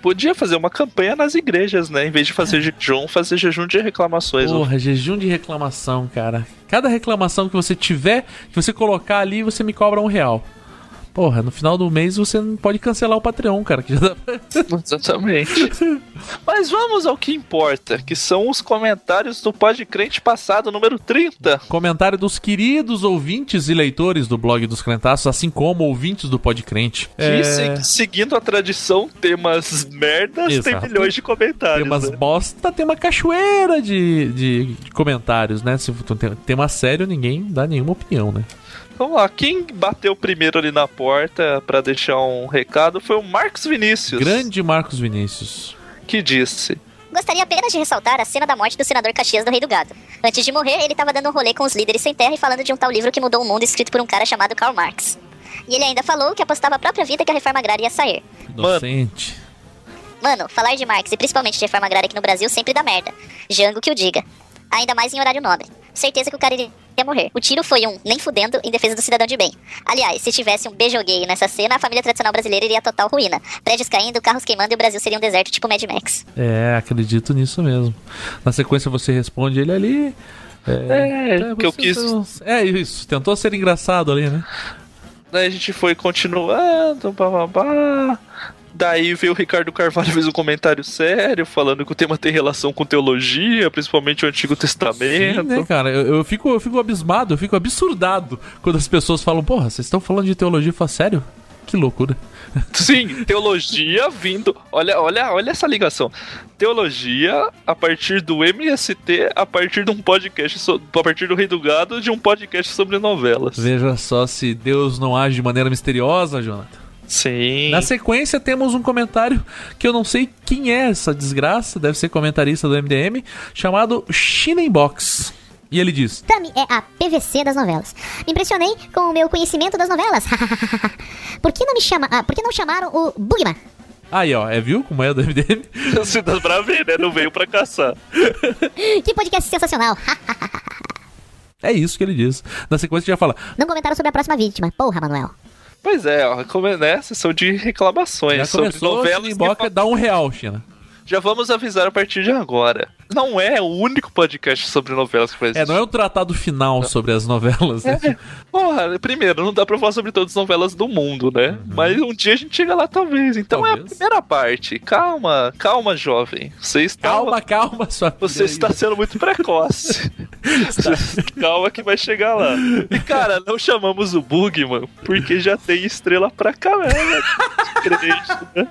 Podia fazer uma campanha nas igrejas, né? Em vez de fazer jejum, fazer jejum de reclamações. Porra, jejum de reclamação, cara. Cada reclamação que você tiver, que você colocar ali, você me cobra um real. Porra, no final do mês você não pode cancelar o Patreon, cara. Que já dá pra... [laughs] Exatamente. Mas vamos ao que importa, que são os comentários do Podcrente passado, número 30. Comentário dos queridos ouvintes e leitores do blog dos Crentaços, assim como ouvintes do Podcrente. Que, É, se- seguindo a tradição, temas merdas, Exato. tem milhões de comentários. Tem umas né? bosta, tem uma cachoeira de, de, de comentários, né? Se tem tema sério, ninguém dá nenhuma opinião, né? Vamos lá, quem bateu primeiro ali na porta pra deixar um recado foi o Marcos Vinícius. Grande Marcos Vinícius. Que disse. Gostaria apenas de ressaltar a cena da morte do senador Caxias do Rei do Gado. Antes de morrer, ele estava dando um rolê com os líderes sem terra e falando de um tal livro que mudou o mundo escrito por um cara chamado Karl Marx. E ele ainda falou que apostava a própria vida que a reforma agrária ia sair. Inocente. Mano, falar de Marx e principalmente de reforma agrária aqui no Brasil sempre dá merda. Jango que o diga. Ainda mais em horário nobre. Certeza que o cara iria morrer. O tiro foi um nem fudendo em defesa do cidadão de bem. Aliás, se tivesse um beijo gay nessa cena, a família tradicional brasileira iria total ruína. Prédios caindo, carros queimando e o Brasil seria um deserto tipo Mad Max. É, acredito nisso mesmo. Na sequência você responde ele ali. É, tá, que eu quis- É isso, tentou ser engraçado ali, né? Daí a gente foi continuando, bababá. Daí veio o Ricardo Carvalho fez um comentário sério, falando que o tema tem relação com teologia, principalmente o Antigo Testamento. Sim, né, cara? Eu, eu fico, eu fico abismado, eu fico absurdado quando as pessoas falam, porra, vocês estão falando de teologia? Falo, sério? Que loucura. [laughs] Sim, teologia vindo. Olha, olha, olha essa ligação. Teologia a partir do MST, a partir de um podcast, so- a partir do Rei do Gado, de um podcast sobre novelas. Veja só se Deus não age de maneira misteriosa, Jonathan. Sim. Na sequência temos um comentário que eu não sei quem é essa desgraça, deve ser comentarista do MDM, chamado Shinenbox. E ele diz: Tami é a PVC das novelas. Me impressionei com o meu conhecimento das novelas. [laughs] por que não me chama, ah, por que não chamaram o Bugman? Aí, ó, é, viu como é do MDM? [laughs] Se dá pra ver, né? Não veio pra caçar. [laughs] que podcast sensacional. É isso que ele diz. Na sequência já fala: não comentaram sobre a próxima vítima. Porra, Manuel. Pois é, ó, como é, né? Sessão de reclamações já sobre começou, novelas. Shinenbox dá um real, China. Já vamos avisar a partir de agora. Não é o único podcast sobre novelas que faz É, não é o tratado final sobre as novelas. né? É. Porra, primeiro, não dá pra falar sobre todas as novelas do mundo, né? Uhum. Mas um dia a gente chega lá, talvez. Então é a primeira parte. Calma, calma, jovem. Você está. Calma, calma, sua Você está sendo muito precoce. [laughs] Calma que vai chegar lá. E, cara, não chamamos o Bugman porque já tem estrela pra caramba. [laughs] Crente, né?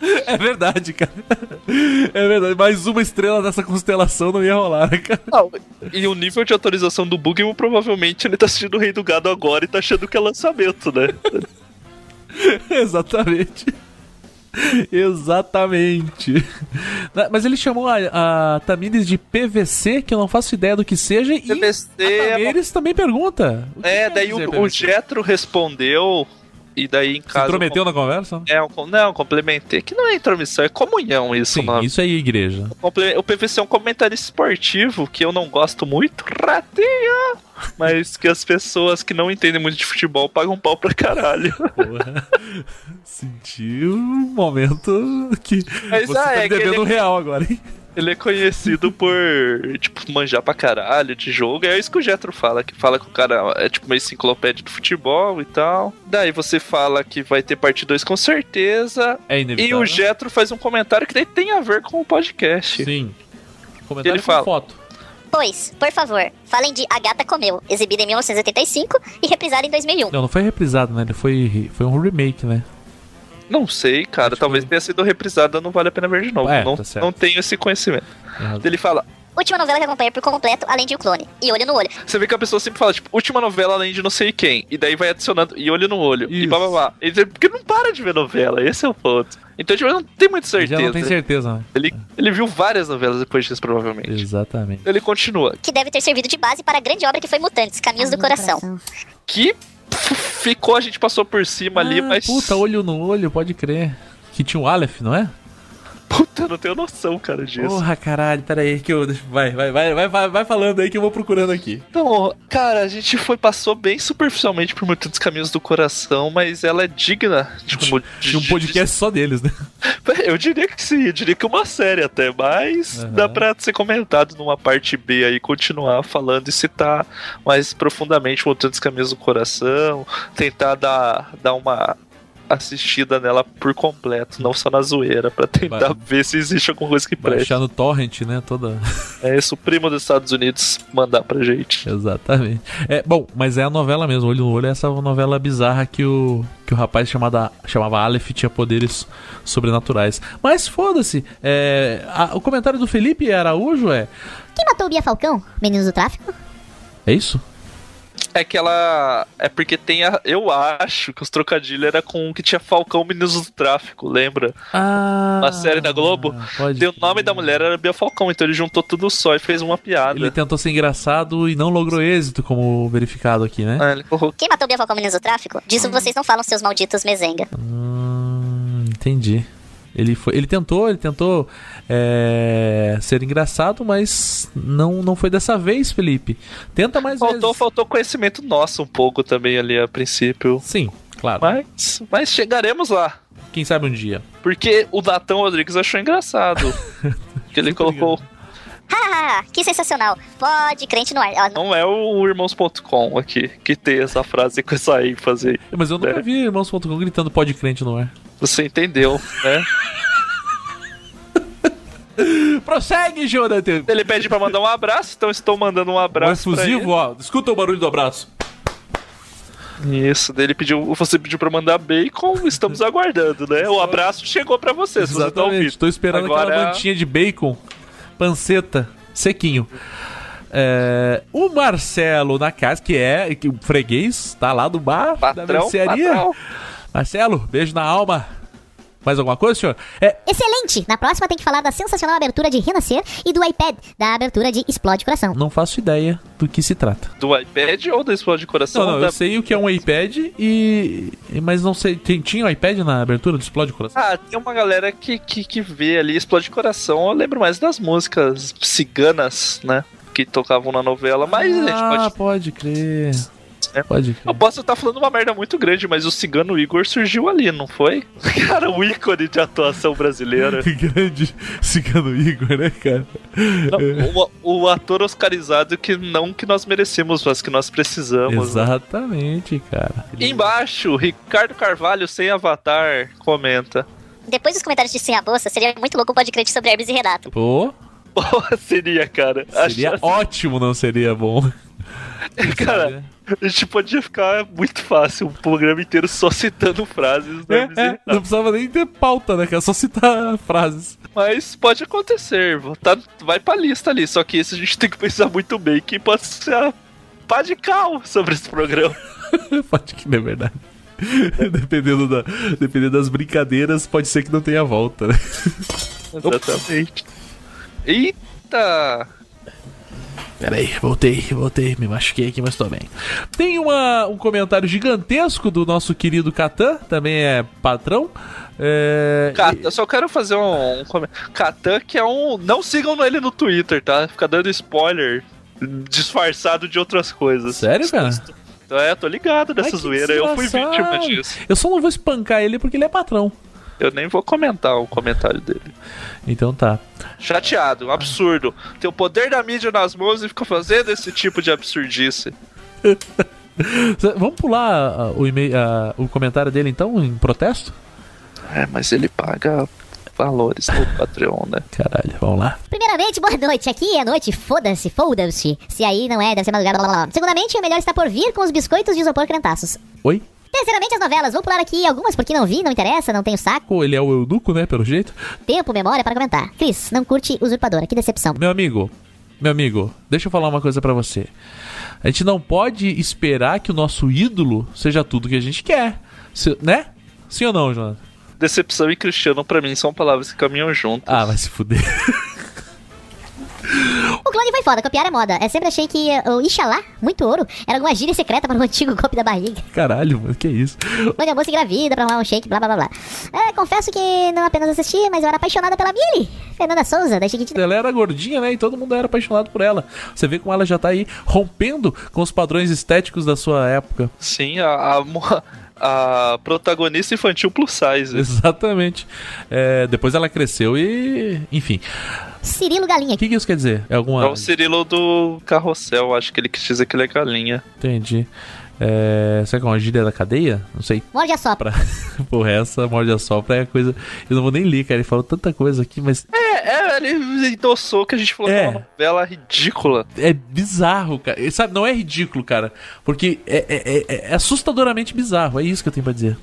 [laughs] É verdade, cara. É verdade. Mais uma estrela dessa constelação não ia rolar, né, cara? Não, e o nível de autorização do Bugman, provavelmente ele tá assistindo o Rei do Gado agora e tá achando que é lançamento, né? [laughs] Exatamente. Exatamente. Mas ele chamou a, a Tamires de PVC, que eu não faço ideia do que seja, e PVC a é Tamires também pergunta. É, daí o, o? Jetro respondeu, e daí em Se casa. intrometeu na conversa? É, um, não, complementei. Que não é intromissão, é comunhão isso, Sim, mano. isso aí, igreja. O PVC é um comentarista esportivo que eu não gosto muito, ratinha! Mas que as pessoas que não entendem muito de futebol pagam pau pra caralho. Porra. Senti um momento que Mas, você ah, tá é devendo ele- real agora, hein? Ele é conhecido por, tipo, manjar pra caralho de jogo. É isso que o Jetro fala, que fala que o cara é tipo uma enciclopédia do futebol e tal. Daí você fala que vai ter parte 2 com certeza. É E inevitável. o Jetro faz um comentário que daí tem a ver com o podcast. Sim. Comentário Ele com fala. foto. Pois, por favor, falem de A Gata Comeu, exibida em 1985 e reprisada em 2001. Não, não foi reprisado, né? Ele foi, foi um remake, né? Não sei, cara. Talvez tenha sido reprisada, não vale a pena ver de novo. É, não, tá certo. não tenho esse conhecimento. Ele fala. Última novela que acompanhei por completo, além de O Clone. E Olho no Olho. Você vê que a pessoa sempre fala, tipo, última novela além de não sei quem. E daí vai adicionando, e olho no olho. E Isso. blá blá blá. E diz, Porque não para de ver novela, esse é o ponto. Então, tipo, eu não tenho muita certeza. Já não tem certeza, né? Ele, ele viu várias novelas depois disso, provavelmente. Exatamente. Ele continua. Que deve ter servido de base para a grande obra que foi Mutantes, Caminhos do Coração. Que pff, ficou, a gente passou por cima ali, Ah, mas. Puta, olho no olho, pode crer. Que tinha o Aleph, não é? Puta, não tenho noção, cara, disso. Porra, caralho, pera aí que eu. Vai, vai, vai, vai, vai, falando aí que eu vou procurando aqui. Então, cara, a gente foi, passou bem superficialmente por muitos caminhos do coração, mas ela é digna de um, De um podcast só deles, né? [laughs] Eu diria que sim, eu diria que uma série até, mas Aham. dá pra ser comentado numa parte B aí, continuar falando e citar mais profundamente Mutantes Caminhos do Coração, tentar dar, dar uma assistida nela por completo, não só na zoeira, pra tentar Vai. ver se existe alguma coisa que preste. Baixar no torrent, né? Toda. É isso, o primo dos Estados Unidos mandar pra gente. Exatamente. É, bom, mas é a novela mesmo, Olho no Olho, é essa novela bizarra que o, que o rapaz chamada, chamava Aleph tinha poderes sobrenaturais. Mas foda-se, é, a- o comentário do Felipe Araújo é. Quem matou o Bia Falcão? Meninos do tráfico? É isso? É que ela. É porque tem a. Eu acho que os trocadilhos era com o que tinha Falcão Meninos do Tráfico, lembra? Ah. Uma série da Globo. pode o nome da mulher era Bia Falcão, então ele juntou tudo só e fez uma piada. Ele tentou ser engraçado e não logrou êxito, como verificado aqui, né? Ah, ele. Quem matou Bia Falcão Meninos do Tráfico? Disso vocês não falam, seus malditos mezenga. Hum, entendi. Ele, foi, ele tentou, ele tentou é, ser engraçado, mas não, não foi dessa vez, Felipe. Tenta mais Faltou, vezes. faltou conhecimento nosso um pouco também ali a princípio. Sim, claro. Mas, mas chegaremos lá. Quem sabe um dia. Porque o Natão Rodrigues achou engraçado. [laughs] que ele colocou. Hahaha, que sensacional. Pode crente no ar. Ela Não é o irmãos.com aqui que tem essa frase com essa ênfase aí. Mas eu nunca É. vi irmãos.com gritando pode crente no ar. Você entendeu, né? [laughs] [laughs] Prossegue, Jonathan. Ele pede pra mandar um abraço, então estou mandando um Um abraço. pra efusivo, ó. Escuta o barulho do abraço. Isso, daí ele pediu, você pediu pra mandar bacon, estamos aguardando, né? O abraço chegou pra você, se você tá ouvindo. Exatamente. Tô esperando aquela Agora- mantinha de bacon, panceta, sequinho. É, o Marcelo na casa, que é que o freguês, tá lá do bar da Patrão, mercearia. patrão. Marcelo, beijo na alma. Mais alguma coisa, senhor? É, Excelente! Na próxima tem que falar da sensacional abertura de Renascer e do iPad, da abertura de Explode Coração. não faço ideia do que se trata. Do iPad ou do Explode de Coração? Não, não, Da- eu sei o que é um iPad e. Mas não sei. Tem, tinha um iPad na abertura do Explode Coração? Ah, tem uma galera que, que, que vê ali Explode de Coração. Eu lembro mais das músicas ciganas, né? Que tocavam na novela, mas a gente ah, pode. pode crer. É. Pode crer. Eu posso estar falando uma merda muito grande, mas o cigano Igor surgiu ali, não foi? [laughs] Cara, o ícone de atuação brasileira. [laughs] Grande cigano Igor, né, cara? Não, o, o ator oscarizado que não que nós merecemos, mas que nós precisamos. né? Exatamente, cara. Embaixo, Ricardo Carvalho sem avatar comenta. Depois dos comentários de Sem a Bolsa, seria muito louco o pode crente sobre Hermes e Renato. Pô, [laughs] Porra, seria, cara. seria Acho- ótimo, não seria bom. Cara, a gente podia ficar muito fácil um programa inteiro só citando frases e É, é, não precisava nem ter pauta, né, cara? Só citar frases. Mas pode acontecer, tá, vai pra lista ali. Só que esse a gente tem que pensar muito bem que pode ser a pá de cal sobre esse programa. [laughs] Pode que não é verdade. dependendo, da, dependendo das brincadeiras, pode ser que não tenha volta, né? Exatamente. Eita! Peraí, voltei, voltei, me machuquei aqui, mas tô bem. Tem uma, um comentário gigantesco do nosso querido Catan, também é patrão. É, Catan, eu só quero fazer um, um comentário. Catan, que é um. Não sigam ele no Twitter, tá? Fica dando spoiler disfarçado de outras coisas. Sério, cara? Então, é, tô ligado nessa Ai, zoeira. Eu fui vítima disso. Eu só não vou espancar ele porque ele é patrão. Eu nem vou comentar o comentário dele. Então tá. Chateado, um absurdo. Tem o poder da mídia nas mãos e fica fazendo esse tipo de absurdice. [laughs] Vamos pular ah, o, e-mail, ah, o comentário dele então, em protesto? É, mas ele paga valores no [laughs] Patreon, né? Caralho, vamos lá. Primeiramente, boa noite. Aqui é noite, foda-se, foda-se. Se aí não é, deve ser madrugada, blá blá blá. Segundamente, o melhor está por vir com os biscoitos de isopor crentaços. Oi? Terceiramente, as novelas. Vou pular aqui algumas porque não vi, não interessa, não tenho saco, Pô, ele é o eunuco, né, pelo jeito? tempo, memória para comentar. Cris, não curte Usurpadora, que decepção. Meu amigo, meu amigo, deixa eu falar uma coisa pra você. A gente não pode esperar que o nosso ídolo seja tudo que a gente quer. Se- né? Sim ou não, Jonathan? Decepção e Cristiano, pra mim, são palavras que caminham juntas. Ah, vai se fuder. [laughs] O clone foi foda, copiar é moda. Eu sempre achei que o Ixalá, muito ouro, era alguma gíria secreta para um [laughs] antigo golpe da barriga. Caralho, mano, que isso? Onde a moça engravida pra arrumar um shake, blá blá blá blá. É, confesso que não apenas assisti, mas eu era apaixonada pela Billy. Fernanda Souza, da Chiquitina. Ela era gordinha, né? E todo mundo era apaixonado por ela. Você vê como ela já tá aí rompendo com os padrões estéticos da sua época. Sim, a, a, a protagonista infantil plus size. Exatamente. É, depois ela cresceu e. Enfim. Cirilo Galinha. O que, que isso quer dizer? É É alguma. o Cirilo do Carrossel, acho que ele quis dizer que ele é galinha. Entendi. É... Será que é uma gíria da cadeia? Não sei. Morde a sopra. Pra... [laughs] Porra, essa morde a sopra é coisa. Eu não vou nem ler, cara. Ele falou tanta coisa aqui, mas É, é, ele endossou que a gente falou É. que é uma novela ridícula. é bizarro, cara. E, Sabe, não é ridículo, cara. Porque é, é- é- é assustadoramente bizarro. É isso que eu tenho pra dizer.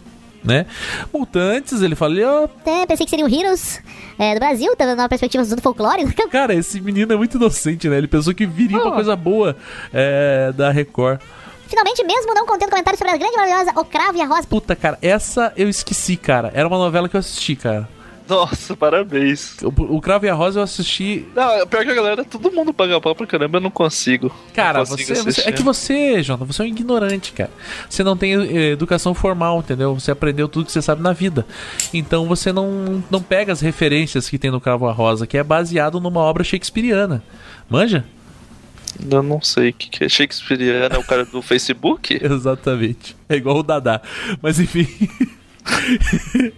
Né? Mutantes, ele falou. É, pensei que seriam heroes é, do Brasil, tava numa perspectiva do folclore. [laughs] Cara, esse menino é muito inocente, né? Ele pensou que viria uma coisa boa é, da Record. Finalmente, mesmo não contendo comentários sobre a grande maravilhosa O Cravo e a Rosa. Puta, cara, essa eu esqueci, cara. Era uma novela que eu assisti, cara. Nossa, parabéns. O, o Cravo e a Rosa eu assisti. Não, pior que a galera, todo mundo paga pau pra caramba, eu não consigo. Cara, Não consigo você, você- é que você, Jonathan, você é um ignorante, cara. Você não tem eh, educação formal, entendeu? Você aprendeu tudo que você sabe na vida. Então você não, não pega as referências que tem no Cravo e a Rosa, que é baseado numa obra shakespeariana. Manja? Eu não sei o que, que é Shakespeareano, é o cara do [laughs] Facebook? Exatamente. É igual o Dadá. Mas enfim.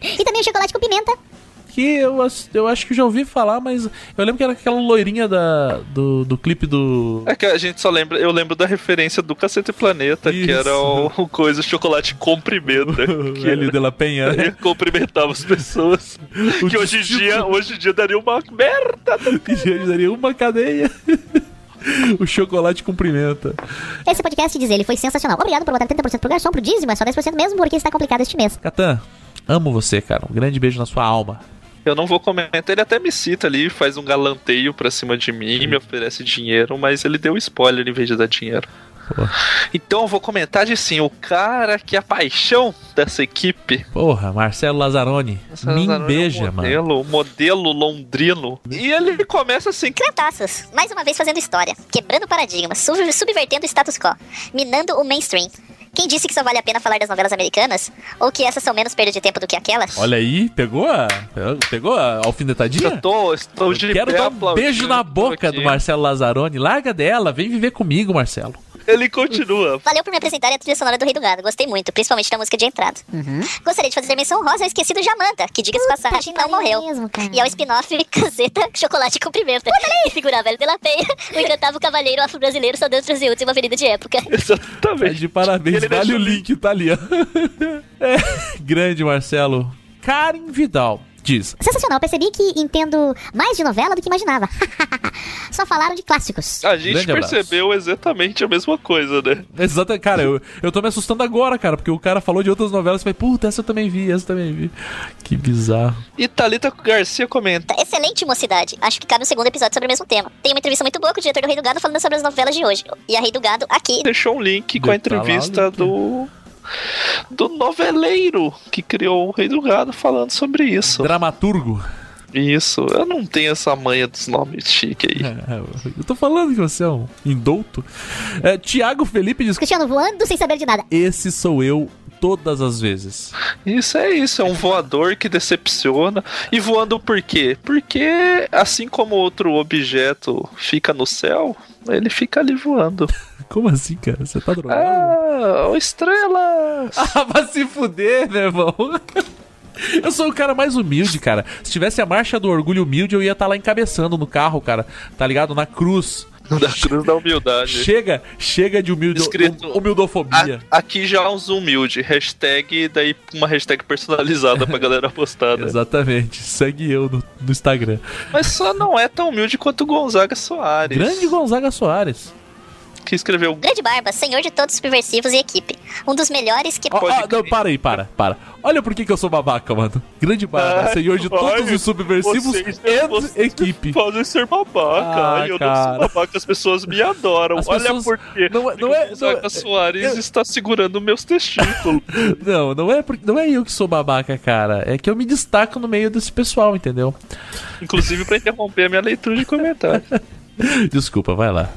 E também o chocolate com pimenta. Que eu, eu acho que já ouvi falar, mas eu lembro que era aquela loirinha da, do, do clipe do. É que a gente só lembra, eu lembro da referência do Cacete Planeta, que era o, o coisa chocolate com pimenta. [laughs] que Velho de la Penha, ele né? [laughs] cumprimentava as pessoas. que hoje em dia, hoje em dia daria uma merda. [laughs] E já daria uma cadeia. o chocolate cumprimenta. Esse podcast, diz ele, foi sensacional. Obrigado por botar 30% pro garçom, pro dízimo, é só 10% mesmo, porque está complicado este mês. Catan, amo você, cara. Um grande beijo na sua alma. Eu não vou comentar, ele até me cita ali, faz um galanteio pra cima de mim, me oferece dinheiro, mas ele deu spoiler em vez de dar dinheiro. Então eu vou comentar de sim, o cara que é a paixão dessa equipe. Porra, Marcelo Lazzaroni. Me é um beija, mano. modelo, o modelo londrino. E ele começa assim, Crentaços, mais uma vez fazendo história, quebrando paradigmas, sub- subvertendo o status quo, minando o mainstream. Quem disse que só vale a pena falar das novelas americanas? Ou que essas são menos perda de tempo do que aquelas? Olha aí, pegou a. Pegou a alfinetadinha? Eu tô, estou de Quero dar um beijo na boca do Marcelo Lazzaroni. Larga dela, vem viver comigo, Marcelo. Ele continua. [laughs] Valeu por me apresentarem a trilha sonora do Rei do Gado, gostei muito, principalmente da música de entrada. Gostaria de fazer menção rosa ao esquecido Jamanta, que diga-se passagem não morreu. E ao spin-off Caseta Chocolate com Pimenta, que figurava El de la Penha, o encantado cavalheiro afro-brasileiro só deu transeuntes em uma avenida de época. Tá Exatamente. de parabéns, Ele vale o link, tá ali, ó. [laughs] É, grande Marcelo. Karen Vidal diz: Sensacional, percebi que entendo mais de novela do que imaginava. [laughs] Só falaram de clássicos. A gente Grande abraço. percebeu exatamente a mesma coisa, né? Exato, cara, eu, eu tô me assustando agora, cara, porque o cara falou de outras novelas e falei, puta, essa eu também vi, essa eu também vi. Que bizarro. E Thalita Garcia comenta. Excelente mocidade. Acho que cabe um segundo episódio sobre o mesmo tema. Tem uma entrevista muito boa com o diretor do Rei do Gado falando sobre as novelas de hoje. E a Rei do Gado aqui. Deixou um link com a Tá entrevista do do noveleiro que criou o Rei do Gado falando sobre isso. Dramaturgo. Isso, eu não tenho essa manha dos nomes chique aí. É, [laughs] eu tô falando que você é um indouto. É, Tiago Felipe diz: Cristiano voando sem saber de nada. Esse sou eu todas as vezes. Isso é isso, é um voador que decepciona. E voando por quê? Porque assim como outro objeto fica no céu, ele fica ali voando. [laughs] Como assim, cara? Você tá drogado? Ah, ô estrelas! [laughs] Ah, vai se fuder, meu irmão. Eu sou o cara mais humilde, cara. Se tivesse a marcha do orgulho humilde, eu ia estar lá encabeçando no carro, cara. Tá ligado? Na cruz. Da cruz da humildade. Chega, chega de humilde, Escrito- hum- humildofobia. A- aqui já uns humilde. Hashtag, daí uma hashtag personalizada pra galera postar. [laughs] né? Exatamente. Segue eu no, no Instagram. Mas só não é tão humilde quanto o Gonzaga Soares. Grande Gonzaga Soares. Que escreveu Grande Barba, senhor de todos os subversivos e equipe. Um dos melhores que Ó, ó, não, para aí, para, para. Olha por que, que eu sou babaca, mano. Grande barba, Ai, senhor de todos ai, os subversivos vocês- e vocês equipe. Podem ser babaca. Ah, Ai, eu cara. não sou babaca, as pessoas me adoram. As Olha por quê. não é- não é- não é- Soares eu- está segurando meus testículos. [laughs] Não, não é, por- não é eu que sou babaca, cara. É que eu me destaco no meio desse pessoal, entendeu? Inclusive pra interromper a minha leitura de comentários. [laughs] Desculpa, vai lá.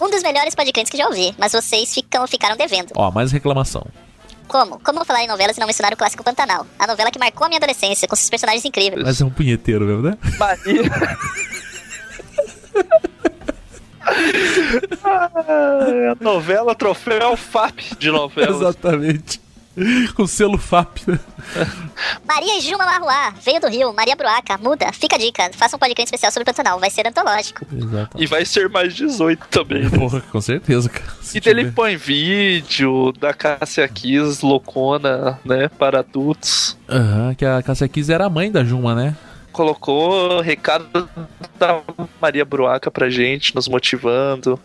Um dos melhores podcasts que já ouvi, mas vocês ficam, ficaram devendo. Ó, mais reclamação. Como? Como falar em novelas e não mencionar o clássico Pantanal? A novela que marcou a minha adolescência, com seus personagens incríveis. Mas é um punheteiro mesmo, né? Ah, [laughs] [laughs] a novela Troféu FAP de novela. Exatamente. [laughs] Com selo FAP. né? Maria Juma Marruá, veio do Rio, Maria Bruaca, muda, fica a dica, faça um podcast especial sobre Pantanal, vai ser antológico. Exato. E vai ser mais 18 também. [laughs] Porra, com certeza, cara. Se E dele põe vídeo da Cássia Kiss, loucona, né, para adultos. Aham, que a Cássia Kiss era a mãe da Juma, né? Colocou recado da Maria Bruaca pra gente, nos motivando.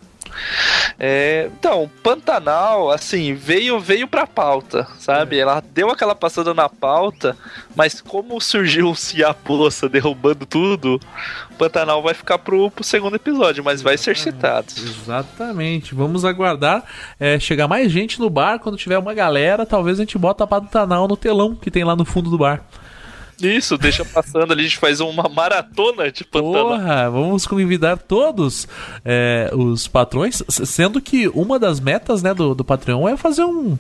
É, então, Pantanal, assim, veio veio pra pauta, sabe? Ela deu aquela passada na pauta, mas como surgiu o Cia Poça derrubando tudo, Pantanal vai ficar pro, pro segundo episódio, mas vai ser citado. Exatamente. Vamos aguardar é, chegar mais gente no bar. Quando tiver uma galera, talvez a gente bota a Pantanal no telão que tem lá no fundo do bar. Isso, deixa passando ali, a gente faz uma maratona de Pantanal. Porra, vamos convidar todos é, os patrões, sendo que uma das metas né, do, do Patreon é fazer um,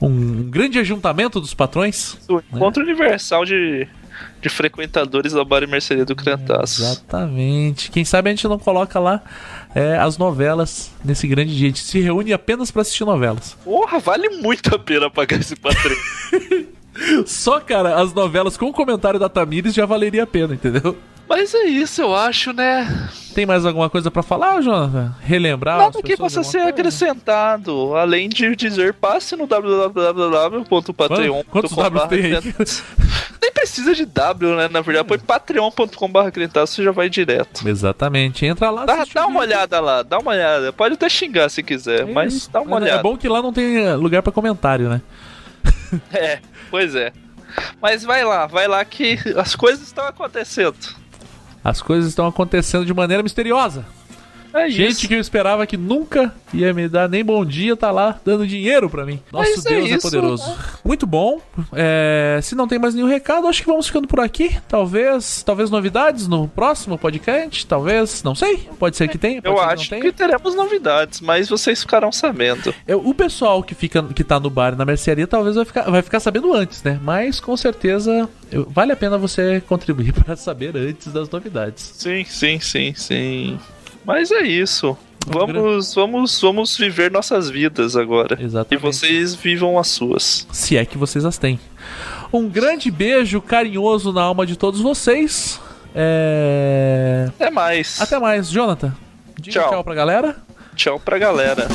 um grande ajuntamento dos patrões. O encontro universal de, de frequentadores da Bar e Mercearia do Crantaço. Exatamente. Quem sabe a gente não coloca lá é, as novelas nesse grande dia. A gente se reúne apenas pra assistir novelas. Porra, vale muito a pena pagar esse patrão. [laughs] Só, cara, as novelas com o comentário da Tamires já valeria a pena, entendeu? Mas é isso, eu acho, né? Tem mais alguma coisa pra falar, Jonathan? Relembrar? Nada que possa ser coisa? acrescentado, além de dizer passe no www.patreon.com. Quantos W tem aí? [laughs] Nem precisa de W, né? Na verdade, põe patreon.com.br você já vai direto. Exatamente. Entra lá. Dá, dá uma olhada lá, dá uma olhada. Pode até xingar se quiser, mas Isso. dá uma Mas olhada. É bom que lá não tem eh, lugar pra comentário, né? É, pois é. Mas vai lá, vai lá que as coisas estão acontecendo. As coisas estão acontecendo de maneira misteriosa. É Gente isso. que eu esperava que nunca ia me dar nem bom dia, tá lá dando dinheiro pra mim. Nosso é Deus é, isso, poderoso. Muito bom. É, se não tem mais nenhum recado, acho que vamos ficando por aqui. Talvez, talvez novidades no próximo podcast. Talvez, não sei. Pode ser que tenha. Pode Eu ser acho que não que teremos novidades, mas vocês ficarão sabendo. É, O pessoal que fica que tá no bar e na mercearia talvez vai ficar, vai ficar sabendo antes, né? Mas com certeza eu- vale a pena você contribuir [laughs] para saber antes das novidades. Sim, sim, sim, sim. Mas é isso. Vamos Vamos, vamos, viver nossas vidas agora. Exatamente. E vocês vivam as suas. Se é que vocês as têm. Um grande beijo carinhoso na alma de todos vocês. É... Até mais. Até mais, Jonathan. Diga Tchau. tchau pra galera. Tchau pra galera.